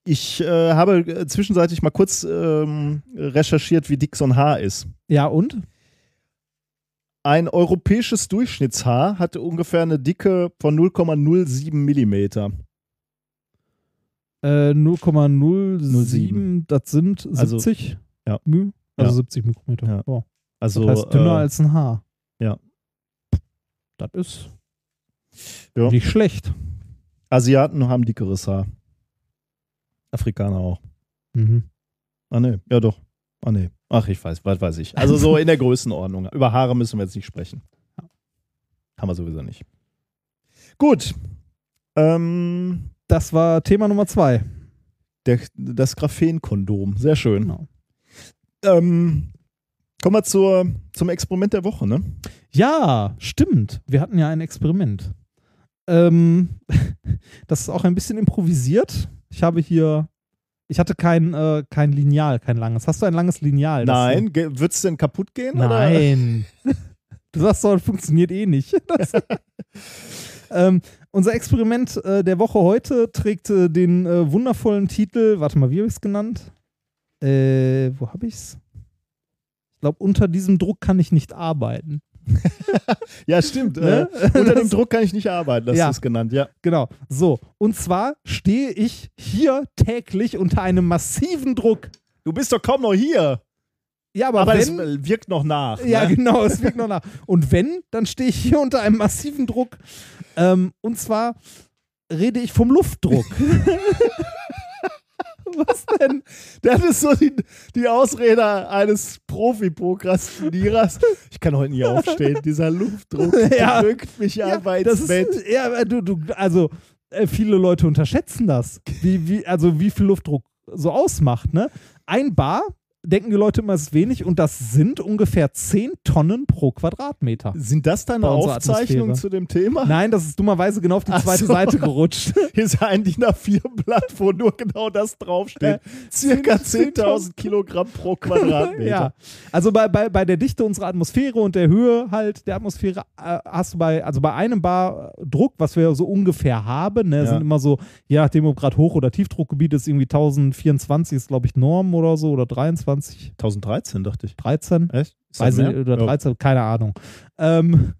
C: ich äh, habe äh, zwischenzeitlich mal kurz ähm, recherchiert, wie dick so ein Haar ist.
A: Ja, und?
C: Ein europäisches Durchschnittshaar hat ungefähr eine Dicke von 0,07 Millimeter.
A: Äh, 0,07,
C: 07.
A: das sind
C: Also,
A: 70
C: ja.
A: Mü, also
C: Ja.
A: 70 Mikrometer.
C: Ja.
A: Boah.
C: Also
A: Das heißt dünner
C: äh,
A: als ein Haar.
C: ja.
A: Das ist
C: Ja.
A: nicht schlecht.
C: Asiaten haben dickeres Haar. Afrikaner auch.
A: Mhm.
C: Ah ne, ja doch. Ah ne. Ach, ich weiß, was weiß ich. Also so in der Größenordnung. Über Haare müssen wir jetzt nicht sprechen. Haben wir sowieso nicht. Gut. Ähm,
A: Das war Thema Nummer zwei.
C: der, das Graphenkondom. Sehr schön.
A: Genau.
C: Ähm, kommen wir zur, zum Experiment der Woche, ne?
A: Ja, stimmt. Wir hatten ja ein Experiment. Ähm, das ist auch ein bisschen improvisiert. Ich habe hier, ich hatte kein, äh, kein Lineal, kein langes. Hast du ein langes Lineal?
C: Nein, wird es denn kaputt gehen?
A: Nein. Du sagst doch, das funktioniert eh nicht. Das, ähm, unser Experiment äh, der Woche heute trägt äh, den wundervollen Titel, warte mal, wie habe ich es genannt? Äh, wo habe ich's? Ich glaube, unter diesem Druck kann ich nicht arbeiten.
C: Ja, stimmt.
A: Ne?
C: Äh, unter dem Druck kann ich nicht arbeiten, das
A: Ja.
C: ist genannt, ja.
A: Genau. So. Und zwar stehe ich hier täglich unter einem massiven Druck.
C: Du bist doch kaum noch hier.
A: Ja, aber,
C: Aber,
A: wenn.
C: es wirkt noch nach.
A: ja,
C: ne?
A: genau, es wirkt noch nach. Und wenn, dann stehe ich hier unter einem massiven Druck. Ähm, und zwar rede ich vom Luftdruck. Was denn?
C: Das ist so die, die Ausrede eines Profi-Prokrastinierers. Ich kann heute nicht aufstehen. Dieser Luftdruck
A: Ja.
C: drückt mich einfach ins
A: das
C: Bett.
A: ist, ja, du, du, also äh, viele Leute unterschätzen das, wie, wie, also wie viel Luftdruck so ausmacht. Ne? Ein Bar denken die Leute immer, es ist wenig und das sind ungefähr 10 Tonnen pro Quadratmeter.
C: Sind das deine Aufzeichnungen zu dem Thema?
A: Nein, das ist dummerweise genau auf die
C: Ach
A: zweite
C: so.
A: Seite gerutscht.
C: Hier ist ein DIN A4-Blatt, wo nur genau das draufsteht. Circa 10.000 Kilogramm pro Quadratmeter.
A: Ja, also bei, bei, bei der Dichte unserer Atmosphäre und der Höhe halt der Atmosphäre äh, hast du bei, also bei einem Bar äh, Druck, was wir so ungefähr haben, ne,
C: Ja.
A: sind immer so, je nachdem, ob gerade Hoch- oder Tiefdruckgebiet ist, irgendwie 1024 ist, glaube ich, Norm oder so, oder 23,
C: 1013, dachte ich.
A: 13,
C: Echt?
A: Weiß ich oder
C: Ja.
A: 13, keine Ahnung. Ähm,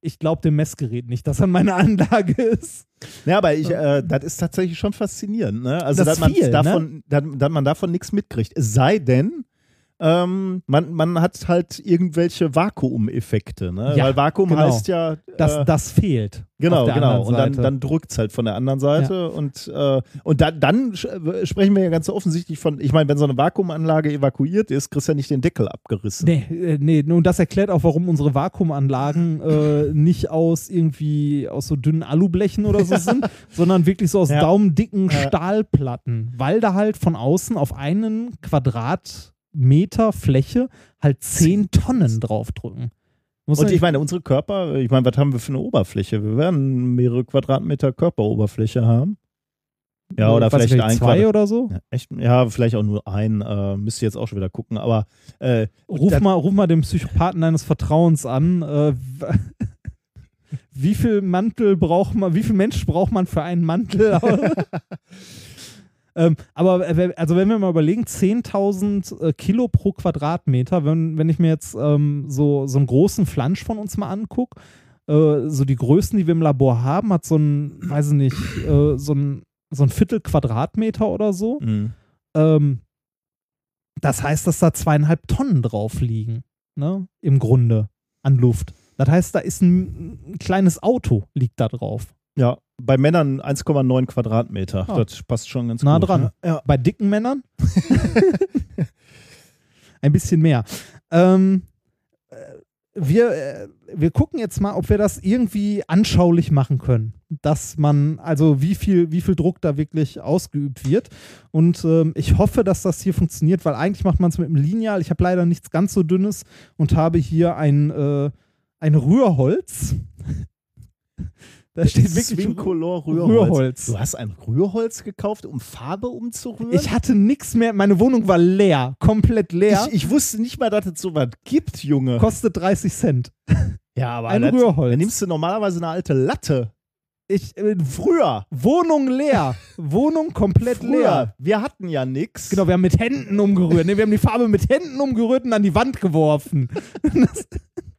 A: ich glaube dem Messgerät nicht, dass an meine Anlage ist.
C: Ja, aber ich, äh, das ist tatsächlich schon faszinierend, ne? Also,
A: Das
C: dass, man
A: viel, ne?
C: davon, dass, dass man davon nichts mitkriegt. Es sei denn, ähm, man, man hat halt irgendwelche Vakuumeffekte, ne?
A: Ja,
C: Weil Vakuum
A: genau.
C: heißt ja.
A: Das,
C: äh,
A: das fehlt.
C: Genau, genau. Und dann, dann drückt es halt von der anderen Seite. Und, äh, und dann, dann sprechen wir ja ganz offensichtlich von, ich meine, wenn so eine Vakuumanlage evakuiert ist, kriegst du ja nicht den Deckel abgerissen.
A: Nee, äh, nee, und das erklärt auch, warum unsere Vakuumanlagen äh, nicht aus irgendwie aus so dünnen Alublechen oder so sind, sondern wirklich so aus
C: Ja.
A: daumendicken
C: Ja.
A: Stahlplatten, weil da halt von außen auf einen Quadratmeter Fläche halt 10 Tonnen draufdrücken. Muss
C: Und ich meine, unsere Körper, ich meine, was haben wir für eine Oberfläche? Wir werden mehrere Quadratmeter Körperoberfläche haben. Ja, oder
A: weiß
C: vielleicht
A: nicht,
C: ein
A: zwei
C: Quadrat-
A: oder so.
C: Ja, echt? Ja, vielleicht auch nur ein. Äh, müsst ihr jetzt auch schon wieder gucken. Aber äh,
A: Ruf mal, ruf mal den Psychopathen deines Vertrauens an. Äh, wie viel Mantel braucht man, wie viel Mensch braucht man für einen Mantel? ähm, aber äh, also wenn wir mal überlegen, 10.000 äh, Kilo pro Quadratmeter, wenn, wenn ich mir jetzt ähm, so, so einen großen Flansch von uns mal angucke, äh, so die Größen, die wir im Labor haben, hat so ein, weiß ich nicht, äh, so ein, so ein Viertel Quadratmeter oder so.
C: mh.
A: Ähm, das heißt, dass da zweieinhalb Tonnen drauf liegen, ne? Im Grunde an Luft. Das heißt, da ist ein, ein kleines Auto liegt da drauf.
C: Ja, bei Männern 1,9 Quadratmeter.
A: Ah.
C: Das passt schon ganz
A: Nah
C: gut.
A: dran.
C: ne? Ja.
A: Bei dicken Männern ein bisschen mehr. Ähm, äh, wir, äh, wir gucken jetzt mal, ob wir das irgendwie anschaulich machen können. Dass man, also wie viel, wie viel Druck da wirklich ausgeübt wird. Und ähm, ich hoffe, dass das hier funktioniert, weil eigentlich macht man es mit einem Lineal. Ich habe leider nichts ganz so dünnes und habe hier ein, äh, ein Rührholz. Da steht wirklich
C: Swincolor Rührholz.
A: Rührholz.
C: Du hast ein Rührholz gekauft, um Farbe umzurühren?
A: Ich hatte nichts mehr, meine Wohnung war leer, komplett leer.
C: ich, ich wusste nicht mal, dass es sowas gibt, Junge.
A: kostet 30 Cent.
C: Ja, aber
A: ein
C: das-
A: Rührholz.
C: Dann nimmst du normalerweise eine alte Latte.
A: Ich, äh,
C: Früher.
A: Wohnung leer. Wohnung komplett leer.
C: Früher. Wir hatten ja nichts.
A: Genau, wir haben mit Händen umgerührt. Nee, wir haben die Farbe mit Händen umgerührt und an die Wand geworfen. Das,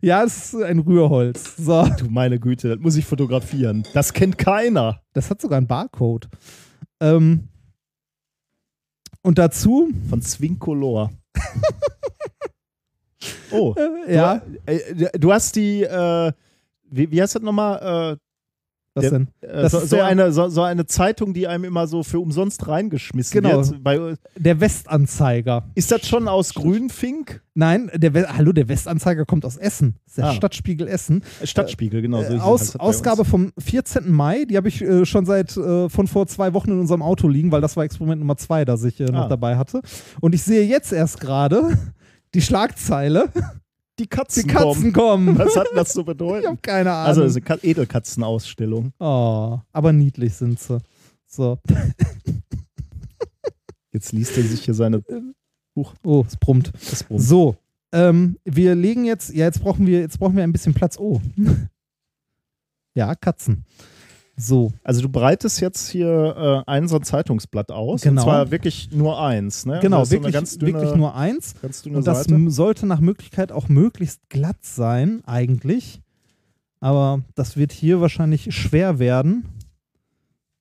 A: ja, es ist ein Rührholz. So,
C: Du meine Güte, das muss ich fotografieren. Das kennt keiner.
A: das hat sogar einen Barcode. Ähm, und dazu,
C: Von Swincolor. oh.
A: äh, ja,
C: Du, äh, du hast die, äh, wie, wie heißt das nochmal?
A: Was
C: der-
A: denn?
C: Äh, äh,
A: Das
C: so,
A: ist
C: so, eine, so, so eine Zeitung, die einem immer so für umsonst reingeschmissen
A: Genau.
C: wird. Bei,
A: Der Westanzeiger.
C: ist das schon aus Grünfink?
A: Nein, der We Hallo, der Westanzeiger kommt aus Essen. Das ist der
C: Ah.
A: Stadtspiegel Essen.
C: Äh, Stadtspiegel, genau. So
A: Äh,
C: heißt
A: Aus,
C: bei
A: Ausgabe vom 14. Mai, die habe ich äh, schon seit äh, von vor zwei Wochen in unserem Auto liegen, weil das war Experiment Nummer zwei, das ich äh, noch
C: Ah.
A: dabei hatte. Und ich sehe jetzt erst gerade die Schlagzeile:
C: Die Katzen,
A: Die Katzen kommen.
C: kommen. Was hat das zu
A: Ich
C: bedeuten?
A: habe keine Ahnung.
C: Also, es ist eine Ka- Edelkatzenausstellung.
A: oh, aber niedlich sind sie. So.
C: Jetzt liest er sich hier seine.
A: Oh, es brummt.
C: Das Brummen.
A: So. Ähm, wir legen jetzt, ja, jetzt brauchen wir, jetzt brauchen wir ein bisschen Platz. Oh. Ja, Katzen. So,
C: Also du breitest jetzt hier äh, ein so ein Zeitungsblatt aus.
A: Genau.
C: Und zwar wirklich nur eins, ne?
A: genau,
C: so eine
A: wirklich,
C: ganz dünne,
A: wirklich nur eins. Und das
C: Seite.
A: sollte nach Möglichkeit auch möglichst glatt sein, eigentlich. Aber das wird hier wahrscheinlich schwer werden.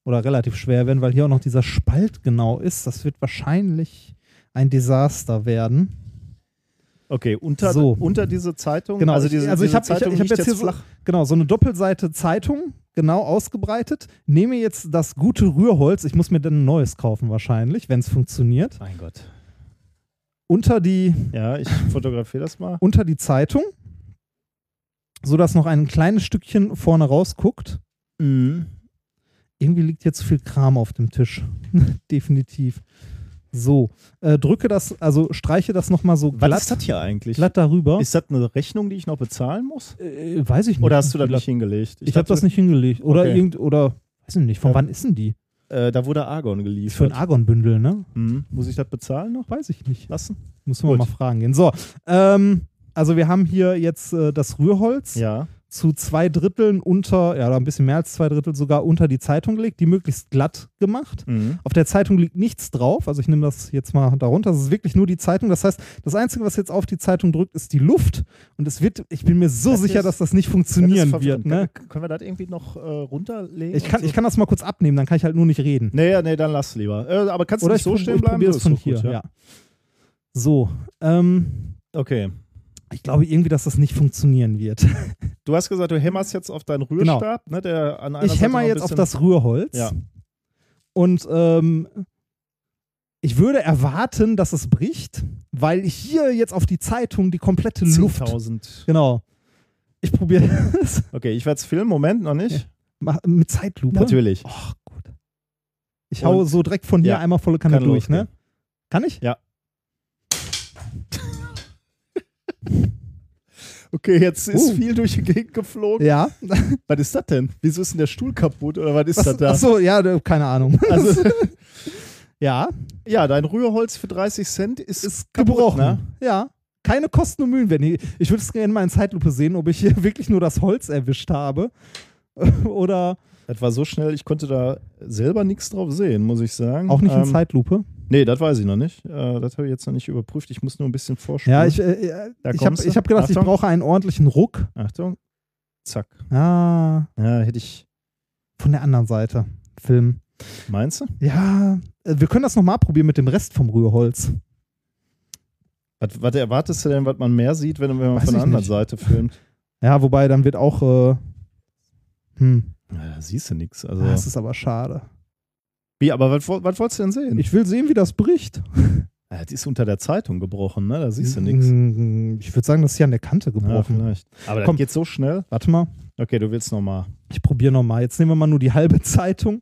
A: Oder relativ schwer werden, weil hier auch noch dieser Spalt genau ist. Das wird wahrscheinlich ein Desaster werden.
C: Okay, unter,
A: So.
C: unter diese Zeitung.
A: Genau,
C: also
A: ich-
C: diese,
A: also ich
C: diese
A: hab- ich-
C: Zeitung
A: ich hab
C: liegt
A: jetzt hier so-
C: flach.
A: Genau, so eine Doppelseite Zeitung, genau ausgebreitet. Nehme jetzt das gute Rührholz. Ich muss mir dann ein neues kaufen, wahrscheinlich, wenn es funktioniert.
C: Mein Gott.
A: Unter die,
C: Ja, ich fotografiere das mal.
A: unter die Zeitung, sodass noch ein kleines Stückchen vorne rausguckt.
C: Mhm.
A: Irgendwie liegt hier zu viel Kram auf dem Tisch. Definitiv. So, äh, drücke das, also streiche das nochmal so
C: Was
A: glatt,
C: ist das hier eigentlich?
A: glatt darüber.
C: Ist das eine Rechnung, die ich noch bezahlen muss?
A: äh, weiß ich nicht.
C: Oder hast du das
A: Glatt.
C: nicht hingelegt?
A: Ich, habe
C: dachte,
A: das nicht hingelegt. Oder
C: Okay.
A: irgend, oder, weiß ich nicht, von
C: Ja.
A: wann ist denn die?
C: Äh, da wurde Argon
A: Ist für
C: geliefert.
A: ein Argon-Bündel, ne?
C: Mhm. Muss ich das bezahlen noch?
A: Weiß ich nicht.
C: Lassen?
A: Müssen wir mal fragen gehen. So, ähm, also wir haben hier jetzt äh, das Rührholz
C: Ja.
A: Zu zwei Dritteln unter, ja, oder ein bisschen mehr als zwei Drittel sogar unter die Zeitung gelegt, die möglichst glatt gemacht.
C: Mhm.
A: Auf der Zeitung liegt nichts drauf, also ich nehme das jetzt mal darunter. Das ist wirklich nur die Zeitung. Das heißt, das Einzige, was jetzt auf die Zeitung drückt, ist die Luft. Und es wird, ich bin mir so
C: Das
A: sicher,
C: ist-
A: dass das nicht
C: Das
A: funktionieren
C: verwirrend.
A: wird. Ne?
C: Können, können wir das irgendwie noch äh, runterlegen?
A: Ich kann,
C: so?
A: ich kann das mal kurz abnehmen, dann kann ich halt nur nicht reden.
C: Nee, ja, nee, dann lass lieber. Äh, aber kannst du
A: Oder
C: nicht
A: ich,
C: so stehen
A: ich
C: bleiben?
A: probiere es
C: So,
A: von
C: doch
A: hier.
C: gut,
A: ja. So, ähm,
C: Okay.
A: Ich glaube irgendwie, dass das nicht funktionieren wird.
C: Du hast gesagt, du hämmerst jetzt auf deinen Rührstab, ne, der an einer
A: Genau. Ich hämmer jetzt auf das Rührholz.
C: Ja.
A: Und ähm, ich würde erwarten, dass es bricht, weil hier jetzt auf die Zeitung die komplette Luft.
C: 10.000.
A: Genau. Ich probiere es.
C: Okay, ich werde es filmen. Moment, noch nicht.
A: Mach- Mit Zeitlupe.
C: Natürlich.
A: Ach, gut. Ich hau
C: Und-
A: so direkt von hier
C: Ja,
A: einmal volle Kanne
C: kann
A: durch, ne? Kann ich?
C: Ja. Okay, jetzt ist
A: Uh.
C: viel durch die Gegend geflogen.
A: Ja.
C: Was ist das denn? Wieso ist denn der Stuhl kaputt oder was ist
A: Was,
C: das da?
A: Achso, ja, keine Ahnung.
C: Also,
A: ja,
C: ja, dein Rührholz für 30 Cent ist,
A: ist
C: kaputt,
A: gebrochen.
C: Ne?
A: Ja. Keine Kosten und Mühen, wenn ich. Ich würde es gerne mal in Zeitlupe sehen, ob ich hier wirklich nur das Holz erwischt habe. Oder
C: Das war so schnell, ich konnte da selber nichts drauf sehen, muss ich sagen.
A: auch nicht in
C: Ähm,
A: Zeitlupe.
C: Nee, das weiß ich noch nicht. Äh, das habe ich jetzt noch nicht überprüft. Ich muss nur ein bisschen vorspulen.
A: Ja, ich, äh,
C: Da
A: ich habe ich hab gedacht, ich
C: Achtung.
A: brauche einen ordentlichen Ruck.
C: Achtung. Zack.
A: Ah,
C: Ja, hätte ich.
A: von der anderen Seite. Film.
C: Meinst du?
A: Ja, äh, wir können das nochmal probieren mit dem Rest vom Rührholz.
C: Was, was erwartest du denn, was man mehr sieht, wenn, wenn man
A: Weiß
C: von der
A: ich
C: anderen
A: nicht.
C: Seite filmt?
A: Ja, wobei dann wird auch. Äh, hm,
C: Ja, da siehst du nichts. Also,
A: das ist aber schade.
C: Wie, aber was, was wolltest du denn sehen?
A: Ich will sehen, wie das bricht.
C: ja, das ist unter der Zeitung gebrochen, ne? Da siehst du nichts.
A: Mm, Ich würde sagen, das ist hier an der Kante
C: Ja,
A: gebrochen.
C: vielleicht. Aber das
A: Komm.
C: geht so schnell.
A: Warte mal,
C: Okay, du willst nochmal.
A: ich probiere nochmal. Jetzt nehmen wir mal nur die halbe Zeitung.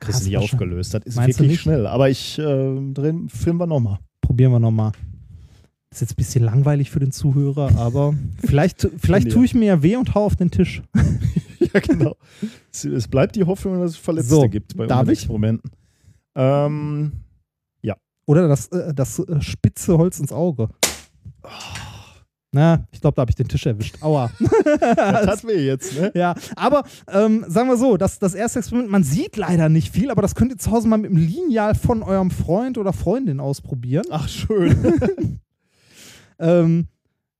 C: Kriegst
A: Hast
C: du nicht aufgelöst. Das ist
A: Meinst
C: wirklich
A: nicht?
C: schnell. Aber ich äh, drehen, filmen wir nochmal.
A: Probieren wir nochmal. Ist jetzt ein bisschen langweilig für den Zuhörer, aber vielleicht, vielleicht tue
C: ja.
A: ich mir ja weh und hau auf den Tisch.
C: ja, genau. es, bleibt die Hoffnung, dass es Verletzte
A: So,
C: gibt bei
A: darf
C: unseren? Experimenten. Ähm,
A: Oder das, äh, das äh, spitze Holz ins Auge. Na, ich glaube, da habe ich den Tisch erwischt. Aua.
C: das hat weh jetzt, ne?
A: Ja, aber ähm, sagen wir so, das, das erste Experiment, man sieht leider nicht viel, aber das könnt ihr zu Hause mal mit dem Lineal von eurem Freund oder Freundin ausprobieren.
C: Ach, schön.
A: Ähm,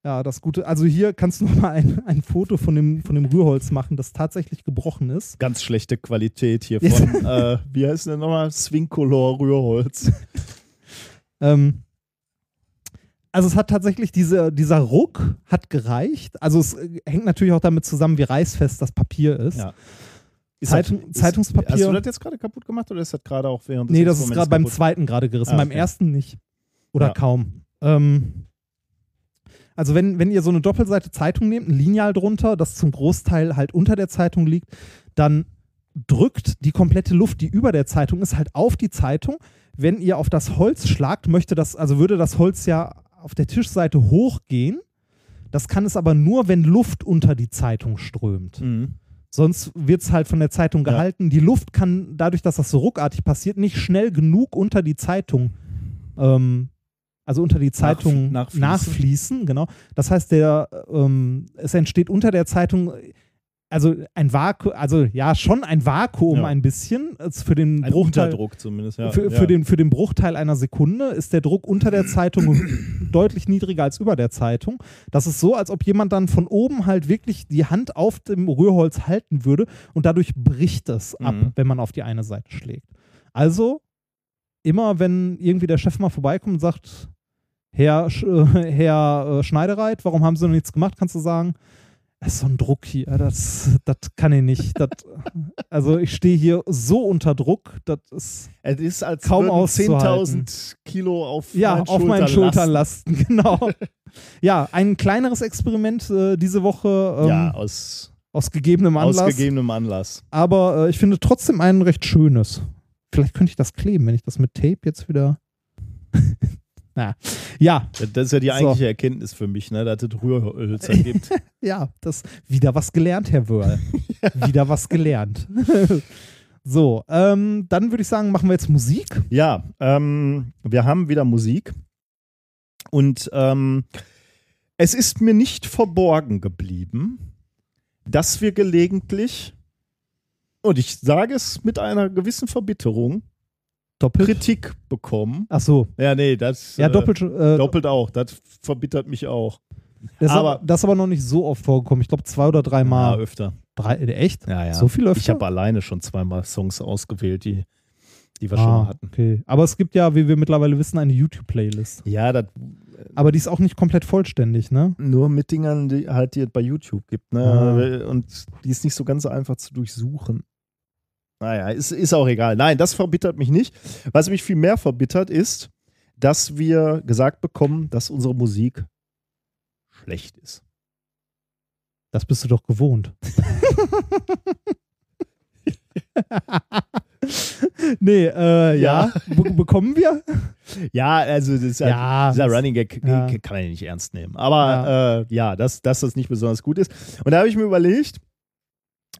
A: ja, das Gute, also hier kannst du nochmal ein, ein Foto von dem, von dem Rührholz machen, das tatsächlich gebrochen ist.
C: Ganz schlechte Qualität hier von, äh, wie heißt denn nochmal? Swingcolor Rührholz.
A: Ähm, also es hat tatsächlich, diese, dieser Ruck hat gereicht. Also es äh, hängt natürlich auch damit zusammen, wie reißfest das Papier ist.
C: Ja.
A: Zeitung-
C: das-
A: Zeitungspapier-
C: Hast du das jetzt gerade kaputt gemacht oder ist das gerade auch während des
A: Nee, das ist gerade beim zweiten gerade gerissen,
C: Ah,
A: beim
C: okay.
A: ersten nicht. Oder
C: Ja.
A: kaum. Ähm, also wenn, wenn ihr so eine Doppelseite Zeitung nehmt, ein Lineal drunter, das zum Großteil halt unter der Zeitung liegt, dann drückt die komplette Luft, die über der Zeitung ist, halt auf die Zeitung. Wenn ihr auf das Holz schlagt, möchte das, also würde das Holz ja auf der Tischseite hochgehen. Das kann es aber nur, wenn Luft unter die Zeitung strömt.
C: Mhm.
A: Sonst wird es halt von der Zeitung
C: Ja.
A: gehalten. Die Luft kann, dadurch, dass das so ruckartig passiert, nicht schnell genug unter die Zeitung ähm, also unter die Zeitung
C: nachfließen.
A: nachfließen. genau. Das heißt, der, ähm, es entsteht unter der Zeitung, also ein Vakuum, also ja, schon ein Vakuum
C: Ja.
A: ein bisschen für den
C: Ein
A: Bruchteil.
C: Unterdruck zumindest, ja.
A: Für,
C: ja.
A: für, den, für den Bruchteil einer Sekunde ist der Druck unter der Zeitung deutlich niedriger als über der Zeitung. Das ist so, als ob jemand dann von oben halt wirklich die Hand auf dem Rührholz halten würde und dadurch bricht es ab,
C: Mhm.
A: wenn man auf die eine Seite schlägt. Also, immer wenn irgendwie der Chef mal vorbeikommt und sagt, Herr, Sch äh, Herr äh, Schneidereit, warum haben Sie noch nichts gemacht, kannst du sagen, es ist so ein Druck hier, das, das kann ich nicht. Das, also ich stehe hier so unter Druck, das ist
C: Es ist als
A: Kaum
C: würden
A: auszuhalten.
C: 10.000 Kilo auf
A: ja
C: meinen
A: auf meinen Schultern
C: lasten.
A: lasten, genau. ja, ein kleineres Experiment äh, diese Woche ähm,
C: Ja, aus,
A: aus gegebenem Anlass,
C: aus gegebenem Anlass.
A: aber äh, ich finde trotzdem ein recht schönes. Vielleicht könnte ich das kleben, wenn ich das mit Tape jetzt wieder. Na, ja,
C: Das ist ja die
A: So.
C: eigentliche Erkenntnis für mich, ne, dass es Rührhölzer gibt.
A: ja, das wieder was gelernt, Herr Wörl. Wieder was gelernt. so, ähm, dann würde ich sagen, machen wir jetzt Musik.
C: Ja, ähm, wir haben wieder Musik. Und ähm, es ist mir nicht verborgen geblieben, dass wir gelegentlich, und ich sage es mit einer gewissen Verbitterung,
A: Doppelt.
C: Kritik bekommen.
A: Ach so,
C: Ja, nee, das
A: ja,
C: äh,
A: doppelt. Äh,
C: doppelt auch. Das verbittert mich auch.
A: Das ist
C: Aber-
A: aber, das ist aber noch nicht so oft vorgekommen. Ich glaube zwei oder
C: Ja,
A: dreimal.
C: öfter.
A: Drei, äh, echt?
C: Ja, ja.
A: So viel öfter?
C: Ich habe alleine schon zweimal Songs ausgewählt, die, die wir schon
A: ah,
C: mal hatten.
A: okay. Aber es gibt ja, wie wir mittlerweile wissen, eine YouTube-Playlist.
C: Ja, das
A: Aber die ist auch nicht komplett vollständig, ne?
C: nur mit Dingern, die halt die es bei YouTube gibt. Ne? Und die ist nicht so ganz einfach zu durchsuchen. Naja, ist, ist auch egal. Nein, das verbittert mich nicht. Was mich viel mehr verbittert ist, dass wir gesagt bekommen, dass unsere Musik schlecht ist.
A: Das bist du doch gewohnt. nee, äh, ja. Be bekommen wir?
C: Ja, also das ist
A: Ja,
C: dieser
A: das-
C: Running Gag
A: ja.
C: kann man ja nicht ernst nehmen. Aber ja, äh, ja dass, dass das nicht besonders gut ist. Und da habe ich mir überlegt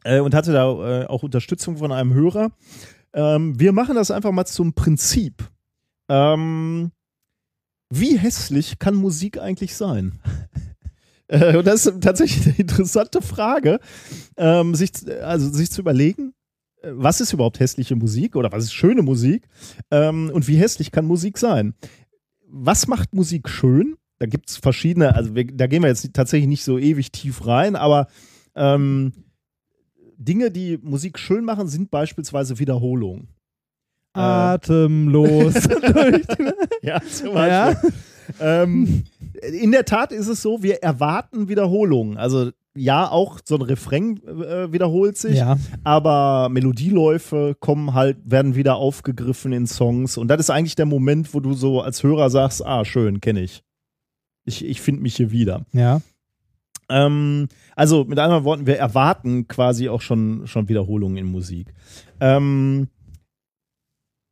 C: äh, und hatte da äh, auch Unterstützung von einem Hörer. Ähm, wir machen das einfach mal zum Prinzip. Ähm, wie hässlich kann Musik eigentlich sein? äh, und das ist tatsächlich eine interessante Frage, ähm, sich, also sich zu überlegen, äh, was ist überhaupt hässliche Musik oder was ist schöne Musik ähm, und wie hässlich kann Musik sein? Was macht Musik schön? Da gibt es verschiedene, also wir, da gehen wir jetzt tatsächlich nicht so ewig tief rein, aber ähm, Dinge, die Musik schön machen, sind beispielsweise Wiederholungen. Äh,
A: Atemlos.
C: Ja, zum
A: ja?
C: Beispiel. ähm, in der Tat ist es so, wir erwarten Wiederholungen. Also ja, auch so ein Refrain äh, wiederholt sich,
A: ja.
C: aber Melodieläufe kommen halt, werden wieder aufgegriffen in Songs. Und das ist eigentlich der Moment, wo du so als Hörer sagst, ah, schön, kenne ich. Ich, ich finde mich hier wieder.
A: Ja.
C: Ähm, also mit anderen Worten, wir erwarten quasi auch schon, schon Wiederholungen in Musik. Ähm,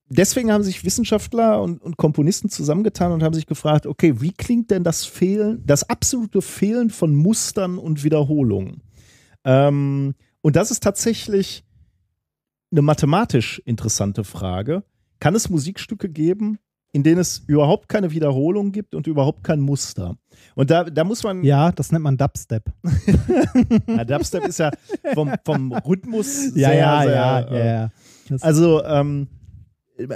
C: deswegen haben sich Wissenschaftler und, und Komponisten zusammengetan und haben sich gefragt, okay, wie klingt denn das Fehlen, das absolute Fehlen von Mustern und Wiederholungen? Ähm, und das ist tatsächlich eine mathematisch interessante Frage. Kann es Musikstücke geben, in denen es überhaupt keine Wiederholung gibt und überhaupt kein Muster? Und da, da muss man
A: ja, das nennt man Dubstep.
C: ja, Dubstep ist ja vom, vom Rhythmus
A: Ja,
C: sehr,
A: ja,
C: sehr,
A: ja,
C: äh,
A: ja, ja. Das,
C: Also, ähm,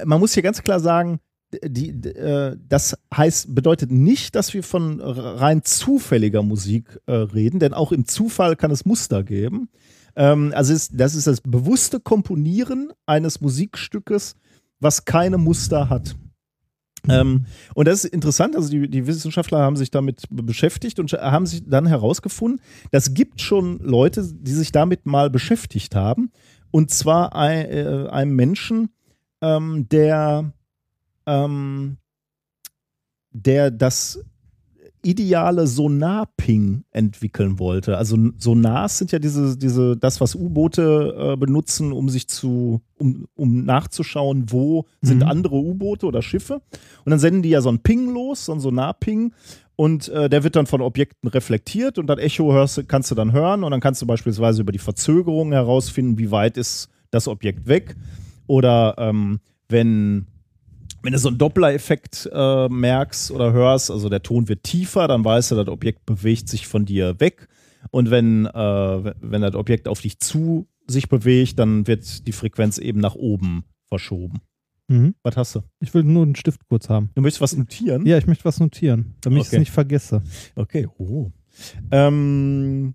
C: man muss hier ganz klar sagen, die, äh, das heißt, bedeutet nicht, dass wir von rein zufälliger Musik äh, reden, denn auch im Zufall kann es Muster geben. Ähm, also ist, das ist das bewusste Komponieren eines Musikstückes, was keine Muster hat. Ähm, und das ist interessant, also die, die Wissenschaftler haben sich damit beschäftigt und haben sich dann herausgefunden, das gibt schon Leute, die sich damit mal beschäftigt haben. Und zwar ein, äh, einem Menschen, ähm, der, ähm, der das ideale Sonar-Ping entwickeln wollte. Also Sonars sind ja diese, diese, das, was U-Boote äh, benutzen, um sich zu, um, um nachzuschauen, wo sind
A: Mhm.
C: andere U-Boote oder Schiffe. Und dann senden die ja so einen Ping los, so einen Sonar-Ping. Und äh, der wird dann von Objekten reflektiert und das Echo hörst, kannst du dann hören und dann kannst du beispielsweise über die Verzögerung herausfinden, wie weit ist das Objekt weg. Oder ähm, wenn wenn du so einen Doppler-Effekt äh, merkst oder hörst, also der Ton wird tiefer, dann weißt du, das Objekt bewegt sich von dir weg. Und wenn, äh, wenn das Objekt auf dich zu sich bewegt, dann wird die Frequenz eben nach oben verschoben.
A: Mhm.
C: Was hast du?
A: Ich will nur einen Stift kurz haben.
C: Du möchtest was notieren?
A: Ja, ich möchte was notieren, damit ich
C: Okay.
A: es nicht vergesse.
C: Okay. Oh. Ähm,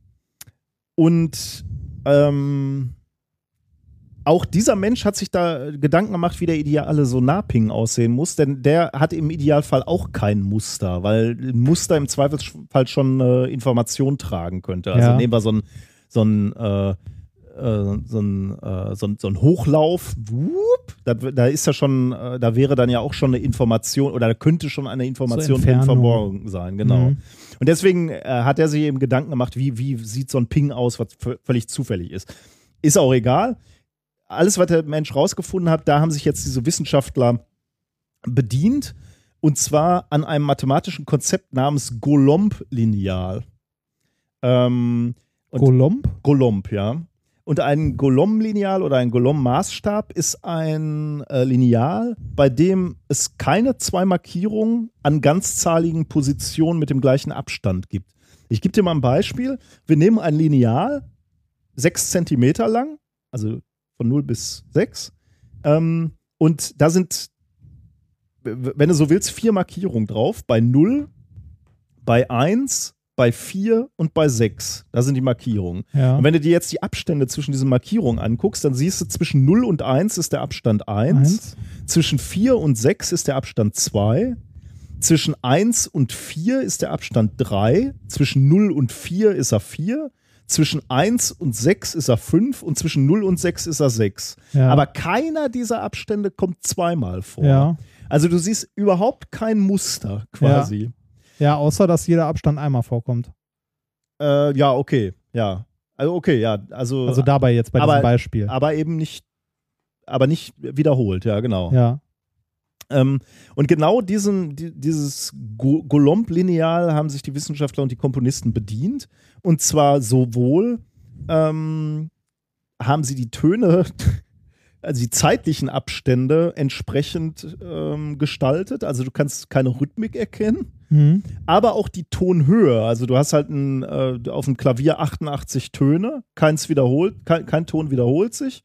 C: und ähm, auch dieser Mensch hat sich da Gedanken gemacht, wie der ideale Sonarping aussehen muss, denn der hat im Idealfall auch kein Muster, weil ein Muster im Zweifelsfall schon äh, Information tragen könnte. Also
A: Ja.
C: nehmen wir so ein, so ein äh, äh, so ein, äh, so ein, so ein Hochlauf, wupp, da, da ist ja schon, äh, da wäre dann ja auch schon eine Information oder da könnte schon eine Information
A: Entfernung.
C: verborgen sein, genau.
A: Mhm.
C: Und deswegen äh, hat er sich eben Gedanken gemacht, wie, wie sieht so ein Ping aus, was völlig zufällig ist. Ist auch egal. Alles, was der Mensch rausgefunden hat, da haben sich jetzt diese Wissenschaftler bedient. Und zwar an einem mathematischen Konzept namens Golomb-Lineal. Ähm,
A: Golomb?
C: Golomb, ja. Und ein Golomb-Lineal oder ein Golomb-Maßstab ist ein äh, Lineal, bei dem es keine zwei Markierungen an ganzzahligen Positionen mit dem gleichen Abstand gibt. Ich gebe dir mal ein Beispiel. Wir nehmen ein Lineal, sechs Zentimeter lang, also von 0 bis 6. Ähm, und da sind, wenn du so willst, vier Markierungen drauf. Bei 0, bei 1, bei 4 und bei 6. Da sind die Markierungen.
A: Ja.
C: Und wenn du dir jetzt die Abstände zwischen diesen Markierungen anguckst, dann siehst du, zwischen 0 und 1 ist der Abstand 1.
A: Eins.
C: Zwischen 4 und 6 ist der Abstand 2. Zwischen 1 und 4 ist der Abstand 3. Zwischen 0 und 4 ist er 4. Zwischen 1 und 6 ist er 5. Und zwischen 0 und 6 ist er 6.
A: Ja.
C: Aber keiner dieser Abstände kommt zweimal vor.
A: Ja.
C: Also du siehst überhaupt kein Muster quasi.
A: ja, außer dass jeder Abstand einmal vorkommt.
C: Ja, äh, ja okay. Ja. Also okay, ja. Also,
A: Also dabei jetzt bei
C: aber-
A: diesem Beispiel.
C: aber eben nicht, aber nicht wiederholt, ja, genau.
A: Ja.
C: Ähm, und genau diesen, die, dieses Go- Golomb-Lineal haben sich die Wissenschaftler und die Komponisten bedient. Und zwar sowohl ähm, haben sie die Töne, also die zeitlichen Abstände entsprechend ähm, gestaltet. Also du kannst keine Rhythmik erkennen
A: Mhm.
C: aber auch die Tonhöhe. Also du hast halt ein, äh, auf dem Klavier 88 Töne, keins wiederholt, kein, kein Ton wiederholt sich.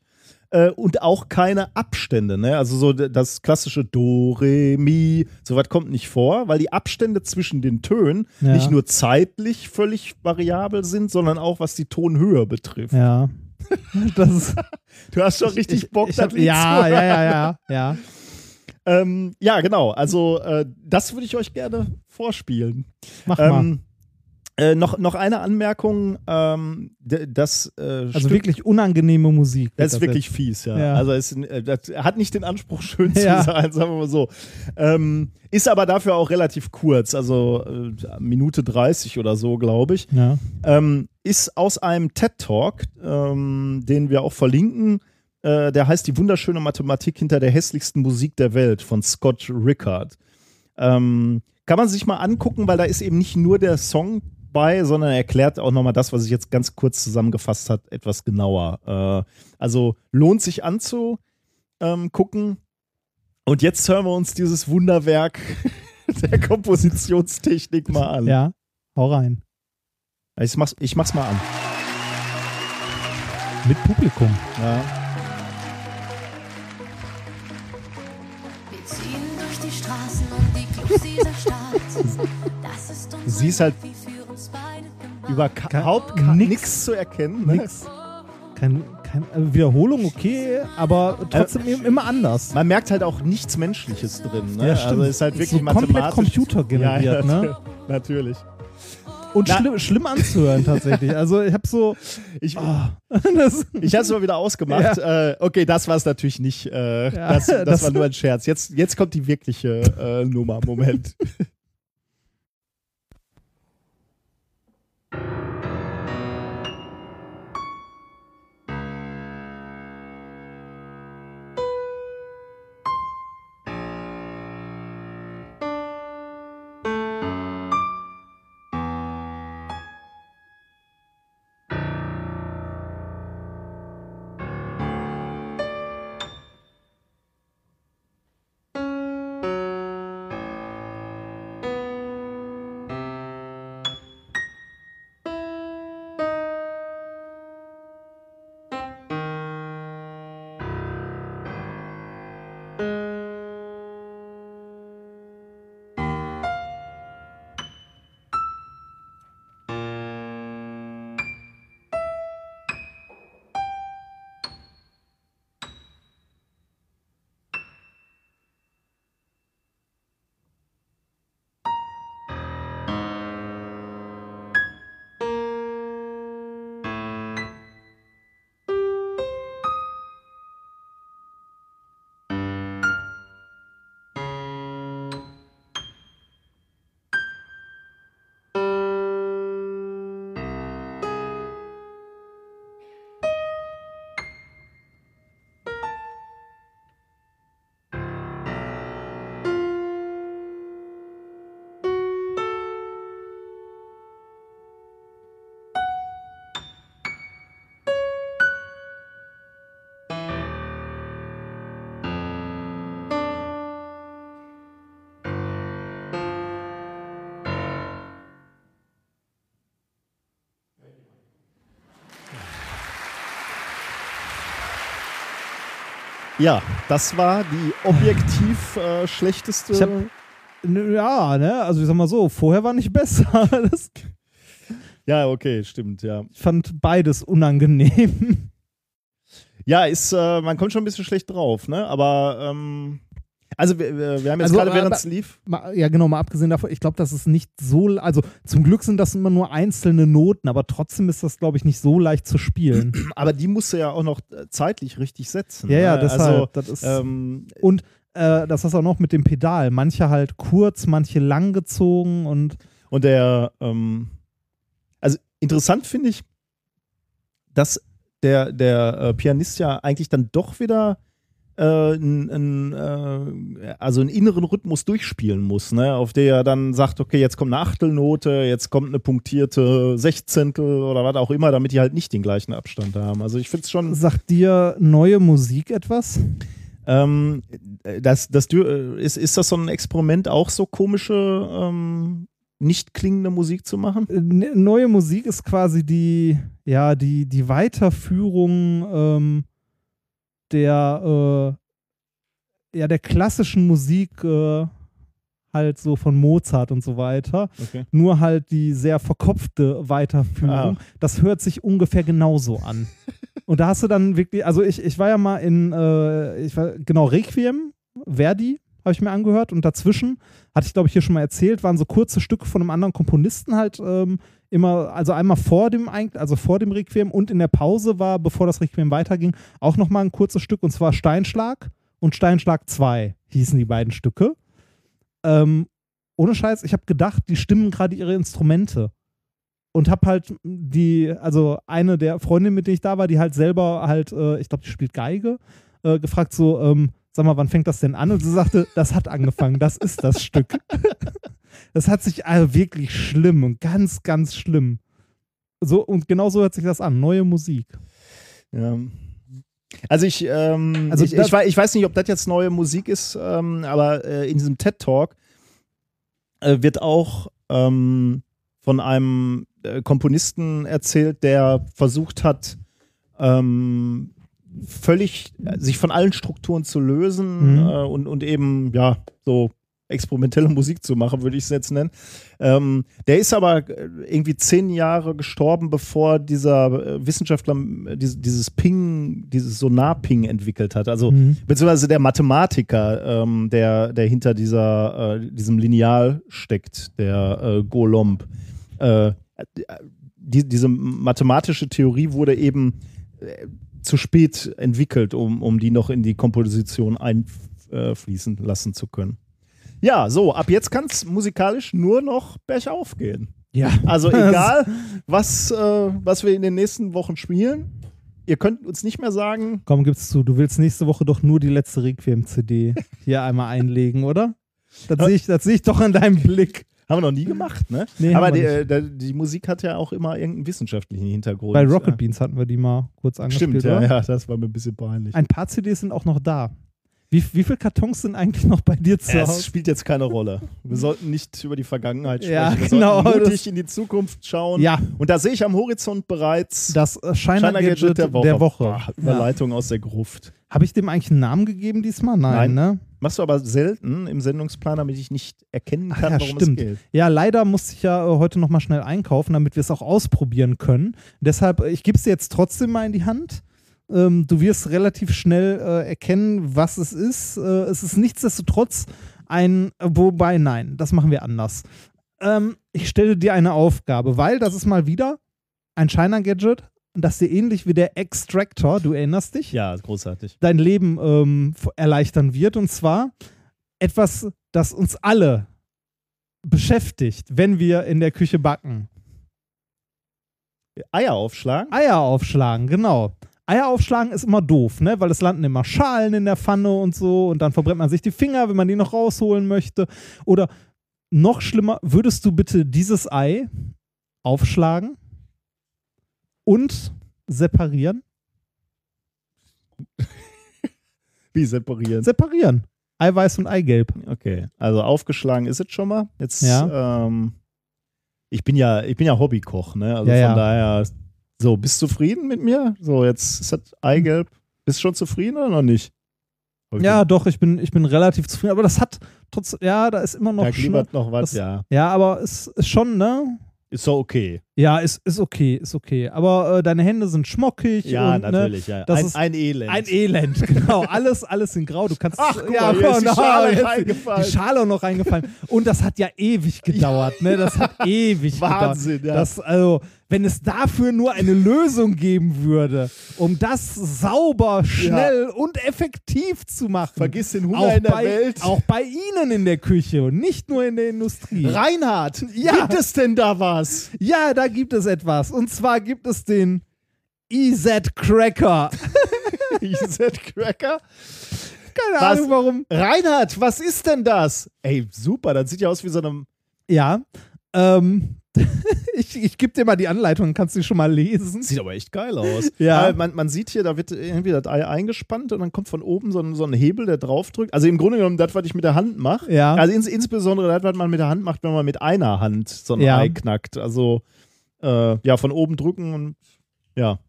C: Äh, und auch keine Abstände, ne? Also so das klassische Do, Re, Mi, sowas kommt nicht vor, weil die Abstände zwischen den Tönen
A: Ja.
C: nicht nur zeitlich völlig variabel sind, sondern auch was die Tonhöhe betrifft.
A: Ja. Das ist,
C: Du hast schon richtig Bock,
A: ich
C: das
A: hab, ja,
C: zu
A: ja, ja, ja, ja.
C: Ähm, ja, genau. Also äh, das würde ich euch gerne vorspielen.
A: Mach mal.
C: Äh, noch, noch eine Anmerkung, ähm, das äh,
A: Also
C: Stück,
A: wirklich unangenehme Musik.
C: das ist wirklich fies, ja.
A: Ja.
C: Also es, äh, das hat nicht den Anspruch, schön zu
A: Ja.
C: sein, sagen wir mal so. Ähm, ist aber dafür auch relativ kurz, also äh, Minute 30 oder so, glaube ich.
A: Ja.
C: Ähm, ist aus einem TED-Talk, ähm, den wir auch verlinken. Äh, der heißt Die wunderschöne Mathematik hinter der hässlichsten Musik der Welt von Scott Rickard. Ähm, kann man sich mal angucken, weil da ist eben nicht nur der Song bei, sondern er erklärt auch nochmal das, was ich jetzt ganz kurz zusammengefasst habe, etwas genauer. Äh, also lohnt sich anzugucken. Ähm, gucken. Und jetzt hören wir uns dieses Wunderwerk der Kompositionstechnik mal an.
A: ja, hau rein.
C: Ich, mach's, ich mach's mal an.
A: Mit Publikum.
C: Ja.
E: Wir ziehen durch die Straßen und die Clubs dieser Stadt. Das ist unser
C: Sie ist halt Überhaupt nichts zu erkennen. Ne?
A: Nix. Kein, kein, also Wiederholung okay, aber trotzdem
C: Äh,
A: im- immer anders.
C: Man merkt halt auch nichts Menschliches drin. Ne?
A: Ja, stimmt.
C: Also ist halt wirklich
A: So komplett
C: mathematisch.
A: computergeneriert,
C: ja, ja,
A: ne?
C: Natürlich.
A: Und
C: Na-
A: schlimm, schlimm anzuhören tatsächlich. Also ich habe so,
C: Ich,
A: das,
C: ich habe es mal wieder ausgemacht. Äh, okay, das war es natürlich nicht. Äh,
A: Ja,
C: das, das,
A: das-
C: war nur ein Scherz. Jetzt, jetzt kommt die wirkliche äh, Nummer. Moment. Ja, das war die objektiv äh, schlechteste.
A: Ich hab- Ja, ne, also ich sag mal so, vorher war nicht besser. Das,
C: ja, okay, stimmt, ja.
A: ich fand beides unangenehm.
C: Ja, ist, äh, man kommt schon ein bisschen schlecht drauf, ne? Aber, ähm, also wir, wir haben jetzt
A: Also,
C: gerade, während es lief,
A: Mal, ja, genau, mal abgesehen davon, ich glaube, das ist nicht so, also zum Glück sind das immer nur einzelne Noten, aber trotzdem ist das, glaube ich, nicht so leicht zu spielen.
C: aber die musste ja auch noch äh, zeitlich richtig setzen.
A: ja, ja,
C: ne?
A: deshalb,
C: Also,
A: das ist,
C: ähm,
A: und äh, das ist auch noch mit dem Pedal. Manche halt kurz, manche lang gezogen und
C: Und der, ähm, also interessant finde ich, dass der, der äh, Pianist ja eigentlich dann doch wieder äh, n, n, äh, also einen inneren Rhythmus durchspielen muss, ne? auf der er dann sagt, okay, jetzt kommt eine Achtelnote, jetzt kommt eine punktierte Sechzehntel oder was auch immer, damit die halt nicht den gleichen Abstand haben. Also ich finde es schon
A: sagt dir neue Musik etwas?
C: ähm, das, das, äh, ist, ist das so ein Experiment, auch so komische, ähm, nicht klingende Musik zu machen?
A: Äh, ne- Neue Musik ist quasi die, ja, die, die Weiterführung ähm, der, äh, ja, der klassischen Musik äh, halt so von Mozart und so weiter.
C: Okay.
A: Nur halt die sehr verkopfte Weiterführung.
C: Ah.
A: Das hört sich ungefähr genauso an. und da hast du dann wirklich, also ich, ich war ja mal in, äh, ich war, genau, Requiem, Verdi, habe ich mir angehört und dazwischen, hatte ich glaube ich hier schon mal erzählt, waren so kurze Stücke von einem anderen Komponisten halt ähm, immer, also einmal vor dem, also vor dem Requiem und in der Pause war, bevor das Requiem weiterging, auch nochmal ein kurzes Stück und zwar Steinschlag und Steinschlag 2 hießen die beiden Stücke. Ähm, ohne Scheiß, ich habe gedacht, die stimmen gerade ihre Instrumente. Und habe halt die, also eine der Freundinnen, mit der ich da war, die halt selber halt, äh, ich glaube, die spielt Geige, äh, gefragt so, ähm, sag mal, wann fängt das denn an? Und sie sagte, das hat angefangen, das ist das Stück. das hat sich also wirklich schlimm und ganz, ganz schlimm. So, und genau so hört sich das an, neue Musik.
C: Ja. Also ich, ähm,
A: Also
C: ich, ich, ich weiß nicht, ob das jetzt neue Musik ist, ähm, aber äh, in diesem TED Talk äh, wird auch ähm, von einem äh, Komponisten erzählt, der versucht hat, ähm, völlig äh, sich von allen Strukturen zu lösen
A: Mhm.
C: äh, und, und eben ja so experimentelle Musik zu machen, würde ich es jetzt nennen. Ähm, der ist aber äh, irgendwie zehn Jahre gestorben, bevor dieser äh, Wissenschaftler äh, dieses, Ping, dieses Sonar-Ping entwickelt hat. Also
A: Mhm.
C: beziehungsweise der Mathematiker, ähm, der, der hinter dieser, äh, diesem Lineal steckt, der äh, Golomb. Äh, die, diese mathematische Theorie wurde eben zu spät entwickelt, um, um die noch in die Komposition einfließen lassen zu können. Ja, so, ab jetzt kann es musikalisch nur noch bergauf gehen.
A: Ja.
C: Also egal, was, äh, was wir in den nächsten Wochen spielen, ihr könnt uns nicht mehr sagen,
A: Komm, gib's zu, du willst nächste Woche doch nur die letzte Requiem-CD hier einmal einlegen, oder? Das sehe ich, das sehe ich doch an deinem Blick.
C: haben wir noch nie gemacht, ne?
A: Nee,
C: Aber die, äh, die Musik hat ja auch immer irgendeinen wissenschaftlichen Hintergrund.
A: Bei Rocket Beans hatten wir die mal kurz angespielt,
C: Stimmt, ja,
A: oder?
C: ja, das war mir ein bisschen peinlich.
A: Ein paar CDs sind auch noch da. Wie, wie viele Kartons sind eigentlich noch bei dir zu
C: Es
A: Hause?
C: spielt jetzt keine Rolle. Wir sollten nicht über die Vergangenheit sprechen.
A: Ja,
C: wir
A: genau,
C: sollten
A: das-
C: mutig in die Zukunft schauen.
A: Ja,
C: Und da sehe ich am Horizont bereits
A: das äh, Shiner, Gadget, der Woche.
C: Boah,
A: Ja.
C: Überleitung aus der Gruft.
A: Habe ich dem eigentlich einen Namen gegeben diesmal? Nein,
C: Nein.
A: ne?
C: Machst du aber selten im Sendungsplan, damit ich nicht erkennen
A: Ach
C: kann,
A: ja,
C: worum
A: stimmt.
C: es geht.
A: Ja, leider musste ich ja äh, heute nochmal schnell einkaufen, damit wir es auch ausprobieren können. Deshalb, äh, ich gebe es dir jetzt trotzdem mal in die Hand. Ähm, du wirst relativ schnell äh, erkennen, was es ist. Äh, es ist nichtsdestotrotz ein, wobei nein, das machen wir anders. Ähm, ich stelle dir eine Aufgabe, weil das ist mal wieder ein Shiner-Gadget, das dir ähnlich wie der Extractor, du erinnerst dich,
C: Ja, großartig.
A: dein Leben ähm, erleichtern wird. Und zwar etwas, das uns alle beschäftigt, wenn wir in der Küche backen.
C: Eier aufschlagen?
A: Eier aufschlagen, genau. Eier aufschlagen ist immer doof, ne? Weil es landen immer Schalen in der Pfanne und so und dann verbrennt man sich die Finger, wenn man die noch rausholen möchte. Oder noch schlimmer, würdest du bitte dieses Ei aufschlagen und separieren?
C: Wie separieren?
A: Separieren. Eiweiß und Eigelb.
C: Okay, also aufgeschlagen ist es schon mal. Jetzt,
A: Ja.
C: ähm, ich bin ja, ich bin ja Hobbykoch, ne? Also
A: Ja,
C: von
A: ja.
C: daher, so, bist du zufrieden mit mir? So, jetzt ist das Eigelb. Bist du schon zufrieden oder noch nicht? Okay.
A: Ja, doch, ich bin, ich bin relativ zufrieden. Aber das hat trotzdem, ja, da ist immer noch
C: da glibbert noch was,
A: das-
C: ja.
A: Ja, aber es ist schon, ne?
C: Ist so okay.
A: Ja, ist, ist okay, ist okay. Aber äh, deine Hände sind schmockig.
C: Ja,
A: und, ne,
C: natürlich, ja.
A: das
C: ein,
A: ist
C: ein Elend.
A: Ein Elend, genau. Alles, alles in Grau. Du kannst.
C: Ach, guck
A: ja,
C: mal, hier ist die Schale
A: jetzt
C: reingefallen.
A: Die Schale noch reingefallen. Und das hat ja ewig gedauert, ne? Das hat ewig
C: Wahnsinn,
A: gedauert.
C: ja.
A: Das, also, wenn es dafür nur eine Lösung geben würde, um das sauber, schnell und effektiv zu machen.
C: Vergiss den Hunger
A: auch
C: in der
A: bei,
C: Welt.
A: Auch bei Ihnen in der Küche und nicht nur in der Industrie.
C: Reinhard,
A: Ja.
C: gibt es denn da was?
A: Ja, da gibt es etwas. Und zwar gibt es den EZ Cracker.
C: EZ Cracker?
A: Keine
C: Was?
A: Ahnung warum.
C: Reinhard, was ist denn das? Ey, super, das sieht ja aus wie so einem.
A: Ja. Ähm, ich ich gebe dir mal die Anleitung, kannst du die schon mal lesen.
C: Sieht aber echt geil aus.
A: Ja.
C: Man, man sieht hier, da wird irgendwie das Ei eingespannt und dann kommt von oben so ein, so ein Hebel, der draufdrückt. Also im Grunde genommen das, was ich mit der Hand mache.
A: Ja.
C: Also ins, insbesondere das, was man mit der Hand macht, wenn man mit einer Hand so ein
A: Ja.
C: Ei knackt. Also äh, ja, von oben drücken und ja.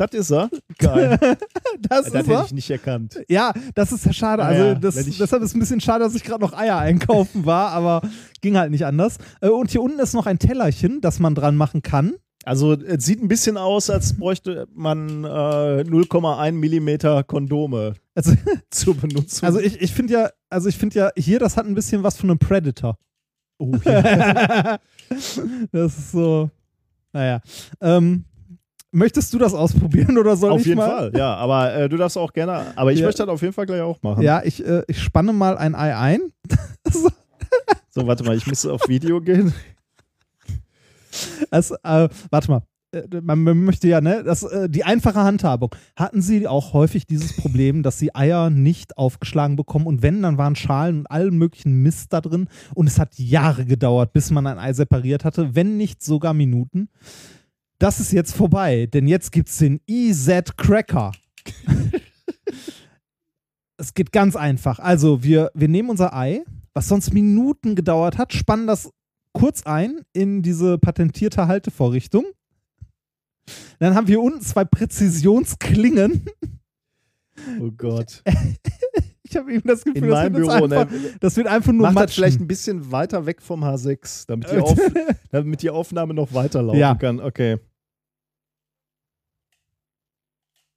C: Das ist er. Geil.
A: Das
C: das
A: ist
C: hätte
A: er.
C: ich nicht erkannt.
A: Ja, das ist ja schade. Also
C: ja,
A: das, deshalb ist es ein bisschen schade, dass ich gerade noch Eier einkaufen war, aber ging halt nicht anders. Äh, Und hier unten ist noch ein Tellerchen, das man dran machen kann.
C: Also es sieht ein bisschen aus, als bräuchte man äh, 0,1 Millimeter Kondome
A: Also,
C: zur Benutzung.
A: also ich, ich finde ja, also ich finde ja, hier, das hat ein bisschen was von einem Predator.
C: oh, ja.
A: das ist so. Naja. Ähm, möchtest du das ausprobieren oder soll
C: auf
A: ich
C: jeden
A: mal?
C: Fall, ja. Aber äh, du darfst auch gerne. Aber ich
A: Ja.
C: möchte das auf jeden Fall gleich auch machen.
A: Ja, ich, äh, ich spanne mal ein Ei ein.
C: So, warte mal, ich muss auf Video gehen.
A: Das, äh, warte mal. Äh, Man, man möchte ja, ne, das, äh, die einfache Handhabung. Hatten Sie auch häufig dieses Problem, dass Sie Eier nicht aufgeschlagen bekommen und wenn, dann waren Schalen und allen möglichen Mist da drin und es hat Jahre gedauert, bis man ein Ei separiert hatte, wenn nicht sogar Minuten. Das ist jetzt vorbei, denn jetzt gibt es den EZ Cracker. es geht ganz einfach. Also, wir, wir nehmen unser Ei, was sonst Minuten gedauert hat, spannen das kurz ein in diese patentierte Haltevorrichtung. Dann haben wir unten zwei Präzisionsklingen.
C: Oh Gott.
A: Ich habe eben das Gefühl,
C: In
A: das wird,
C: Büro,
A: einfach,
C: ne?
A: das wird einfach nur
C: Mach das
A: matschen.
C: vielleicht ein bisschen weiter weg vom H6, damit die, Auf, damit die Aufnahme noch weiterlaufen
A: Ja.
C: kann. Okay.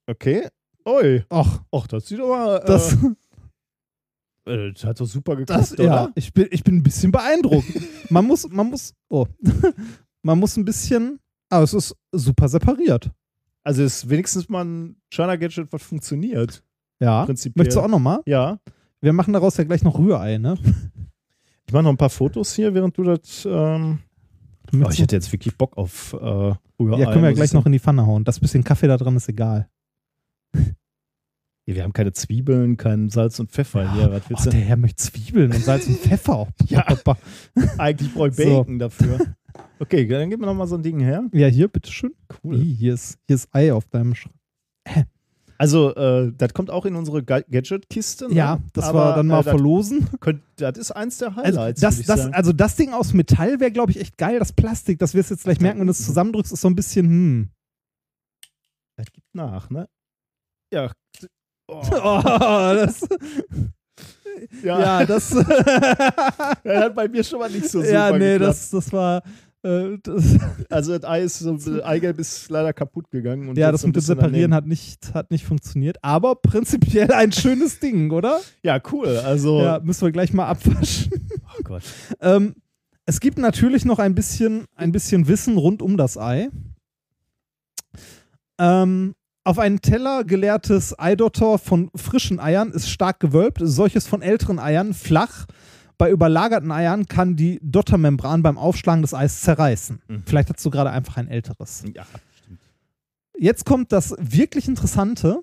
C: Okay. Ui.
A: Och,
C: Och, das sieht aber.
A: das,
C: äh, das hat doch super geklappt,
A: das,
C: oder?
A: ja, ich bin, ich bin ein bisschen beeindruckt. man muss, man muss, oh, man muss ein bisschen, aber es ist super separiert.
C: Also ist wenigstens mal ein China Gadget, was funktioniert.
A: Ja.
C: Prinzipiell.
A: Möchtest du auch nochmal?
C: Ja.
A: Wir machen daraus ja gleich noch Rührei, ne?
C: Ich mache noch ein paar Fotos hier, während du das. Ähm oh, ich hätte jetzt wirklich Bock auf äh, Rührei.
A: ja, können wir ja gleich
C: ich
A: noch in die Pfanne hauen. Das bisschen Kaffee da dran ist egal.
C: Wir haben keine Zwiebeln, kein Salz und Pfeffer hier. Was
A: Oh,
C: willst du
A: der Herr möchte Zwiebeln und Salz und Pfeffer. auch.
C: Ja. Eigentlich brauche ich
A: So.
C: Bacon dafür. Okay, dann gib mir noch mal so ein Ding her.
A: Ja, hier, bitteschön.
C: Cool.
A: Ih, Hier ist, hier ist Ei auf deinem Schrank.
C: Also, äh, das kommt auch in unsere Ga- Gadget-Kiste. Ne?
A: Ja, das
C: Aber,
A: war dann mal
C: äh, das,
A: verlosen.
C: könnt, das ist eins der
A: Also
C: Highlights.
A: das,
C: ich
A: das,
C: sagen.
A: also das Ding aus Metall wäre, glaube ich, echt geil. Das Plastik, das wirst du jetzt gleich merken, wenn du es zusammendrückst, ist so ein bisschen, hm.
C: das gibt nach, ne? Ja. Oh,
A: Oh, das,
C: ja,
A: ja, das,
C: das hat bei mir schon mal nicht so super
A: ja, nee,
C: geklappt.
A: das, das war, äh, das,
C: Also das Ei ist so, Eigelb ist leider kaputt gegangen. Und
A: ja, das mit dem Separieren hat nicht, hat nicht funktioniert, aber prinzipiell ein schönes Ding, oder?
C: Ja, cool. Also,
A: Ja, müssen wir gleich mal abwaschen.
C: oh Gott.
A: Ähm, es gibt natürlich noch ein bisschen, ein bisschen Wissen rund um das Ei. Ähm, auf einen Teller geleertes Eidotter von frischen Eiern ist stark gewölbt, solches von älteren Eiern flach. Bei überlagerten Eiern kann die Dottermembran beim Aufschlagen des Eis zerreißen.
C: Mhm.
A: Vielleicht hast du gerade einfach ein älteres.
C: Ja, stimmt.
A: Jetzt kommt das wirklich Interessante.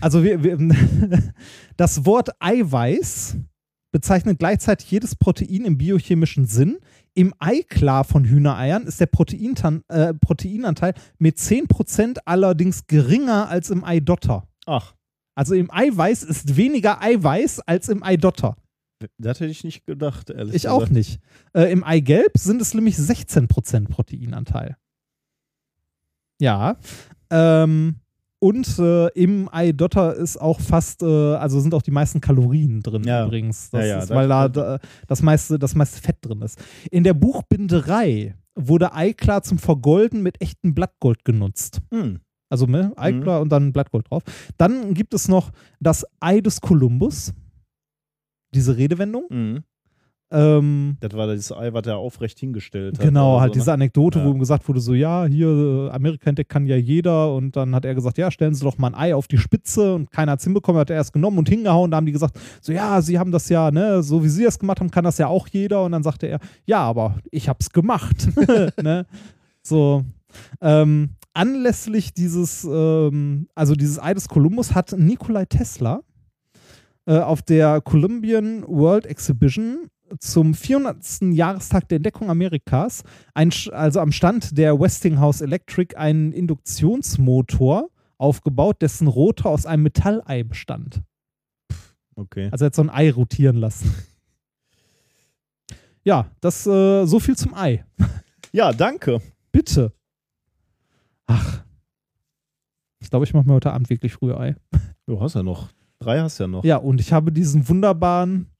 A: Also wir, wir, das Wort Eiweiß bezeichnet gleichzeitig jedes Protein im biochemischen Sinn. Im Eiklar von Hühnereiern ist der äh, Proteinanteil mit 10% allerdings geringer als im Eidotter.
C: Ach,
A: Also im Eiweiß ist weniger Eiweiß als im Eidotter.
C: das hätte ich nicht gedacht, ehrlich
A: Ich
C: gesagt.
A: auch nicht. Äh, Im Eigelb sind es nämlich 16% Proteinanteil. Ja. Ähm, Und äh, im Eidotter ist auch fast, äh, also sind auch die meisten Kalorien drin
C: Ja.
A: übrigens. Das
C: Ja, ja,
A: ist,
C: das-
A: weil da, da das, meiste, das meiste Fett drin ist. In der Buchbinderei wurde Eiklar zum Vergolden mit echtem Blattgold genutzt.
C: Hm.
A: Also ne, Eiklar und dann Blattgold drauf. Dann gibt es noch das Ei des Kolumbus. Diese Redewendung.
C: Mhm.
A: Ähm,
C: Das war das Ei, was er aufrecht hingestellt hat.
A: Genau, halt
C: so,
A: diese
C: ne?
A: Anekdote,
C: Ja.
A: wo ihm gesagt wurde, so ja, hier, äh, Amerika entdeckt kann ja jeder und dann hat er gesagt, ja, stellen Sie doch mal ein Ei auf die Spitze und keiner hat es hinbekommen, hat er erst genommen und hingehauen, da haben die gesagt, so ja, Sie haben das ja, ne, so wie Sie das gemacht haben, kann das ja auch jeder und dann sagte er, ja, aber ich hab's gemacht, ne, so, ähm, anlässlich dieses, ähm, also dieses Ei des Kolumbus hat Nikolai Tesla äh, auf der Columbian World Exhibition zum 400. Jahrestag der Entdeckung Amerikas, ein, also am Stand der Westinghouse Electric, einen Induktionsmotor aufgebaut, dessen Rotor aus einem Metallei bestand.
C: Okay.
A: Also er hat so ein Ei rotieren lassen. Ja, das äh, so viel zum Ei.
C: Ja, danke.
A: Bitte. Ach. Ich glaube, ich mache mir heute Abend wirklich früh Ei.
C: Du hast ja noch. Drei hast ja noch.
A: Ja, und ich habe diesen wunderbaren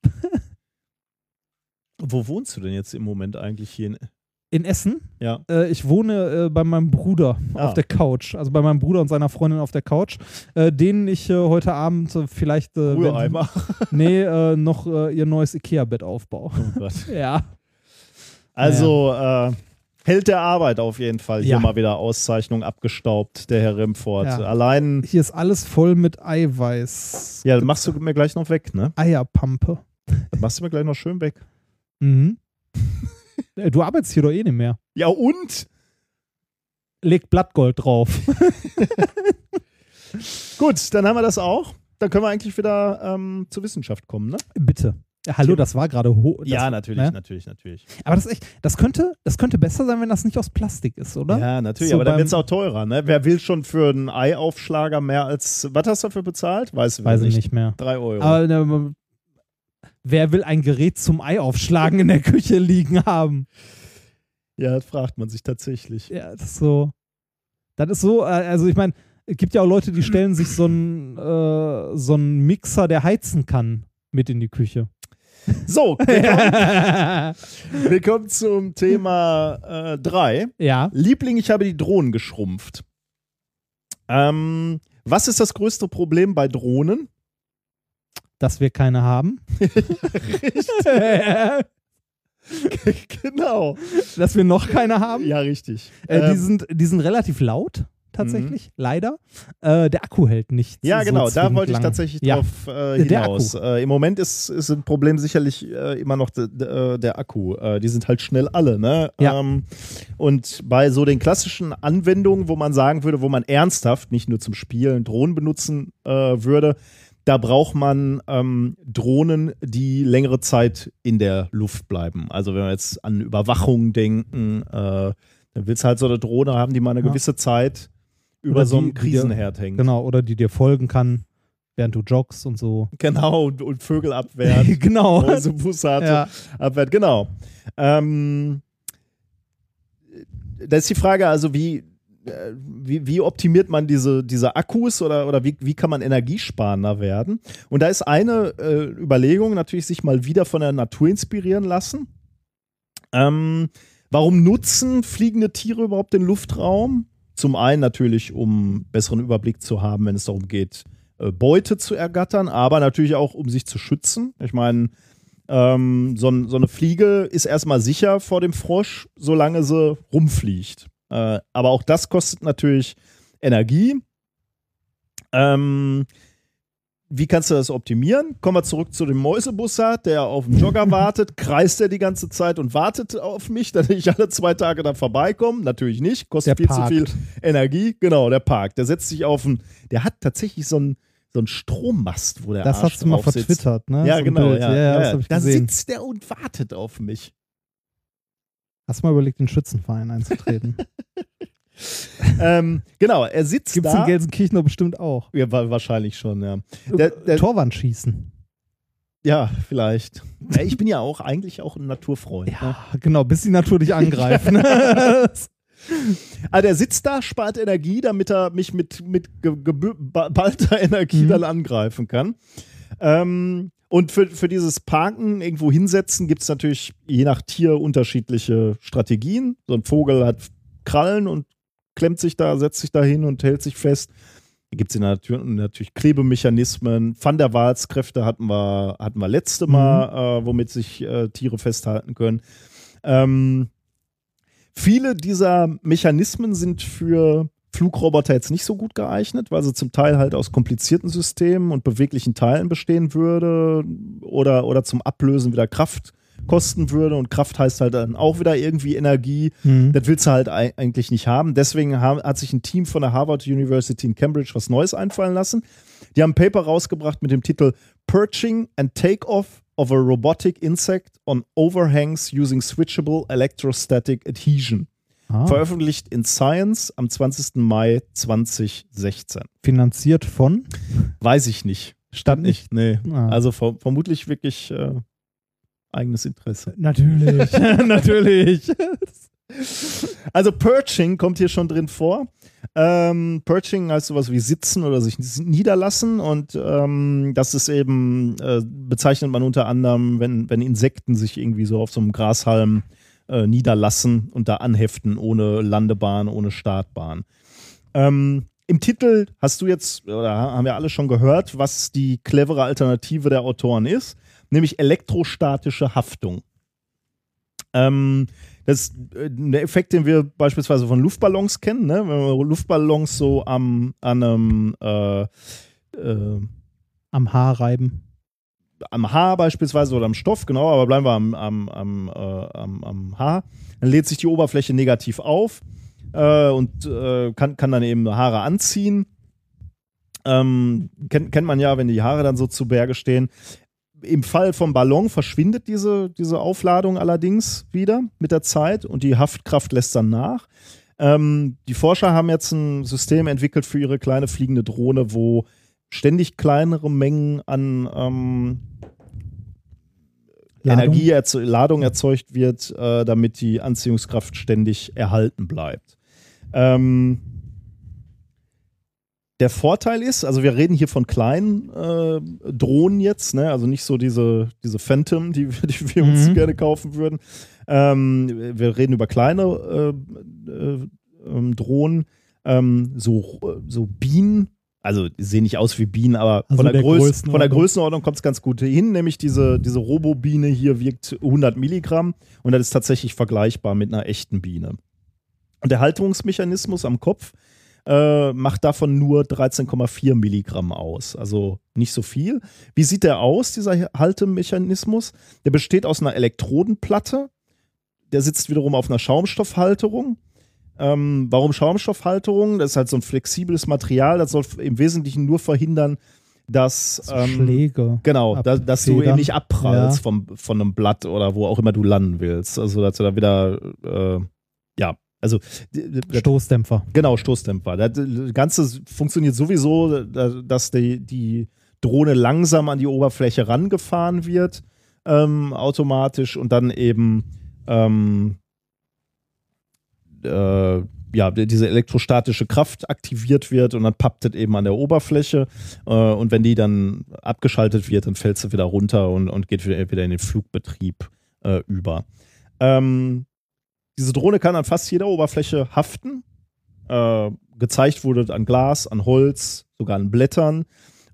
C: Wo wohnst du denn jetzt im Moment eigentlich hier? In,
A: in Essen.
C: ja.
A: Äh, ich wohne äh, bei meinem Bruder
C: Ah.
A: auf der Couch. Also bei meinem Bruder und seiner Freundin auf der Couch, äh, denen ich äh, heute Abend äh, vielleicht äh, wenn- nee, äh, noch ihr neues Ikea-Bett aufbaue.
C: Oh Gott.
A: ja.
C: Also, äh, Held der Arbeit auf jeden Fall. Hier
A: Ja.
C: mal wieder Auszeichnung abgestaubt, der Herr Remford.
A: Ja.
C: Allein,
A: Hier ist alles voll mit Eiweiß.
C: ja, das machst du mir gleich noch weg, ne?
A: Eierpampe.
C: Das machst du mir gleich noch schön weg.
A: Mhm. Äh, du arbeitest hier doch eh nicht mehr.
C: Ja, und?
A: Leg Blattgold drauf.
C: Gut, dann haben wir das auch. Dann können wir eigentlich wieder ähm, zur Wissenschaft kommen, ne?
A: Bitte. Hallo, das war gerade hoch.
C: ja, natürlich,
A: ne?
C: natürlich, natürlich.
A: Aber das ist echt, das könnte, das könnte besser sein, wenn das nicht aus Plastik ist, oder?
C: Ja, natürlich,
A: So
C: aber dann wird es auch teurer, ne? Wer will schon für einen Eiaufschlager mehr als, was hast du dafür bezahlt? Weiß,
A: Weiß ich nicht mehr.
C: Drei Euro.
A: Aber ne, wer will ein Gerät zum Ei aufschlagen in der Küche liegen haben?
C: ja, das fragt man sich tatsächlich.
A: Ja, das ist so. Das ist so, äh, also ich meine, es gibt ja auch Leute, die stellen sich so einen äh, so einen Mixer, der heizen kann, mit in die Küche.
C: So, willkommen, willkommen zum Thema 3.
A: ja.
C: Liebling, ich habe die Drohnen geschrumpft. Ähm, was ist das größte Problem bei Drohnen?
A: Dass wir keine haben.
C: genau.
A: Dass wir noch keine haben.
C: Ja, richtig.
A: Äh, die,
C: Ähm,
A: sind, die sind relativ laut, tatsächlich, leider. Äh, der Akku hält nicht.
C: ja,
A: so
C: genau, da wollte ich
A: lang.
C: tatsächlich
A: Ja.
C: drauf äh, hinaus. Äh, Im Moment ist, ist ein Problem sicherlich äh, immer noch de, de, der Akku. Äh, die sind halt schnell alle, ne?
A: Ja.
C: Ähm, und bei so den klassischen Anwendungen, wo man sagen würde, wo man ernsthaft, nicht nur zum Spielen, Drohnen benutzen äh, würde, da braucht man ähm, Drohnen, die längere Zeit in der Luft bleiben. Also wenn wir jetzt an Überwachung denken, äh, dann willst du halt so eine Drohne haben, die mal eine
A: Ja.
C: gewisse Zeit über
A: Oder
C: so einem
A: die- die dir-
C: Krisenherd hängt.
A: Genau, oder die dir folgen kann, während du joggst und so.
C: Genau, und, und Vögel abwehrt.
A: genau.
C: Mäusebussarde
A: Ja.
C: abwehrt, genau. Ähm, da ist die Frage, also wie, wie, wie optimiert man diese, diese Akkus oder, oder wie, wie kann man energiesparender werden? Und da ist eine äh, Überlegung natürlich, sich mal wieder von der Natur inspirieren lassen. Ähm, warum nutzen fliegende Tiere überhaupt den Luftraum? Zum einen natürlich, um besseren Überblick zu haben, wenn es darum geht, äh, Beute zu ergattern, aber natürlich auch, um sich zu schützen. Ich meine, ähm, so, so eine Fliege ist erstmal sicher vor dem Frosch, solange sie rumfliegt. Äh, aber auch das kostet natürlich Energie. Ähm, wie kannst du das optimieren? Kommen wir zurück zu dem Mäusebussard, der auf den Jogger wartet. Kreist er die ganze Zeit und wartet auf mich, dass ich alle zwei Tage da vorbeikomme? Natürlich nicht. Kostet
A: Der
C: viel
A: parkt.
C: zu viel Energie. Genau, der Park. Der setzt sich auf einen, der hat tatsächlich so einen, so einen Strommast, wo der
A: Das
C: Arsch
A: hast du mal vertwittert, ne?
C: Ja,
A: So
C: genau. Ja,
A: ja,
C: ja, da sitzt der und wartet auf mich.
A: Hast du mal überlegt, in den Schützenverein einzutreten?
C: ähm, genau, er sitzt
A: Gibt's
C: da.
A: in Gelsenkirchen doch bestimmt auch.
C: ja, wa- wahrscheinlich schon, ja. Der- der-
A: Torwand schießen.
C: Ja, vielleicht. Ja, ich bin ja auch eigentlich auch ein Naturfreund. Ne?
A: Ja, genau, bis die Natur dich angreift. ne?
C: Also der sitzt da, spart Energie, damit er mich mit, mit ge- gebü- ba- ballter Energie
A: Mhm.
C: dann angreifen kann. Ähm, und für, für dieses Parken, irgendwo hinsetzen, gibt es natürlich je nach Tier unterschiedliche Strategien. So ein Vogel hat Krallen und klemmt sich da, setzt sich da hin und hält sich fest. Da gibt es natürlich, Klebemechanismen. Van der Waals-Kräfte hatten wir, hatten wir letzte Mal, äh, womit sich äh, Tiere festhalten können. Ähm, viele dieser Mechanismen sind für Flugroboter jetzt nicht so gut geeignet, weil sie zum Teil halt aus komplizierten Systemen und beweglichen Teilen bestehen würde oder, oder zum Ablösen wieder Kraft kosten würde. Und Kraft heißt halt dann auch wieder irgendwie Energie.
A: Mhm.
C: Das willst du halt ei- eigentlich nicht haben. Deswegen hat sich ein Team von der Harvard University in Cambridge was Neues einfallen lassen. Die haben ein Paper rausgebracht mit dem Titel Perching and Takeoff of a Robotic Insect on Overhangs using Switchable Electrostatic Adhesion.
A: Ah,
C: Veröffentlicht in Science am 20. Mai 2016.
A: finanziert von?
C: Weiß ich nicht.
A: Stand nicht.
C: Nee.
A: Ah.
C: Also ver vermutlich wirklich äh, eigenes Interesse.
A: Natürlich, natürlich.
C: Also Perching kommt hier schon drin vor. Ähm, Perching heißt sowas wie sitzen oder sich niederlassen und ähm, das ist eben, äh, bezeichnet man unter anderem, wenn, wenn Insekten sich irgendwie so auf so einem Grashalm äh, niederlassen und da anheften, ohne Landebahn, ohne Startbahn. Ähm, Im Titel hast du jetzt, oder haben wir alle schon gehört, was die clevere Alternative der Autoren ist, nämlich elektrostatische Haftung. Ähm, das ist äh, der Effekt, den wir beispielsweise von Luftballons kennen, ne? wenn wir Luftballons so am, an einem äh, äh,
A: Am Haar reiben.
C: Am Haar beispielsweise oder am Stoff, genau, aber bleiben wir am, am, am, äh, am, am Haar, dann lädt sich die Oberfläche negativ auf äh, und äh, kann, kann dann eben Haare anziehen. Ähm, kennt, kennt man ja, wenn die Haare dann so zu Berge stehen. Im Fall vom Ballon verschwindet diese, diese Aufladung allerdings wieder mit der Zeit und die Haftkraft lässt dann nach. Ähm, die Forscher haben jetzt ein System entwickelt für ihre kleine fliegende Drohne, wo ständig kleinere Mengen an ähm,
A: Ladung?
C: Energie, erze Ladung erzeugt wird, äh, damit die Anziehungskraft ständig erhalten bleibt. Ähm, der Vorteil ist, also wir reden hier von kleinen äh, Drohnen jetzt, ne? also nicht so diese, diese Phantom, die, wir- die wir uns
A: Mhm.
C: gerne kaufen würden. Ähm, wir reden über kleine äh, äh, ähm, Drohnen, ähm, so, so Bienen, also sehen nicht aus wie Bienen, aber
A: Also
C: von, der
A: der
C: Größ von der
A: Größenordnung.
C: Kommt es ganz gut hin, nämlich diese, diese Robo-Biene hier wiegt 100 Milligramm und das ist tatsächlich vergleichbar mit einer echten Biene. Und der Haltungsmechanismus am Kopf äh, macht davon nur 13,4 Milligramm aus. Also nicht so viel. Wie sieht der aus, dieser Haltemechanismus? Der besteht aus einer Elektrodenplatte. Der sitzt wiederum auf einer Schaumstoffhalterung. Ähm, warum Schaumstoffhalterung? Das ist halt so ein flexibles Material. Das soll im Wesentlichen nur verhindern, dass.
A: So
C: ähm,
A: Schläge.
C: Genau, da, dass du eben nicht abprallst
A: Ja.
C: vom, von einem Blatt oder wo auch immer du landen willst. Also, dass du da wieder, äh, ja, also,
A: Stoßdämpfer.
C: genau, Stoßdämpfer. Das Ganze funktioniert sowieso, da- dass die, die Drohne langsam an die Oberfläche rangefahren wird, ähm, automatisch und dann eben, ähm, äh, ja, diese elektrostatische Kraft aktiviert wird und dann pappt es eben an der Oberfläche. Äh, und wenn die dann abgeschaltet wird, dann fällt sie wieder runter und, und geht wieder, wieder in den Flugbetrieb äh, über. Ähm, diese Drohne kann an fast jeder Oberfläche haften. Äh, gezeigt wurde an Glas, an Holz, sogar an Blättern.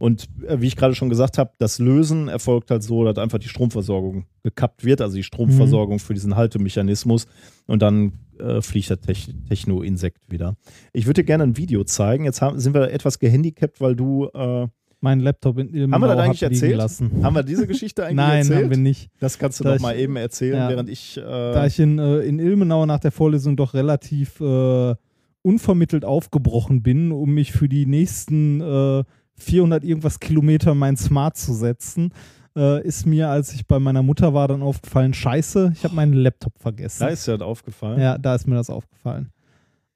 C: Und äh, wie ich gerade schon gesagt habe, das Lösen erfolgt halt so, dass einfach die Stromversorgung gekappt wird, also die Stromversorgung für diesen Haltemechanismus. Und dann äh, fliegt Tech Techno-Insekt wieder. Ich würde dir gerne ein Video zeigen. Jetzt haben, sind wir etwas gehandicapt, weil du. Äh,
A: Mein Laptop in Ilmenau
C: Haben wir das eigentlich erzählt?
A: Lassen.
C: haben wir diese Geschichte eigentlich
A: Nein,
C: erzählt?
A: haben wir nicht.
C: Das kannst du
A: Da
C: doch
A: ich-
C: mal eben erzählen,
A: ja.
C: während ich. Äh,
A: Da ich in, äh, in Ilmenau nach der Vorlesung doch relativ äh, unvermittelt aufgebrochen bin, um mich für die nächsten 400 irgendwas Kilometer mein Smart zu setzen, äh, ist mir, als ich bei meiner Mutter war, dann aufgefallen, scheiße, ich habe meinen Laptop vergessen.
C: da ist ja das aufgefallen.
A: Ja, da ist mir das aufgefallen.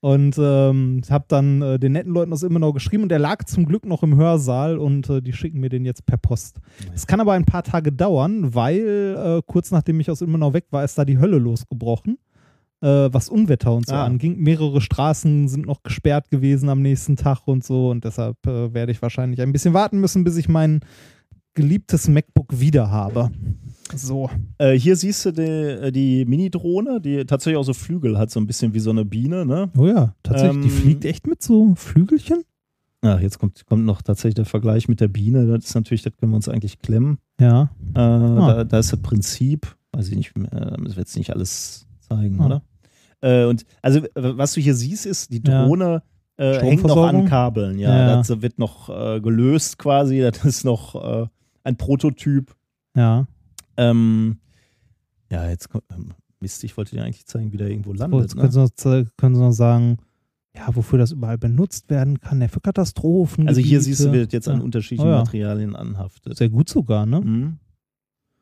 A: Und ähm, habe dann äh, den netten Leuten aus Immenau geschrieben und der lag zum Glück noch im Hörsaal und äh, die schicken mir den jetzt per Post. Es kann aber ein paar Tage dauern, weil äh, kurz nachdem ich aus Immenau weg war, ist da die Hölle losgebrochen. Äh, was Unwetter und so
C: Ah.
A: anging. Mehrere Straßen sind noch gesperrt gewesen am nächsten Tag und so und deshalb äh, werde ich wahrscheinlich ein bisschen warten müssen, bis ich mein geliebtes MacBook wieder habe. So.
C: Äh, hier siehst du die, äh, die Mini-Drohne, die tatsächlich auch so Flügel hat, so ein bisschen wie so eine Biene, ne?
A: Oh ja, tatsächlich. die
C: Ähm,
A: fliegt echt mit so Flügelchen?
C: Ach, jetzt kommt, kommt noch tatsächlich der Vergleich mit der Biene. Das ist natürlich, das können wir uns eigentlich klemmen.
A: Ja.
C: Äh, da, da ist das Prinzip, weiß ich nicht, mehr, das wird jetzt nicht alles zeigen,
A: Ah.
C: oder? Äh, und also, äh, was du hier siehst, ist, die
A: Ja.
C: Drohne äh, hängt noch an Kabeln. Ja,
A: Ja.
C: das wird noch äh, gelöst quasi. Das ist noch äh, ein Prototyp.
A: Ja.
C: Ähm, ja, jetzt kommt. ähm, Mist, ich wollte dir eigentlich zeigen, wie der irgendwo landet.
A: jetzt
C: ne?
A: können, Sie noch, können Sie noch sagen, ja, wofür das überall benutzt werden kann, ja, für Katastrophen.
C: Also hier siehst du, wird jetzt an
A: Ja.
C: unterschiedlichen
A: Oh ja.
C: Materialien anhaftet.
A: Sehr gut sogar, ne?
C: Mhm.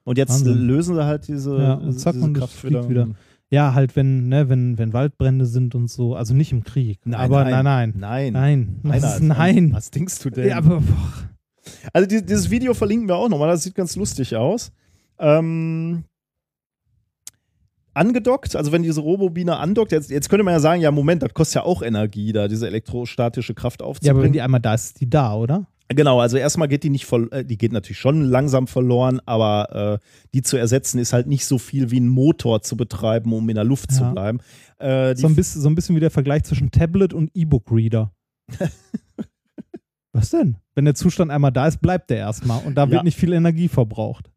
C: Und jetzt
A: Wahnsinn.
C: lösen sie halt diese,
A: Ja, und zack,
C: diese
A: und
C: Kraft
A: fliegt wieder. Ja, halt, wenn, ne, wenn, wenn Waldbrände sind und so, also nicht im Krieg.
C: Nein,
A: aber
C: nein,
A: nein, nein.
C: Nein.
A: Nein. Das ist, nein.
C: Was denkst du denn?
A: Ja, aber boah.
C: Also die, dieses Video verlinken wir auch nochmal, das sieht ganz lustig aus. Ähm, angedockt, also wenn diese Robobiene andockt, jetzt, jetzt könnte man ja sagen, ja Moment, das kostet ja auch Energie, da diese elektrostatische Kraft
A: ja, aber
C: aufzubringen.
A: wenn die einmal da ist, ist die da, oder?
C: Genau, also erstmal geht die nicht voll, äh, die geht natürlich schon langsam verloren, aber äh, die zu ersetzen ist halt nicht so viel wie ein Motor zu betreiben, um in der Luft zu
A: Ja.
C: bleiben. Äh, die
A: So ein, bisschen, so ein bisschen wie der Vergleich zwischen Tablet und E-Book-Reader. Was denn? Wenn der Zustand einmal da ist, bleibt der erstmal und da wird
C: Ja.
A: nicht viel Energie verbraucht.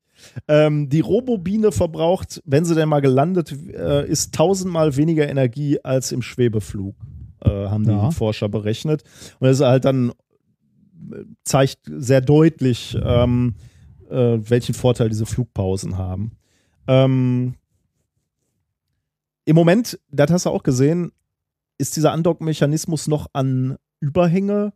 C: Ähm, die Robobiene verbraucht, wenn sie denn mal gelandet äh, ist, tausendmal weniger Energie als im Schwebeflug, äh, haben die
A: Ja.
C: Forscher berechnet. Und das ist halt dann, zeigt sehr deutlich, ähm, äh, welchen Vorteil diese Flugpausen haben. Ähm, Im Moment, das hast du auch gesehen, ist dieser Andock-Mechanismus noch an Überhänge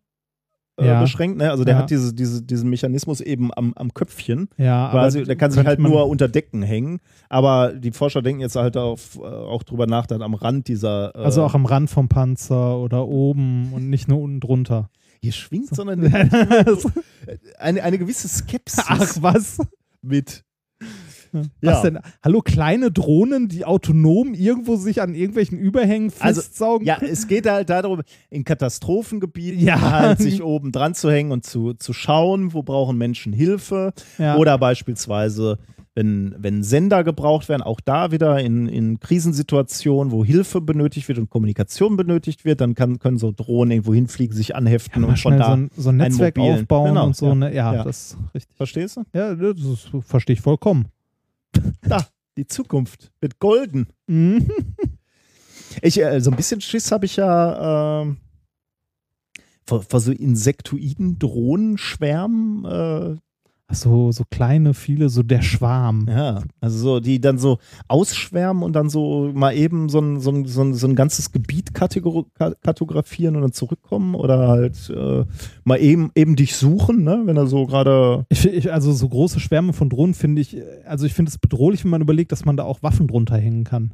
C: äh,
A: Ja.
C: beschränkt. Ne? Also der
A: Ja.
C: hat diese, diese, diesen Mechanismus eben am, am Köpfchen.
A: Ja,
C: Quasi, der kann sich halt nur unter Decken hängen. Aber die Forscher denken jetzt halt auf, äh, auch drüber nach, dann am Rand dieser. Äh,
A: Also auch am Rand vom Panzer oder oben und nicht nur unten drunter.
C: Hier schwingt so eine,
A: Ach
C: eine, gewisse Skepsis
A: was?
C: mit.
A: Was
C: Ja.
A: denn? Hallo, kleine Drohnen, die autonom irgendwo sich an irgendwelchen Überhängen
C: Also,
A: festsaugen?
C: Ja, es geht halt darum, in Katastrophengebieten
A: Ja.
C: halt sich oben dran zu hängen und zu, zu schauen, wo brauchen Menschen Hilfe.
A: Ja.
C: Oder beispielsweise, wenn, wenn Sender gebraucht werden, auch da wieder in, in Krisensituationen, wo Hilfe benötigt wird und Kommunikation benötigt wird, dann kann, können so Drohnen irgendwo hinfliegen, sich anheften
A: mal
C: und von
A: schnell
C: da.
A: so ein, so ein Netzwerk
C: mobilen-
A: aufbauen
C: Genau,
A: und so.
C: ja.
A: Ne? Ja,
C: Ja.
A: das ist richtig.
C: Verstehst du?
A: Ja, das verstehe ich vollkommen.
C: Da, die Zukunft wird golden.
A: Mhm.
C: Ich, äh, so ein bisschen Schiss habe ich ja ähm, vor, vor so insektoiden Drohnenschwärmen. Äh,
A: Ach so, so kleine, viele, so der Schwarm.
C: ja, also so, die dann so ausschwärmen und dann so mal eben so ein, so ein, so ein, so ein ganzes Gebiet kartografieren und dann zurückkommen oder halt äh, mal eben, eben dich suchen, ne? wenn er so gerade.
A: Also so große Schwärme von Drohnen finde ich, äh, also ich finde es bedrohlich, wenn man überlegt, dass man da auch Waffen drunter hängen kann.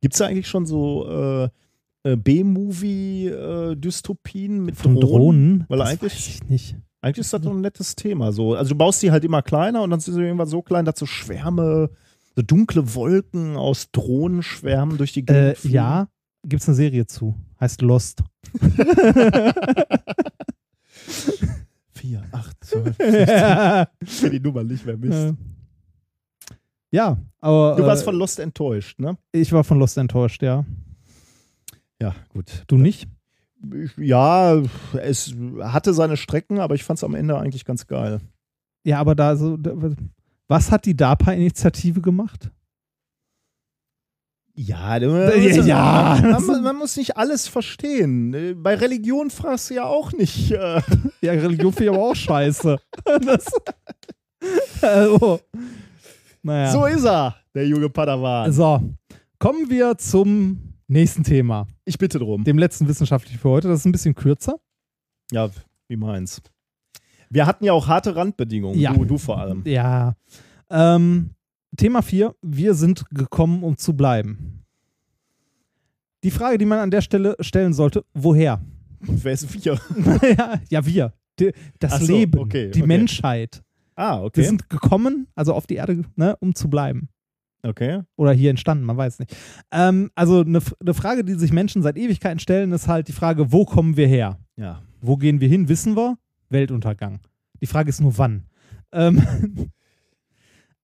C: Gibt es da eigentlich schon so äh, äh, B-Movie-Dystopien mit
A: Von
C: Drohnen?
A: Drohnen?
C: Weil
A: das
C: eigentlich-
A: weiß ich nicht.
C: Eigentlich ist das doch ein nettes Thema. So. Also du baust die halt immer kleiner und dann sind sie irgendwann so klein, dass so Schwärme, so dunkle Wolken aus Drohnenschwärmen durch die
A: Äh,
C: Gegend fliegen.
A: ja, gibt es eine Serie zu. Heißt Lost.
C: Vier, acht, zwölf, ich kenne die Nummer nicht mehr, Mist.
A: Äh, ja, aber
C: Du warst
A: äh,
C: von Lost enttäuscht, ne?
A: ich war von Lost enttäuscht, ja.
C: Ja, gut.
A: Du nicht?
C: Ich, ja, es hatte seine Strecken, aber ich fand es am Ende eigentlich ganz geil.
A: Ja, aber da so, was hat die DARPA-Initiative gemacht?
C: Ja, du,
A: Ja, ja.
C: Man, man, man muss nicht alles verstehen. Bei Religion fragst du ja auch nicht. Äh,
A: Ja, Religion finde ich aber auch scheiße. Das, also, naja.
C: So ist er, der junge Padawan.
A: So, kommen wir zum nächsten Thema.
C: Ich bitte drum.
A: Dem letzten wissenschaftlichen für heute. Das ist ein bisschen kürzer.
C: Ja, wie meins. Wir hatten ja auch harte Randbedingungen.
A: Ja.
C: Du, du vor allem.
A: Ja. Ähm, Thema 4. Wir sind gekommen, um zu bleiben. Die Frage, die man an der Stelle stellen sollte, woher?
C: Und wer ist wir?
A: ja, ja, wir. Die, das
C: so,
A: Leben,
C: okay,
A: die
C: okay.
A: Menschheit.
C: Ah,
A: Wir
C: okay.
A: sind gekommen, also auf die Erde, ne, um zu bleiben.
C: Okay.
A: Oder hier entstanden, man weiß nicht. Ähm, also eine, eine Frage, die sich Menschen seit Ewigkeiten stellen, ist halt die Frage, wo kommen wir her?
C: Ja.
A: Wo gehen wir hin? Wissen wir? Weltuntergang. Die Frage ist nur wann. Ähm,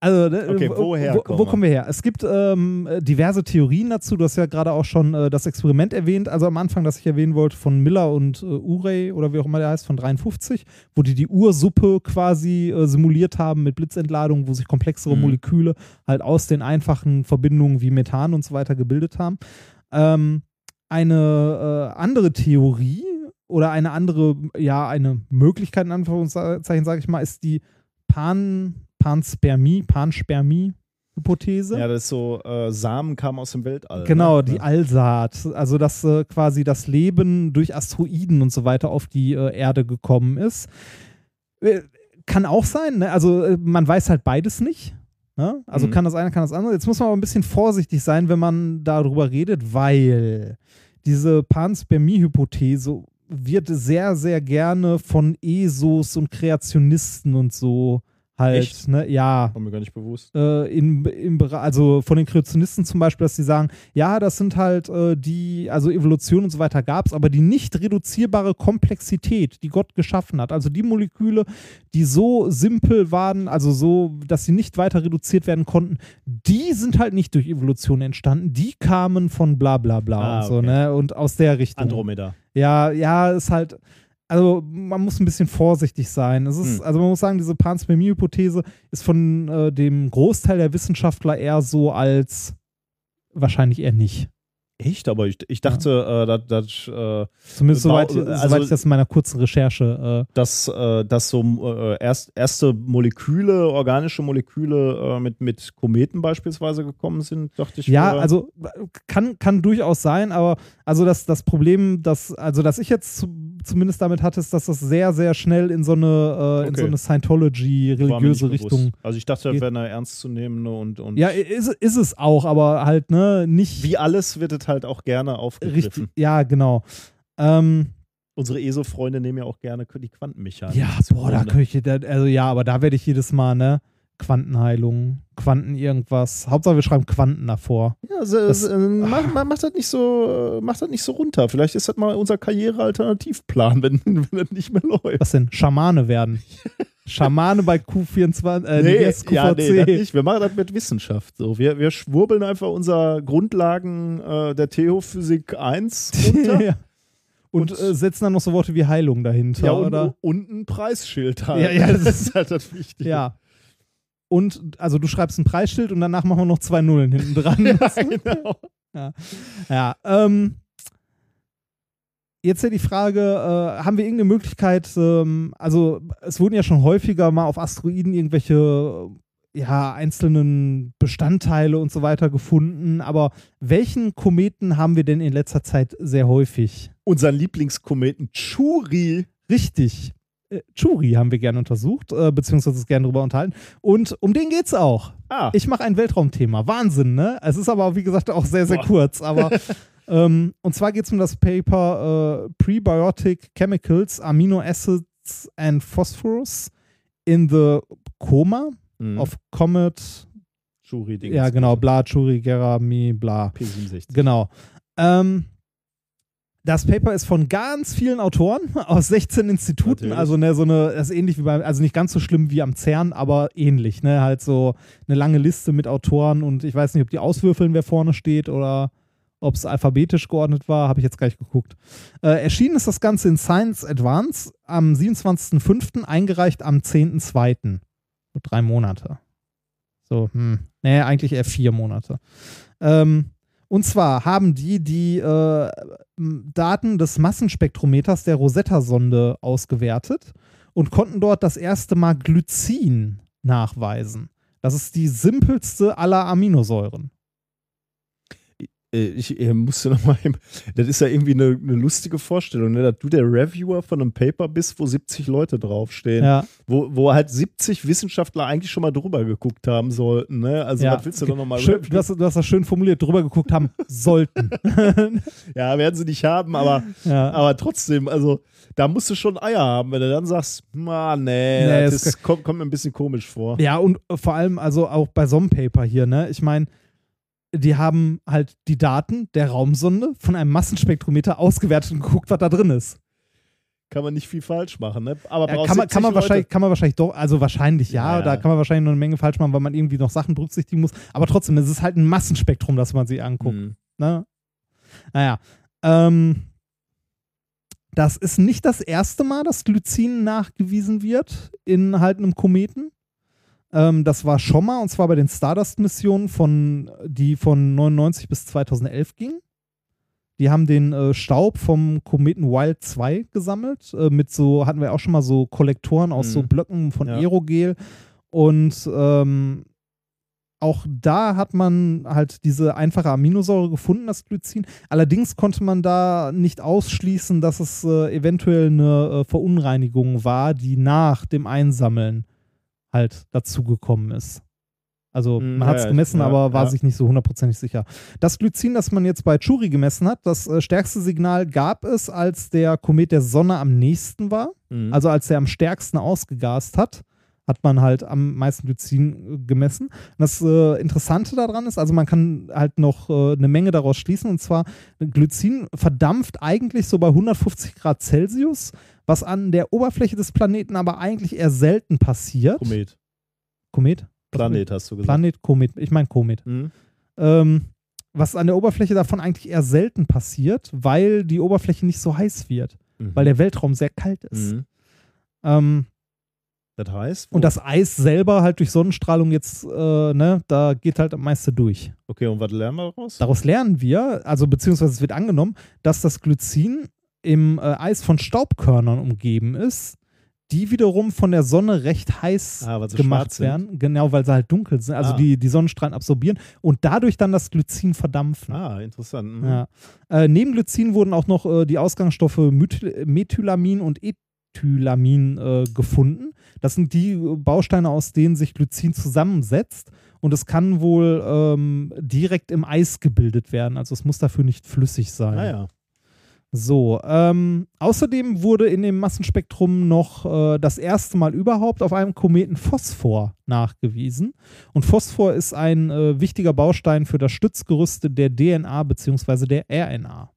A: also, ne,
C: Okay,
A: wo-
C: woher
A: wo,
C: kommen
A: wo
C: wir?
A: kommen wir her? Es gibt ähm, diverse Theorien dazu. Du hast ja gerade auch schon äh, das Experiment erwähnt, also am Anfang, das ich erwähnen wollte, von Miller und äh, Urey oder wie auch immer der heißt, von 53, wo die die Ursuppe quasi äh, simuliert haben mit Blitzentladung, wo sich komplexere
C: Mhm.
A: Moleküle halt aus den einfachen Verbindungen wie Methan und so weiter gebildet haben. Ähm, eine äh, andere Theorie oder eine andere, ja, eine Möglichkeit, in Anführungszeichen, sage ich mal, ist die Pan, Panspermie, Panspermie-Hypothese.
C: Ja, das ist so, äh, Samen kamen aus dem Weltall.
A: Genau,
C: ne?
A: die. Allsaat. Also, dass äh, quasi das Leben durch Asteroiden und so weiter auf die äh, Erde gekommen ist. Äh, kann auch sein, ne? Also, äh, man weiß halt beides nicht. Ne? Also,
C: Mhm.
A: kann das eine, kann das andere. Jetzt muss man aber ein bisschen vorsichtig sein, wenn man darüber redet, weil diese Panspermie-Hypothese wird sehr, sehr gerne von ESOs und Kreationisten und so halt,
C: Echt?
A: ne? Ja
C: War mir gar nicht bewusst.
A: äh, in, im also von den Kreationisten zum Beispiel, dass sie sagen, ja, das sind halt äh, die, also Evolution und so weiter gab es, aber die nicht reduzierbare Komplexität, die Gott geschaffen hat. Also die Moleküle, die so simpel waren, also so, dass sie nicht weiter reduziert werden konnten, die sind halt nicht durch Evolution entstanden, die kamen von bla bla bla
C: Ah,
A: und so,
C: okay.
A: ne? Und aus der Richtung.
C: Andromeda.
A: Ja, ja, ist halt. Also man muss ein bisschen vorsichtig sein. Es ist,
C: Hm.
A: also man muss sagen, diese Panspermie-Hypothese ist von äh, dem Großteil der Wissenschaftler eher so als wahrscheinlich eher nicht.
C: Echt? Aber ich, ich dachte, äh, dass, dass, äh,
A: Zumindest soweit,
C: also-
A: soweit ich das in meiner kurzen Recherche.
C: dass, äh, dass so äh, erst, erste Moleküle, organische Moleküle äh, mit, mit Kometen beispielsweise gekommen sind, dachte ich.
A: Äh, ja, also kann, kann durchaus sein, aber also das, das Problem, das, also dass ich jetzt zu, zumindest damit hatte, ist, dass das sehr, sehr schnell in so eine, äh, in
C: Okay.
A: so eine Scientology,
C: war mir nicht
A: religiöse
C: bewusst.
A: Richtung.
C: Also ich dachte, das wäre eine ernstzunehmende und, und
A: Ja, ist, ist es auch, aber halt, ne, nicht
C: wie alles wird es halt auch gerne aufgegriffen.
A: richtig. Ja, genau. Ähm,
C: Unsere ESO-Freunde nehmen ja auch gerne die Quantenmechanik.
A: ja, boah, da könnte ich, da- also ja, aber da werde ich jedes Mal, ne, Quantenheilung, Quanten irgendwas. Hauptsache wir schreiben Quanten davor.
C: Ja, so,
A: Das-
C: äh, mach, mach, mach das nicht so, äh, mach das nicht so runter. Vielleicht ist das mal unser Karrierealternativplan, wenn, wenn das nicht mehr läuft.
A: Was denn? Schamane werden. Schamane bei Q24, äh, nee, yes, QVC.
C: ja, nee, das nicht. Wir machen das mit Wissenschaft. So, wir, wir schwurbeln einfach unser Grundlagen äh, der Theophysik 1 runter.
A: ja. Und,
C: Und-
A: äh, setzen dann noch so Worte wie Heilung dahinter,
C: ja, und,
A: oder?
C: und ein Preisschild halt.
A: Ja, ja, das
C: das ist halt das Wichtige.
A: Ja. Und also du schreibst ein Preisschild und danach machen wir noch zwei Nullen hinten dran.
C: ja genau.
A: Ja, ähm, jetzt ja die Frage, äh, haben wir irgendeine Möglichkeit, ähm, also es wurden ja schon häufiger mal auf Asteroiden irgendwelche ja, einzelnen Bestandteile und so weiter gefunden, aber welchen Kometen haben wir denn in letzter Zeit sehr häufig?
C: Unseren Lieblingskometen Churi.
A: Richtig. Äh, Churi haben wir gerne untersucht, äh, beziehungsweise uns gerne darüber unterhalten. Und um den geht's auch.
C: Ah,
A: Ich mache ein Weltraumthema. Wahnsinn, ne? Es ist aber, wie gesagt, auch sehr, sehr
C: Boah.
A: kurz. Aber ähm, und zwar geht es um das Paper äh, Prebiotic Chemicals, Amino Acids and Phosphorus in the Coma
C: Mhm.
A: of Comet.
C: Churi.
A: Ja, genau, bla, Churi, Gerami, bla.
C: P67.
A: Genau. Ähm, das Paper ist von ganz vielen Autoren aus 16 Instituten,
C: Natürlich.
A: also ne, so eine, das ist ähnlich wie beim, also nicht ganz so schlimm wie am CERN, aber ähnlich, ne, halt so eine lange Liste mit Autoren und ich weiß nicht, ob die auswürfeln, wer vorne steht oder ob es alphabetisch geordnet war, habe ich jetzt gleich geguckt. Äh, erschienen ist das Ganze in Science Advance am 27.05., eingereicht am 10.02. So drei Monate. So, hm. Nee, eigentlich eher vier Monate. Ähm, und zwar haben die die äh, Daten des Massenspektrometers der Rosetta-Sonde ausgewertet und konnten dort das erste Mal Glycin nachweisen. Das ist die simpelste aller Aminosäuren.
C: Äh, Ich äh, musste noch mal, eben- das ist ja irgendwie eine, eine lustige Vorstellung, ne? dass du der Reviewer von einem Paper bist, wo 70 Leute draufstehen,
A: Ja,
C: wo, wo halt 70 Wissenschaftler eigentlich schon mal drüber geguckt haben sollten. Ne? Also
A: ja.
C: was willst du da nochmal
A: Schön, du, hast, du hast das schön formuliert, drüber geguckt haben, sollten.
C: Ja, werden sie nicht haben, aber,
A: ja.
C: aber trotzdem, also da musst du schon Eier haben, wenn du dann sagst, na, nee,
A: Nee,
C: das ist, kommt, kommt mir ein bisschen komisch vor.
A: Ja, und vor allem also auch bei so einem Paper hier, ne? Ich meine, die haben halt die Daten der Raumsonde von einem Massenspektrometer ausgewertet und geguckt, was da drin ist.
C: Kann man nicht viel falsch machen, ne? Aber
A: Ja, kann, man,
C: 70
A: kann, man
C: Leute.
A: wahrscheinlich, kann man wahrscheinlich doch, also wahrscheinlich ja,
C: Ja,
A: da kann man wahrscheinlich noch eine Menge falsch machen, weil man irgendwie noch Sachen berücksichtigen muss. Aber trotzdem, es ist halt ein Massenspektrum, das man sich anguckt.
C: Hm.
A: Ne? Naja. Ähm, das ist nicht das erste Mal, dass Glycin nachgewiesen wird in halt einem Kometen. Ähm, das war schon mal, und zwar bei den Stardust-Missionen, von, die von 99 bis 2011 gingen. Die haben den äh, Staub vom Kometen Wild 2 gesammelt. Äh, mit so, hatten wir auch schon mal so Kollektoren aus
C: Mhm.
A: so Blöcken von
C: Ja.
A: Aerogel. Und ähm, auch da hat man halt diese einfache Aminosäure gefunden, das Glycin. Allerdings konnte man da nicht ausschließen, dass es äh, eventuell eine äh, Verunreinigung war, die nach dem Einsammeln halt dazugekommen ist. Also
C: Hm,
A: man hat es
C: ja,
A: gemessen,
C: ja,
A: aber war
C: ja.
A: sich nicht so hundertprozentig sicher. Das Glycin, das man jetzt bei Churi gemessen hat, das äh, stärkste Signal gab es, als der Komet der Sonne am nächsten war.
C: Mhm.
A: Also als er am stärksten ausgegast hat, hat man halt am meisten Glycin äh, gemessen. Und das äh, Interessante daran ist, also man kann halt noch äh, eine Menge daraus schließen, und zwar Glycin verdampft eigentlich so bei 150 Grad Celsius, was an der Oberfläche des Planeten aber eigentlich eher selten passiert.
C: Komet.
A: Komet?
C: Planet hast du gesagt.
A: Planet, Komet. Ich meine Komet.
C: Mhm.
A: Ähm, was an der Oberfläche davon eigentlich eher selten passiert, weil die Oberfläche nicht so heiß wird,
C: Mhm.
A: weil der Weltraum sehr kalt ist.
C: Mhm.
A: Ähm,
C: Das heißt, wo-
A: Und das Eis selber halt durch Sonnenstrahlung jetzt, äh, ne, da geht halt am meisten durch.
C: okay, und was lernen wir daraus?
A: Daraus lernen wir, also beziehungsweise es wird angenommen, dass das Glycin im äh, Eis von Staubkörnern umgeben ist, die wiederum von der Sonne recht heiß
C: Ah,
A: gemacht
C: schwarz sind.
A: werden. Genau, weil sie halt dunkel sind, also
C: Ah.
A: die, die Sonnenstrahlen absorbieren und dadurch dann das Glycin verdampfen.
C: Ah, interessant. Mhm.
A: Ja. Äh, neben Glycin wurden auch noch äh, die Ausgangsstoffe Methyl Methylamin und Ethylamin äh, gefunden. Das sind die äh, Bausteine, aus denen sich Glycin zusammensetzt. Und es kann wohl ähm, direkt im Eis gebildet werden. Also es muss dafür nicht flüssig sein.
C: Naja.
A: So, ähm, außerdem wurde in dem Massenspektrum noch äh, das erste Mal überhaupt auf einem Kometen Phosphor nachgewiesen. Und Phosphor ist ein äh, wichtiger Baustein für das Stützgerüste der DNA bzw. der RNA.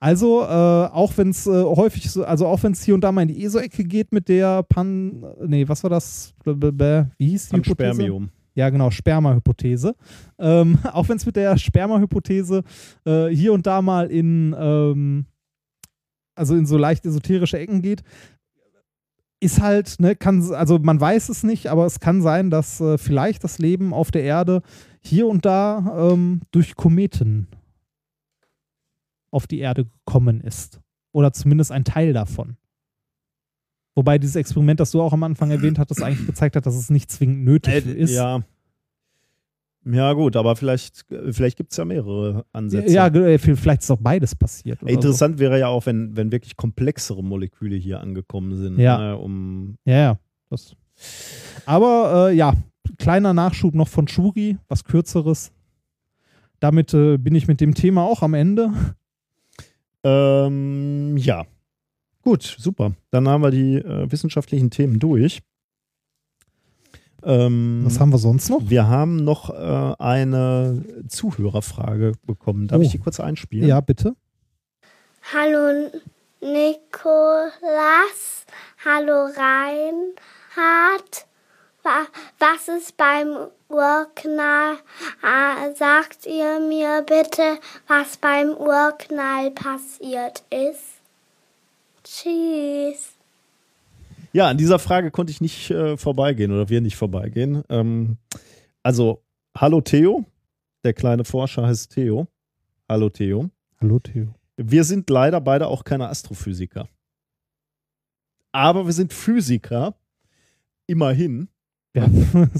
A: Also, äh, auch wenn es äh, häufig so, also auch wenn es hier und da mal in die ESO-Ecke geht mit der Pan, nee, was war das? Wie hieß die Hypothese? Ja, genau, Sperma-Hypothese. Ähm, auch wenn es mit der Sperma-Hypothese äh, hier und da mal in, ähm, also in so leicht esoterische Ecken geht, ist halt, ne, kann, also man weiß es nicht, aber es kann sein, dass äh, vielleicht das Leben auf der Erde hier und da ähm, durch Kometen auf die Erde gekommen ist. Oder zumindest ein Teil davon. Wobei dieses Experiment, das du auch am Anfang erwähnt hattest, eigentlich gezeigt hat, dass es nicht zwingend nötig
C: Äh,
A: ist.
C: Ja. Ja, gut, aber vielleicht, vielleicht gibt es ja mehrere Ansätze.
A: Ja, äh, vielleicht ist auch beides passiert.
C: Interessant wäre ja auch, wenn, wenn wirklich komplexere Moleküle hier angekommen sind.
A: Ja.
C: Ne, um,
A: So. Ja, ja. Das. Aber äh, ja, kleiner Nachschub noch von Shuri, was kürzeres. Damit äh, bin ich mit dem Thema auch am Ende.
C: ähm, ja. Gut, super. Dann haben wir die äh, wissenschaftlichen Themen durch. Ähm,
A: Was haben wir sonst noch?
C: wir haben noch äh, eine Zuhörerfrage bekommen. Darf
A: Oh.
C: ich die kurz einspielen?
A: Ja, bitte.
F: Hallo Nikolas, hallo Reinhard. Wa- Was ist beim Urknall? Ah, Sagt ihr mir bitte, was beim Urknall passiert ist? Tschüss.
C: Ja, an dieser Frage konnte ich nicht äh, vorbeigehen oder wir nicht vorbeigehen. Ähm, also, hallo Theo. Der kleine Forscher heißt Theo. Hallo Theo.
A: Hallo, Theo.
C: Wir sind leider beide auch keine Astrophysiker. Aber wir sind Physiker. Immerhin.
A: Ja, wenn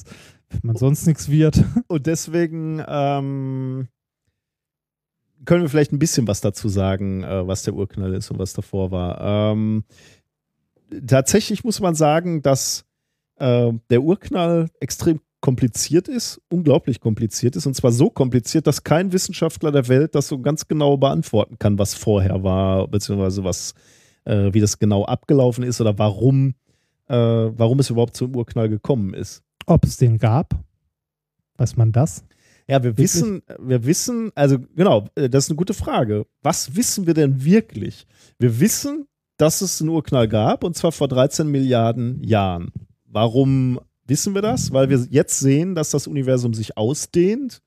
A: man sonst nichts wird.
C: Und deswegen ähm, können wir vielleicht ein bisschen was dazu sagen, äh, was der Urknall ist und was davor war. Ähm, tatsächlich muss man sagen, dass äh, der Urknall extrem kompliziert ist, unglaublich kompliziert ist, und zwar so kompliziert, dass kein Wissenschaftler der Welt das so ganz genau beantworten kann, was vorher war, beziehungsweise was, äh, wie das genau abgelaufen ist oder warum, äh, warum es überhaupt zum Urknall gekommen ist.
A: Ob es den gab? Weiß man das?
C: Ja, wir wissen, wir wissen, also genau, äh, das ist eine gute Frage. Was wissen wir denn wirklich? Wir wissen, dass es einen Urknall gab, und zwar vor 13 Milliarden Jahren. Warum wissen wir das? Weil wir jetzt sehen, dass das Universum sich ausdehnt.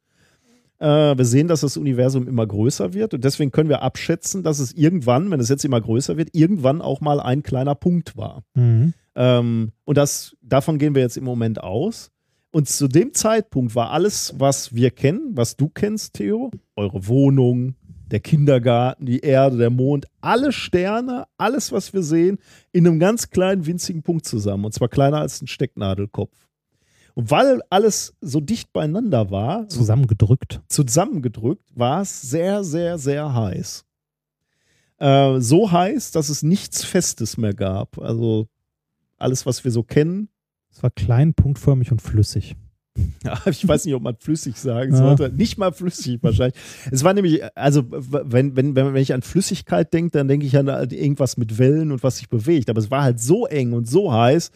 C: Äh, wir sehen, dass das Universum immer größer wird und deswegen können wir abschätzen, dass es irgendwann, wenn es jetzt immer größer wird, irgendwann auch mal ein kleiner Punkt war.
A: Mhm.
C: Ähm, und das, davon gehen wir jetzt im Moment aus. Und zu dem Zeitpunkt war alles, was wir kennen, was du kennst, Theo, eure Wohnung, der Kindergarten, die Erde, der Mond, alle Sterne, alles, was wir sehen, in einem ganz kleinen, winzigen Punkt zusammen. Und zwar kleiner als ein Stecknadelkopf. Und weil alles so dicht beieinander war,
A: Zusammengedrückt.
C: zusammengedrückt, war es sehr, sehr, sehr heiß. Äh, so heiß, dass es nichts Festes mehr gab. Also alles, was wir so kennen.
A: Es war klein, punktförmig und flüssig.
C: Ja, ich weiß nicht, ob man flüssig sagen
A: Ja.
C: sollte. Nicht mal flüssig wahrscheinlich. Es war nämlich, also wenn, wenn, wenn ich an Flüssigkeit denke, dann denke ich an irgendwas mit Wellen und was sich bewegt. Aber es war halt so eng und so heiß,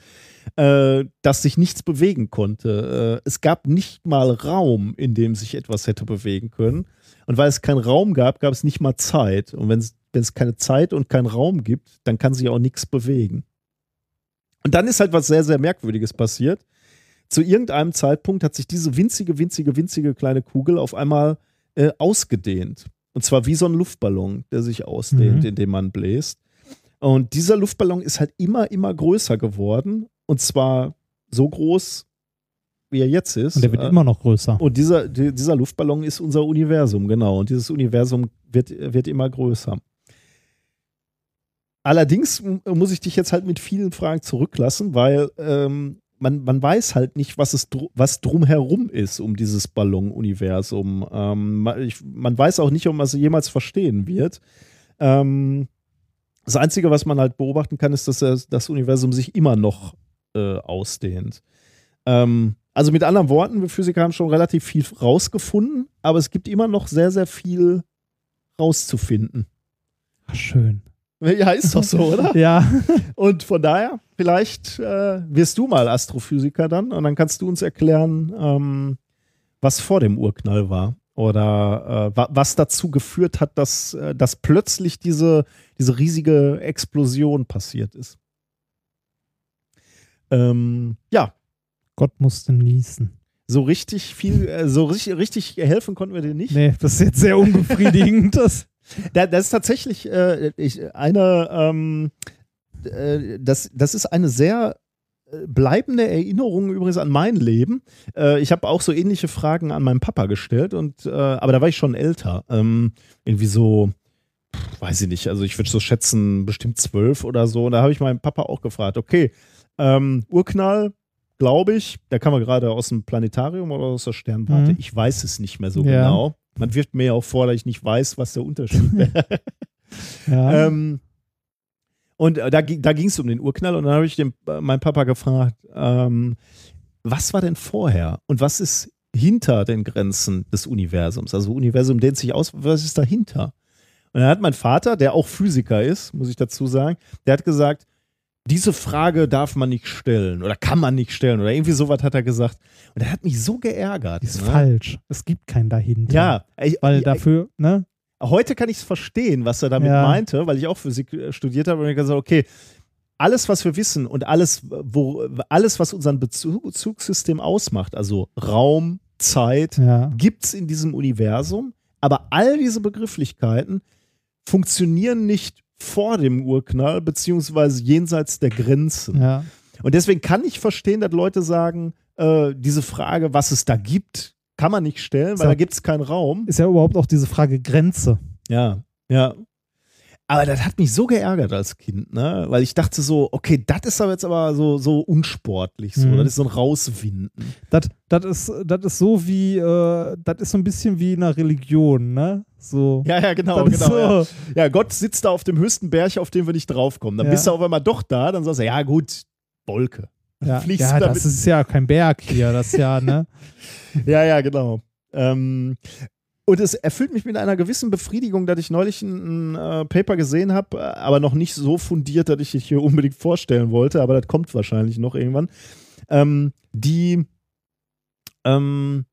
C: äh, dass sich nichts bewegen konnte. Äh, es gab nicht mal Raum, in dem sich etwas hätte bewegen können. Und weil es keinen Raum gab, gab es nicht mal Zeit. Und wenn es keine Zeit und keinen Raum gibt, dann kann sich auch nichts bewegen. Und dann ist halt was sehr, sehr Merkwürdiges passiert. Zu irgendeinem Zeitpunkt hat sich diese winzige, winzige, winzige kleine Kugel auf einmal äh, ausgedehnt. Und zwar wie so ein Luftballon, der sich ausdehnt,
A: Mhm.
C: indem man bläst. Und dieser Luftballon ist halt immer, immer größer geworden. Und zwar so groß, wie er jetzt ist.
A: Und der wird
C: Äh,
A: immer noch größer.
C: und dieser, die- dieser Luftballon ist unser Universum, genau. Und dieses Universum wird, wird immer größer. Allerdings muss ich dich jetzt halt mit vielen Fragen zurücklassen, weil ähm, man, man weiß halt nicht, was, es dr was drumherum ist um dieses Ballon-Universum. Ähm, ma- ich, man weiß auch nicht, ob man es jemals verstehen wird. Ähm, das Einzige, was man halt beobachten kann, ist, dass das, das Universum sich immer noch äh, ausdehnt. Ähm, also mit anderen Worten, wir Physiker haben schon relativ viel rausgefunden, aber es gibt immer noch sehr, sehr viel rauszufinden.
A: Ach, schön.
C: Ja, ist doch so, oder?
A: Ja.
C: Und von daher, vielleicht äh, wirst du mal Astrophysiker dann und dann kannst du uns erklären, ähm, was vor dem Urknall war oder äh, wa was dazu geführt hat, dass, äh, dass plötzlich diese, diese riesige Explosion passiert ist. Ähm, ja,
A: Gott musste niesen.
C: so richtig viel, äh, so richtig, richtig helfen konnten wir dir nicht.
A: Nee, das ist jetzt sehr unbefriedigend. Das,
C: Da, das ist tatsächlich äh, ich, eine, ähm, äh, das, das ist eine sehr äh, bleibende Erinnerung übrigens an mein Leben. Äh, ich habe auch so ähnliche Fragen an meinen Papa gestellt und äh, aber da war ich schon älter. Ähm, irgendwie so, weiß ich nicht, also ich würde so schätzen, bestimmt zwölf oder so. Und da habe ich meinen Papa auch gefragt, okay, ähm, Urknall, glaube ich, da kam er gerade aus dem Planetarium oder aus der Sternwarte.
A: Mhm.
C: Ich weiß es nicht mehr so
A: Ja.
C: genau. Man wirft mir ja auch vor, dass ich nicht weiß, was der Unterschied wäre.
A: ja.
C: ähm, und äh, da, ging- da ging es um den Urknall und dann habe ich den, äh, meinen Papa gefragt, ähm, was war denn vorher und was ist hinter den Grenzen des Universums? Also Universum dehnt sich aus, was ist dahinter? Und dann hat mein Vater, der auch Physiker ist, muss ich dazu sagen, der hat gesagt, diese Frage darf man nicht stellen oder kann man nicht stellen oder irgendwie sowas hat er gesagt. Und er hat mich so geärgert.
A: ist
C: ne?
A: falsch. Es gibt keinen dahinter.
C: Ja, ich,
A: Weil
C: ich-
A: dafür, ne?
C: Heute kann ich es verstehen, was er damit
A: Ja.
C: meinte, weil ich auch Physik äh, studiert habe und ich gesagt, okay, alles, was wir wissen und alles, wo, alles, was unseren Bezug, Bezugssystem ausmacht, also Raum, Zeit,
A: Ja.
C: gibt es in diesem Universum, aber all diese Begrifflichkeiten funktionieren nicht vor dem Urknall, beziehungsweise jenseits der Grenzen.
A: Ja.
C: Und deswegen kann ich verstehen, dass Leute sagen, äh, diese Frage, was es da gibt, kann man nicht stellen, weil
A: So.
C: da gibt es keinen Raum.
A: Ist ja überhaupt auch diese Frage Grenze.
C: Ja, ja. Aber das hat mich so geärgert als Kind, ne? Weil ich dachte so, okay, das ist aber jetzt aber so, so unsportlich, so.
A: Mhm.
C: Das ist so ein Rauswinden.
A: Das, das, ist, das ist so wie, äh, das ist so ein bisschen wie in einer Religion, ne? So.
C: Ja, ja, genau, genau.
A: so,
C: Ja. ja, Gott sitzt da auf dem höchsten Berg, auf den wir nicht draufkommen. Dann
A: Ja.
C: bist du auf einmal doch da, dann sagst du, ja gut, Wolke.
A: Ja, ja das ist ja kein Berg hier, das ist ja, ne?
C: Ja, ja, genau. Ähm, und es erfüllt mich mit einer gewissen Befriedigung, dass ich neulich ein, ein äh, Paper gesehen habe, äh, aber noch nicht so fundiert, dass ich es hier unbedingt vorstellen wollte, aber das kommt wahrscheinlich noch irgendwann. Ähm, die ähm,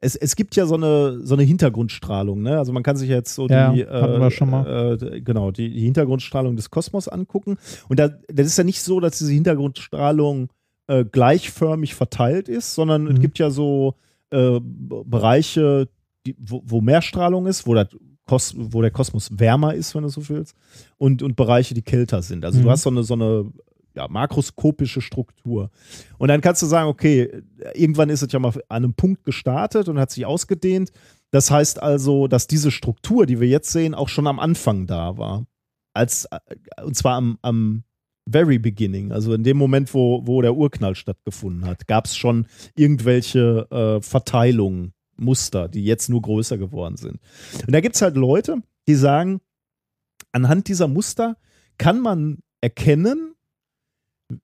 C: es, es gibt ja so eine, so eine Hintergrundstrahlung, ne? Also man kann sich jetzt so
A: Ja,
C: die,
A: hatten wir schon mal.
C: Äh, genau, die, die Hintergrundstrahlung des Kosmos angucken. Und da, das ist ja nicht so, dass diese Hintergrundstrahlung äh, gleichförmig verteilt ist, sondern es
A: Mhm.
C: gibt ja so äh, Bereiche, die, wo, wo mehr Strahlung ist, wo, das Kos wo der Kosmos wärmer ist, wenn du so willst, und, und Bereiche, die kälter sind. Also du
A: Mhm.
C: hast so eine, so eine ja, makroskopische Struktur. Und dann kannst du sagen, okay, irgendwann ist es ja mal an einem Punkt gestartet und hat sich ausgedehnt. Das heißt also, dass diese Struktur, die wir jetzt sehen, auch schon am Anfang da war. Als, und zwar am, am very beginning, also in dem Moment, wo, wo der Urknall stattgefunden hat, gab es schon irgendwelche äh, Verteilungen, Muster, die jetzt nur größer geworden sind. Und da gibt es halt Leute, die sagen, anhand dieser Muster kann man erkennen,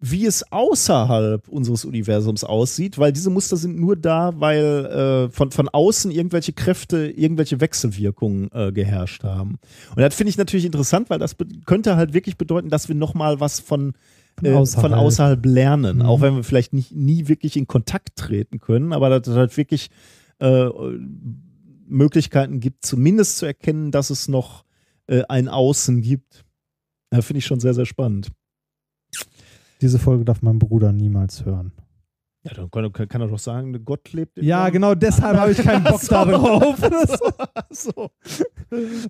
C: wie es außerhalb unseres Universums aussieht, weil diese Muster sind nur da, weil äh, von, von außen irgendwelche Kräfte, irgendwelche Wechselwirkungen äh, geherrscht haben. Und das finde ich natürlich interessant, weil das könnte halt wirklich bedeuten, dass wir nochmal was von, äh,
A: außerhalb.
C: von außerhalb lernen,
A: Mhm.
C: auch wenn wir vielleicht nicht, nie wirklich in Kontakt treten können, aber dass es halt wirklich äh, Möglichkeiten gibt, zumindest zu erkennen, dass es noch äh, ein Außen gibt. Ja, finde ich schon sehr, sehr spannend.
A: Diese Folge darf mein Bruder niemals hören.
C: Ja, dann kann, kann, er doch sagen, Gott lebt in
A: Ja,
C: mir.
A: genau deshalb habe ich keinen Bock
C: So.
A: darauf.
C: so.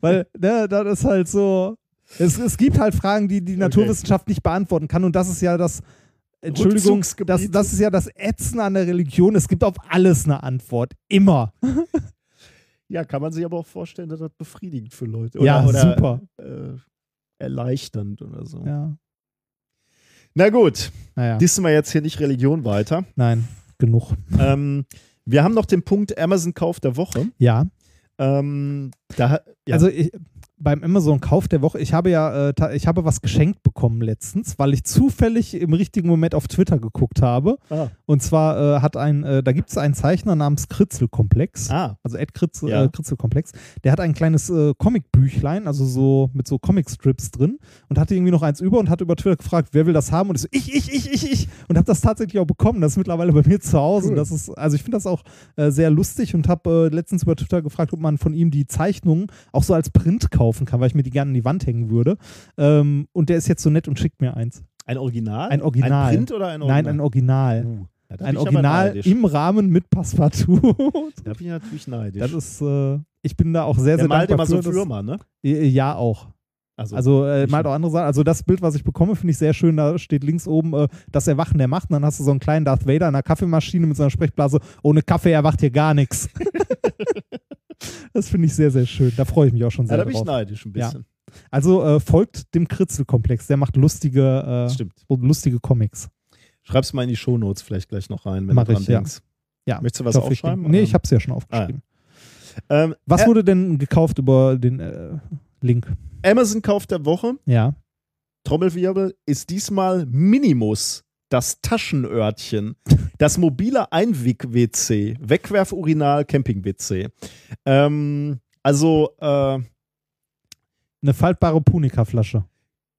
A: Weil, ne, das ist halt so. Es, es gibt halt Fragen, die die Naturwissenschaft nicht beantworten kann. Und das ist ja das. Entschuldigung, das, das ist ja das Ätzen an der Religion. Es gibt auf alles eine Antwort. Immer.
C: Ja, kann man sich aber auch vorstellen, dass das befriedigend für Leute
A: Ja,
C: oder,
A: super.
C: Äh, erleichternd oder so.
A: Ja.
C: Na gut,
A: Naja.
C: dissen wir jetzt hier nicht Religion weiter.
A: Nein, genug.
C: ähm, wir haben noch den Punkt Amazon-Kauf der Woche.
A: Ja.
C: Ähm, da, ja.
A: Also ich, beim Amazon-Kauf der Woche, ich habe ja, äh, ich habe was geschenkt bekommen letztens, weil ich zufällig im richtigen Moment auf Twitter geguckt habe.
C: ah,
A: Und zwar äh, hat ein, äh, da gibt es einen Zeichner namens Kritzelkomplex.
C: ah,
A: Also Ed Kritzel,
C: Ja.
A: äh, Kritzelkomplex. Der hat ein kleines äh, Comicbüchlein, also so mit so Comicstrips drin und hatte irgendwie noch eins über und hat über Twitter gefragt, wer will das haben? Und ich so, ich, ich, ich, ich, ich. Und habe das tatsächlich auch bekommen. Das ist mittlerweile bei mir zu Hause.
C: Cool.
A: Das ist, also ich finde das auch äh, sehr lustig und habe äh, letztens über Twitter gefragt, ob man von ihm die Zeichnungen auch so als Print kaufen kann, weil ich mir die gerne an die Wand hängen würde. Ähm, und der ist jetzt so nett und schickt mir eins.
C: ein Original?
A: Ein Original.
C: Ein Print oder ein Original?
A: Nein, ein Original.
C: Uh,
A: ein Original im Rahmen mit Passepartout.
C: Da bin ich natürlich neidisch.
A: Das ist, äh, ich bin da auch sehr,
C: Der
A: sehr
C: malt
A: dankbar
C: immer so Firma, ne?
A: Äh, Ja, auch.
C: Also,
A: Also äh, malt auch andere Sachen. Also das Bild, was ich bekomme, finde ich sehr schön. Da steht links oben äh, das Erwachen der Macht. Und dann hast du so einen kleinen Darth Vader in einer Kaffeemaschine mit so einer Sprechblase. Ohne Kaffee erwacht hier gar nichts. das finde ich sehr, sehr schön. Da freue ich mich auch schon
C: ja,
A: sehr
C: da bin ich neidisch ein
A: Ja.
C: bisschen.
A: Also äh, folgt dem Kritzelkomplex. Der macht lustige, äh, lustige Comics.
C: Schreib's mal in die Shownotes vielleicht gleich noch rein, wenn
A: Mach
C: du dran
A: ich, ja.
C: denkst.
A: Ja,
C: Möchtest du was
A: Ich ich
C: aufschreiben?
A: denk- Nee, ich habe es ja schon aufgeschrieben.
C: Ähm,
A: Was wurde denn gekauft über den äh, Link?
C: Amazon-Kauf der Woche,
A: Ja.
C: Trommelwirbel, ist diesmal Minimus, das Taschenörtchen, das mobile Einweg-WC, Wegwerf-Urinal, Camping-WC. Ähm, also, äh,
A: Eine faltbare Punika-Flasche.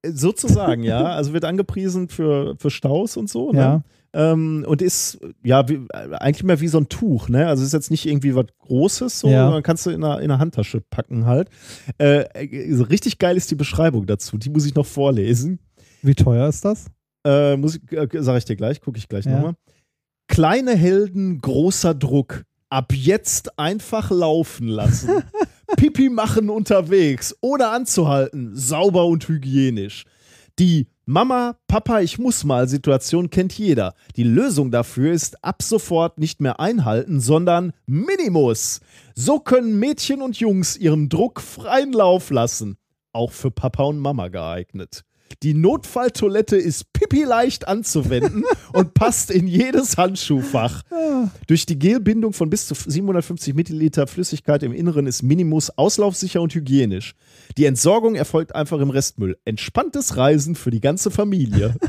C: sozusagen, ja. Also wird angepriesen für, für Staus und so. Ne?
A: Ja.
C: Ähm, und ist ja wie, eigentlich mehr wie so ein Tuch, ne? Also ist jetzt nicht irgendwie was Großes, so,
A: Ja.
C: sondern kannst du in einer, in einer Handtasche packen halt. Äh, äh, richtig geil ist die Beschreibung dazu. Die muss ich noch vorlesen.
A: Wie teuer ist das?
C: Äh, muss ich, äh, sag ich dir gleich, gucke ich gleich
A: Ja.
C: nochmal. Kleine Helden, großer Druck. Ab jetzt einfach laufen lassen. Pipi machen unterwegs, ohne anzuhalten, sauber und hygienisch. Die Mama, Papa, ich muss mal Situation kennt jeder. Die Lösung dafür ist ab sofort nicht mehr einhalten, sondern Minimus. So können Mädchen und Jungs ihrem Druck freien Lauf lassen. auch für Papa und Mama geeignet. Die Notfalltoilette ist pipi leicht anzuwenden und passt in jedes Handschuhfach. Durch die Gelbindung von bis zu 750 Milliliter Flüssigkeit im Inneren ist Minimus auslaufsicher und hygienisch. Die Entsorgung erfolgt einfach im Restmüll. Entspanntes Reisen für die ganze Familie.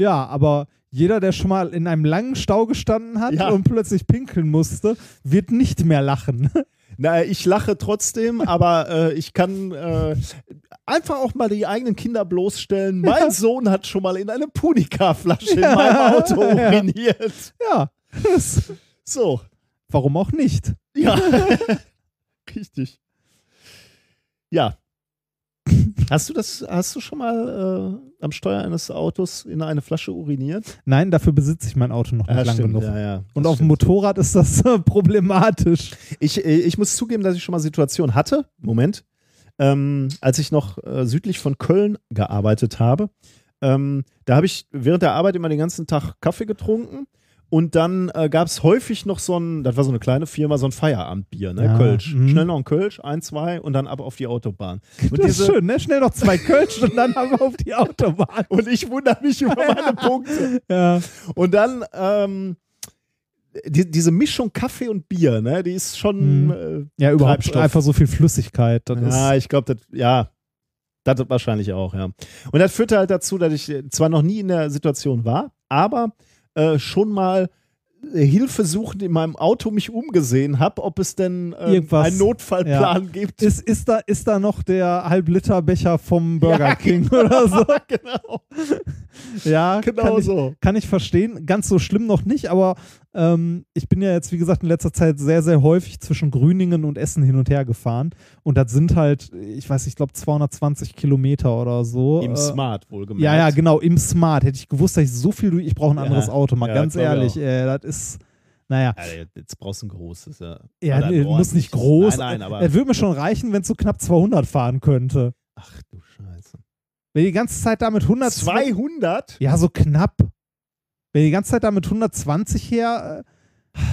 A: Ja, aber jeder, der schon mal in einem langen Stau gestanden hat
C: Ja.
A: und plötzlich pinkeln musste, wird nicht mehr lachen.
C: Na, ich lache trotzdem, aber äh, ich kann äh, einfach auch mal die eigenen Kinder bloßstellen. Mein Sohn hat schon mal in eine Punika-Flasche in meinem Auto
A: Ja.
C: uriniert.
A: Ja, das,
C: So,
A: warum auch nicht?
C: ja. Richtig. Ja. Hast du das, hast du schon mal äh, am Steuer eines Autos in eine Flasche uriniert?
A: Nein, dafür besitze ich mein Auto noch nicht lang genug.
C: Ja, ja,
A: Und auf dem
C: stimmt.
A: Motorrad ist das äh, problematisch.
C: Ich, äh, ich muss zugeben, dass ich schon mal Situationen hatte. Moment. Ähm, als ich noch äh, südlich von Köln gearbeitet habe, ähm, da habe ich während der Arbeit immer den ganzen Tag Kaffee getrunken. Und dann äh, gab es häufig noch so ein, das war so eine kleine Firma, so ein Feierabendbier, ne?
A: Ja,
C: Kölsch.
A: mhm.
C: Schnell noch ein Kölsch, ein, zwei und dann ab auf die Autobahn. Und,
A: Das ist schön, ne? Schnell noch zwei Kölsch und dann wir auf die Autobahn.
C: und ich wundere mich über meine Punkte.
A: Ja.
C: Und dann ähm, die, diese Mischung Kaffee und Bier, ne? Die ist schon
A: Mhm.
C: äh,
A: Ja, überhaupt
C: Treibstoff.
A: einfach so viel Flüssigkeit.
C: Ja, ich glaube, das, ja, das wahrscheinlich auch, ja. Und das führte halt dazu, dass ich zwar noch nie in der Situation war, aber äh, schon mal äh, hilfesuchend in meinem Auto mich umgesehen habe, ob es denn äh,
A: Irgendwas,
C: einen Notfallplan gibt.
A: ist, ist, da, ist da noch der Halb-Liter-Becher vom Burger
C: Ja,
A: King oder so?
C: genau,
A: Ja,
C: genau
A: kann ich,
C: so.
A: kann ich verstehen. Ganz so schlimm noch nicht, aber ähm, ich bin ja jetzt, wie gesagt, in letzter Zeit sehr, sehr häufig zwischen Grüningen und Essen hin und her gefahren. Und das sind halt, ich weiß, ich glaube 220 Kilometer oder so.
C: Im
A: Äh,
C: Smart wohlgemerkt.
A: Ja, ja, genau, im Smart. Hätte ich gewusst, dass ich so viel, ich brauche ein
C: Ja,
A: anderes Auto. Mal
C: ja,
A: ganz ehrlich, äh, das ist, naja.
C: Ja, jetzt brauchst du ein großes. Ja,
A: Ja, muss nicht groß.
C: Nein, nein, aber.
A: Es würde mir schon reichen, wenn es so knapp 200 fahren könnte.
C: Ach du Scheiße.
A: Wenn die ganze Zeit da mit 100
C: 200?
A: Ja, so knapp. Wenn die ganze Zeit da mit 120 her, äh,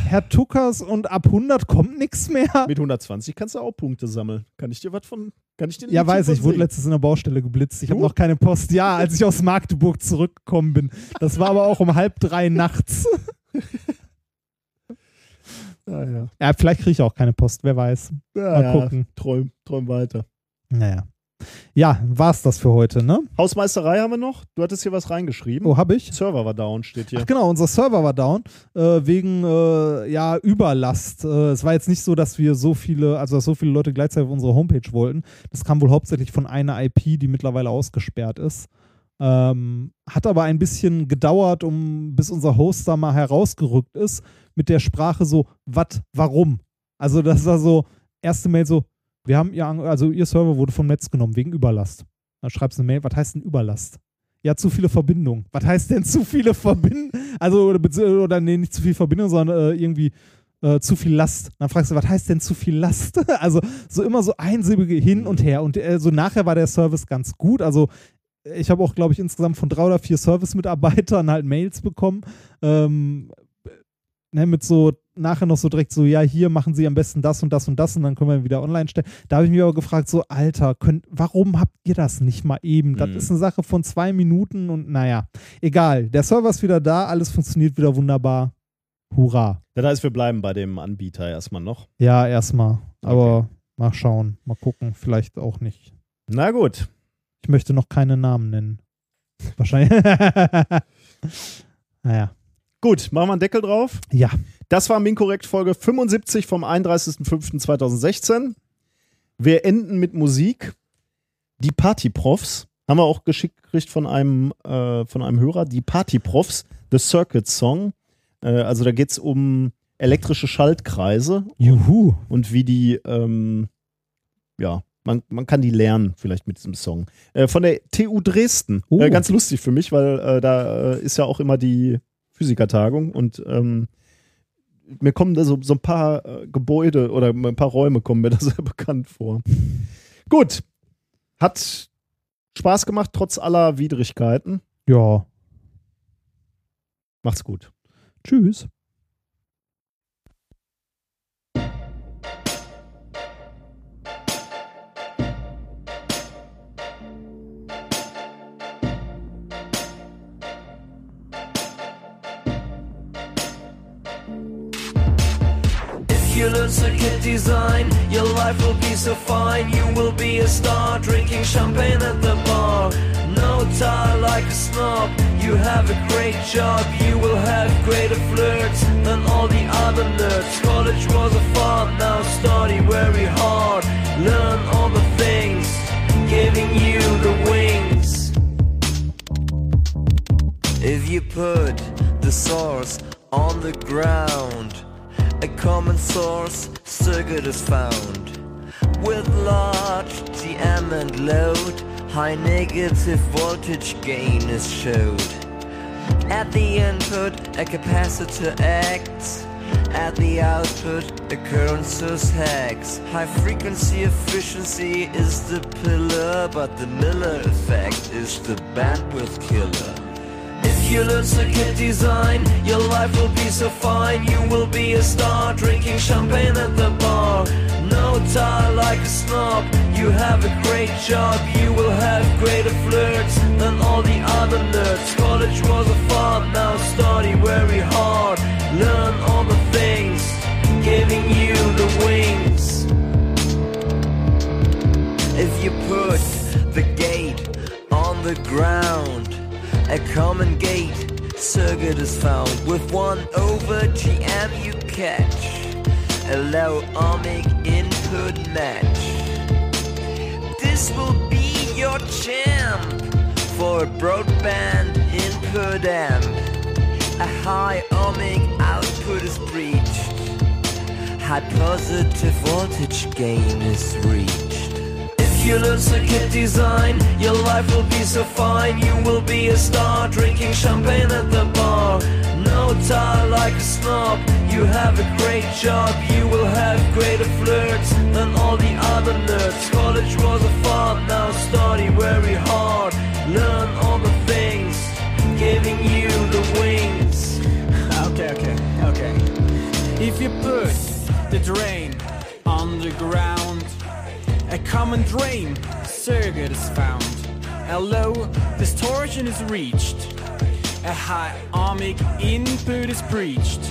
A: Herr Tuckers und ab 100 kommt nichts mehr.
C: Mit 120 kannst du auch Punkte sammeln. Kann ich dir was von. Kann ich dir
A: Ja, weiß ich, wurde letztens in der Baustelle geblitzt. Ich habe noch keine Post. Ja, als ich aus Magdeburg zurückgekommen bin. Das war aber auch um halb drei nachts.
C: Ja, ja.
A: Ja, vielleicht kriege ich auch keine Post, wer weiß.
C: ja,
A: Mal
C: ja.
A: gucken.
C: Träum, träum weiter.
A: Naja. Ja, war's das für heute, ne?
C: Hausmeisterei haben wir noch. Du hattest hier was reingeschrieben.
A: Oh, hab ich?
C: Server war down, steht hier.
A: Ach genau, unser Server war down äh, wegen äh, ja, Überlast. Äh, es war jetzt nicht so, dass wir so viele, also dass so viele Leute gleichzeitig auf unsere Homepage wollten. Das kam wohl hauptsächlich von einer IP, die mittlerweile ausgesperrt ist. Ähm, hat aber ein bisschen gedauert, um bis unser Host da mal herausgerückt ist mit der Sprache so, was, warum? Also das war so, erste Mail so, wir haben ihr, also ihr Server wurde vom Netz genommen wegen Überlast. Dann schreibst du eine Mail, was heißt denn Überlast? Ja, zu viele Verbindungen. Was heißt denn zu viele Verbindungen? Also, oder, oder nee, nicht zu viel Verbindung, sondern äh, irgendwie äh, zu viel Last. Dann fragst du, was heißt denn zu viel Last? also, so immer so einsilbige hin und her. Und äh, so nachher war der Service ganz gut. Also, ich habe auch, glaube ich, insgesamt von drei oder vier Service-Mitarbeitern halt Mails bekommen. Ähm, ne, mit so nachher noch so direkt so, ja, hier machen Sie am besten das und das und das und dann können wir wieder online stellen. Da habe ich mich aber gefragt, so, Alter, könnt, warum habt ihr das nicht mal eben? Das
C: Mhm.
A: ist eine Sache von zwei Minuten und naja, egal. Der Server ist wieder da, alles funktioniert wieder wunderbar. Hurra.
C: Das heißt, wir bleiben bei dem Anbieter erstmal noch.
A: Ja, erstmal. Aber mal schauen, mal gucken, vielleicht auch nicht.
C: Na gut.
A: Ich möchte noch keine Namen nennen. Wahrscheinlich. naja.
C: Gut, machen wir einen Deckel drauf.
A: Ja.
C: Das war Minkorrekt Folge 75 vom 31.05.2016. Wir enden mit Musik. Die Partyprofs haben wir auch geschickt gekriegt von einem, äh, von einem Hörer. Die Partyprofs, The Circuit Song. Äh, also da geht es um elektrische Schaltkreise
A: Juhu.
C: und wie die, ähm, ja, man, man kann die lernen, vielleicht mit diesem Song. Äh, von der TU Dresden.
A: Oh.
C: Äh, ganz lustig für mich, weil äh, da äh, ist ja auch immer die Physikertagung und ähm, mir kommen da so, so ein paar äh, Gebäude oder ein paar Räume kommen mir da sehr bekannt vor. Gut. Hat Spaß gemacht, trotz aller Widrigkeiten.
A: Ja.
C: Macht's gut.
A: Tschüss.
G: You learn circuit design, your life will be so fine. You will be a star drinking champagne at the bar. No tie like a snob. You have a great job. You will have greater flirts than all the other nerds. College was a fun. Now study very hard. Learn all the things, giving you the wings. If you put the source on the ground, a common source circuit is found. With large GM and load, high negative voltage gain is showed. At the input, a capacitor acts. At the output, a current source hacks. High frequency efficiency is the pillar, but the Miller effect is the bandwidth killer. If you learn circuit design, your life will be so fine. You will be a star drinking champagne at the bar. No tie like a snob. You have a great job. You will have greater flirts than all the other nerds. College was a fun. Now study very hard. Learn all the things, giving you the wings. If you put the gate on the ground, a common gate circuit is found with one over GM you catch a low ohmic input match. This will be your champ for a broadband input amp. A high ohmic output is breached. High positive voltage gain is reached. You learn circuit design, your life will be so fine. You will be a star drinking champagne at the bar. No tie like a snob. You have a great job. You will have greater flirts than all the other nerds. College was a fun. Now study very hard. Learn all the things, giving you the wings.
H: Okay, okay, okay. If you put the drain on the ground, a common drain circuit is found. A low distortion is reached. A high ohmic input is breached.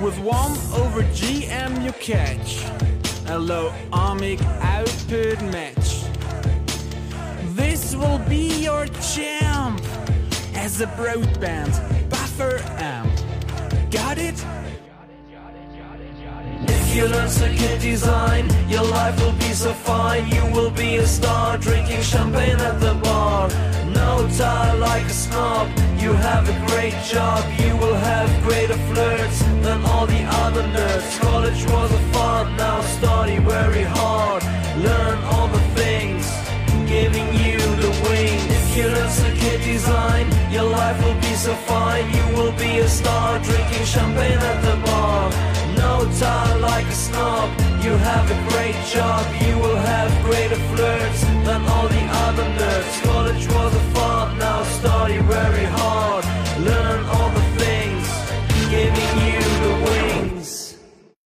H: With 1 over GM you catch a low ohmic output match. This will be your champ as a broadband buffer amp. Got it?
G: If you learn circuit design, your life will be so fine. You will be a star drinking champagne at the bar. No tie like a snob. You have a great job. You will have greater flirts than all the other nerds. College was a fun. Now study very hard. Learn all the things, giving you the wings. If you learn circuit design, your life will be so fine. You will be a star drinking champagne at the bar no tie like a snob. You have a great job, you will have greater flirts Than all the other nerds. College was a fun, now study very hard. Learn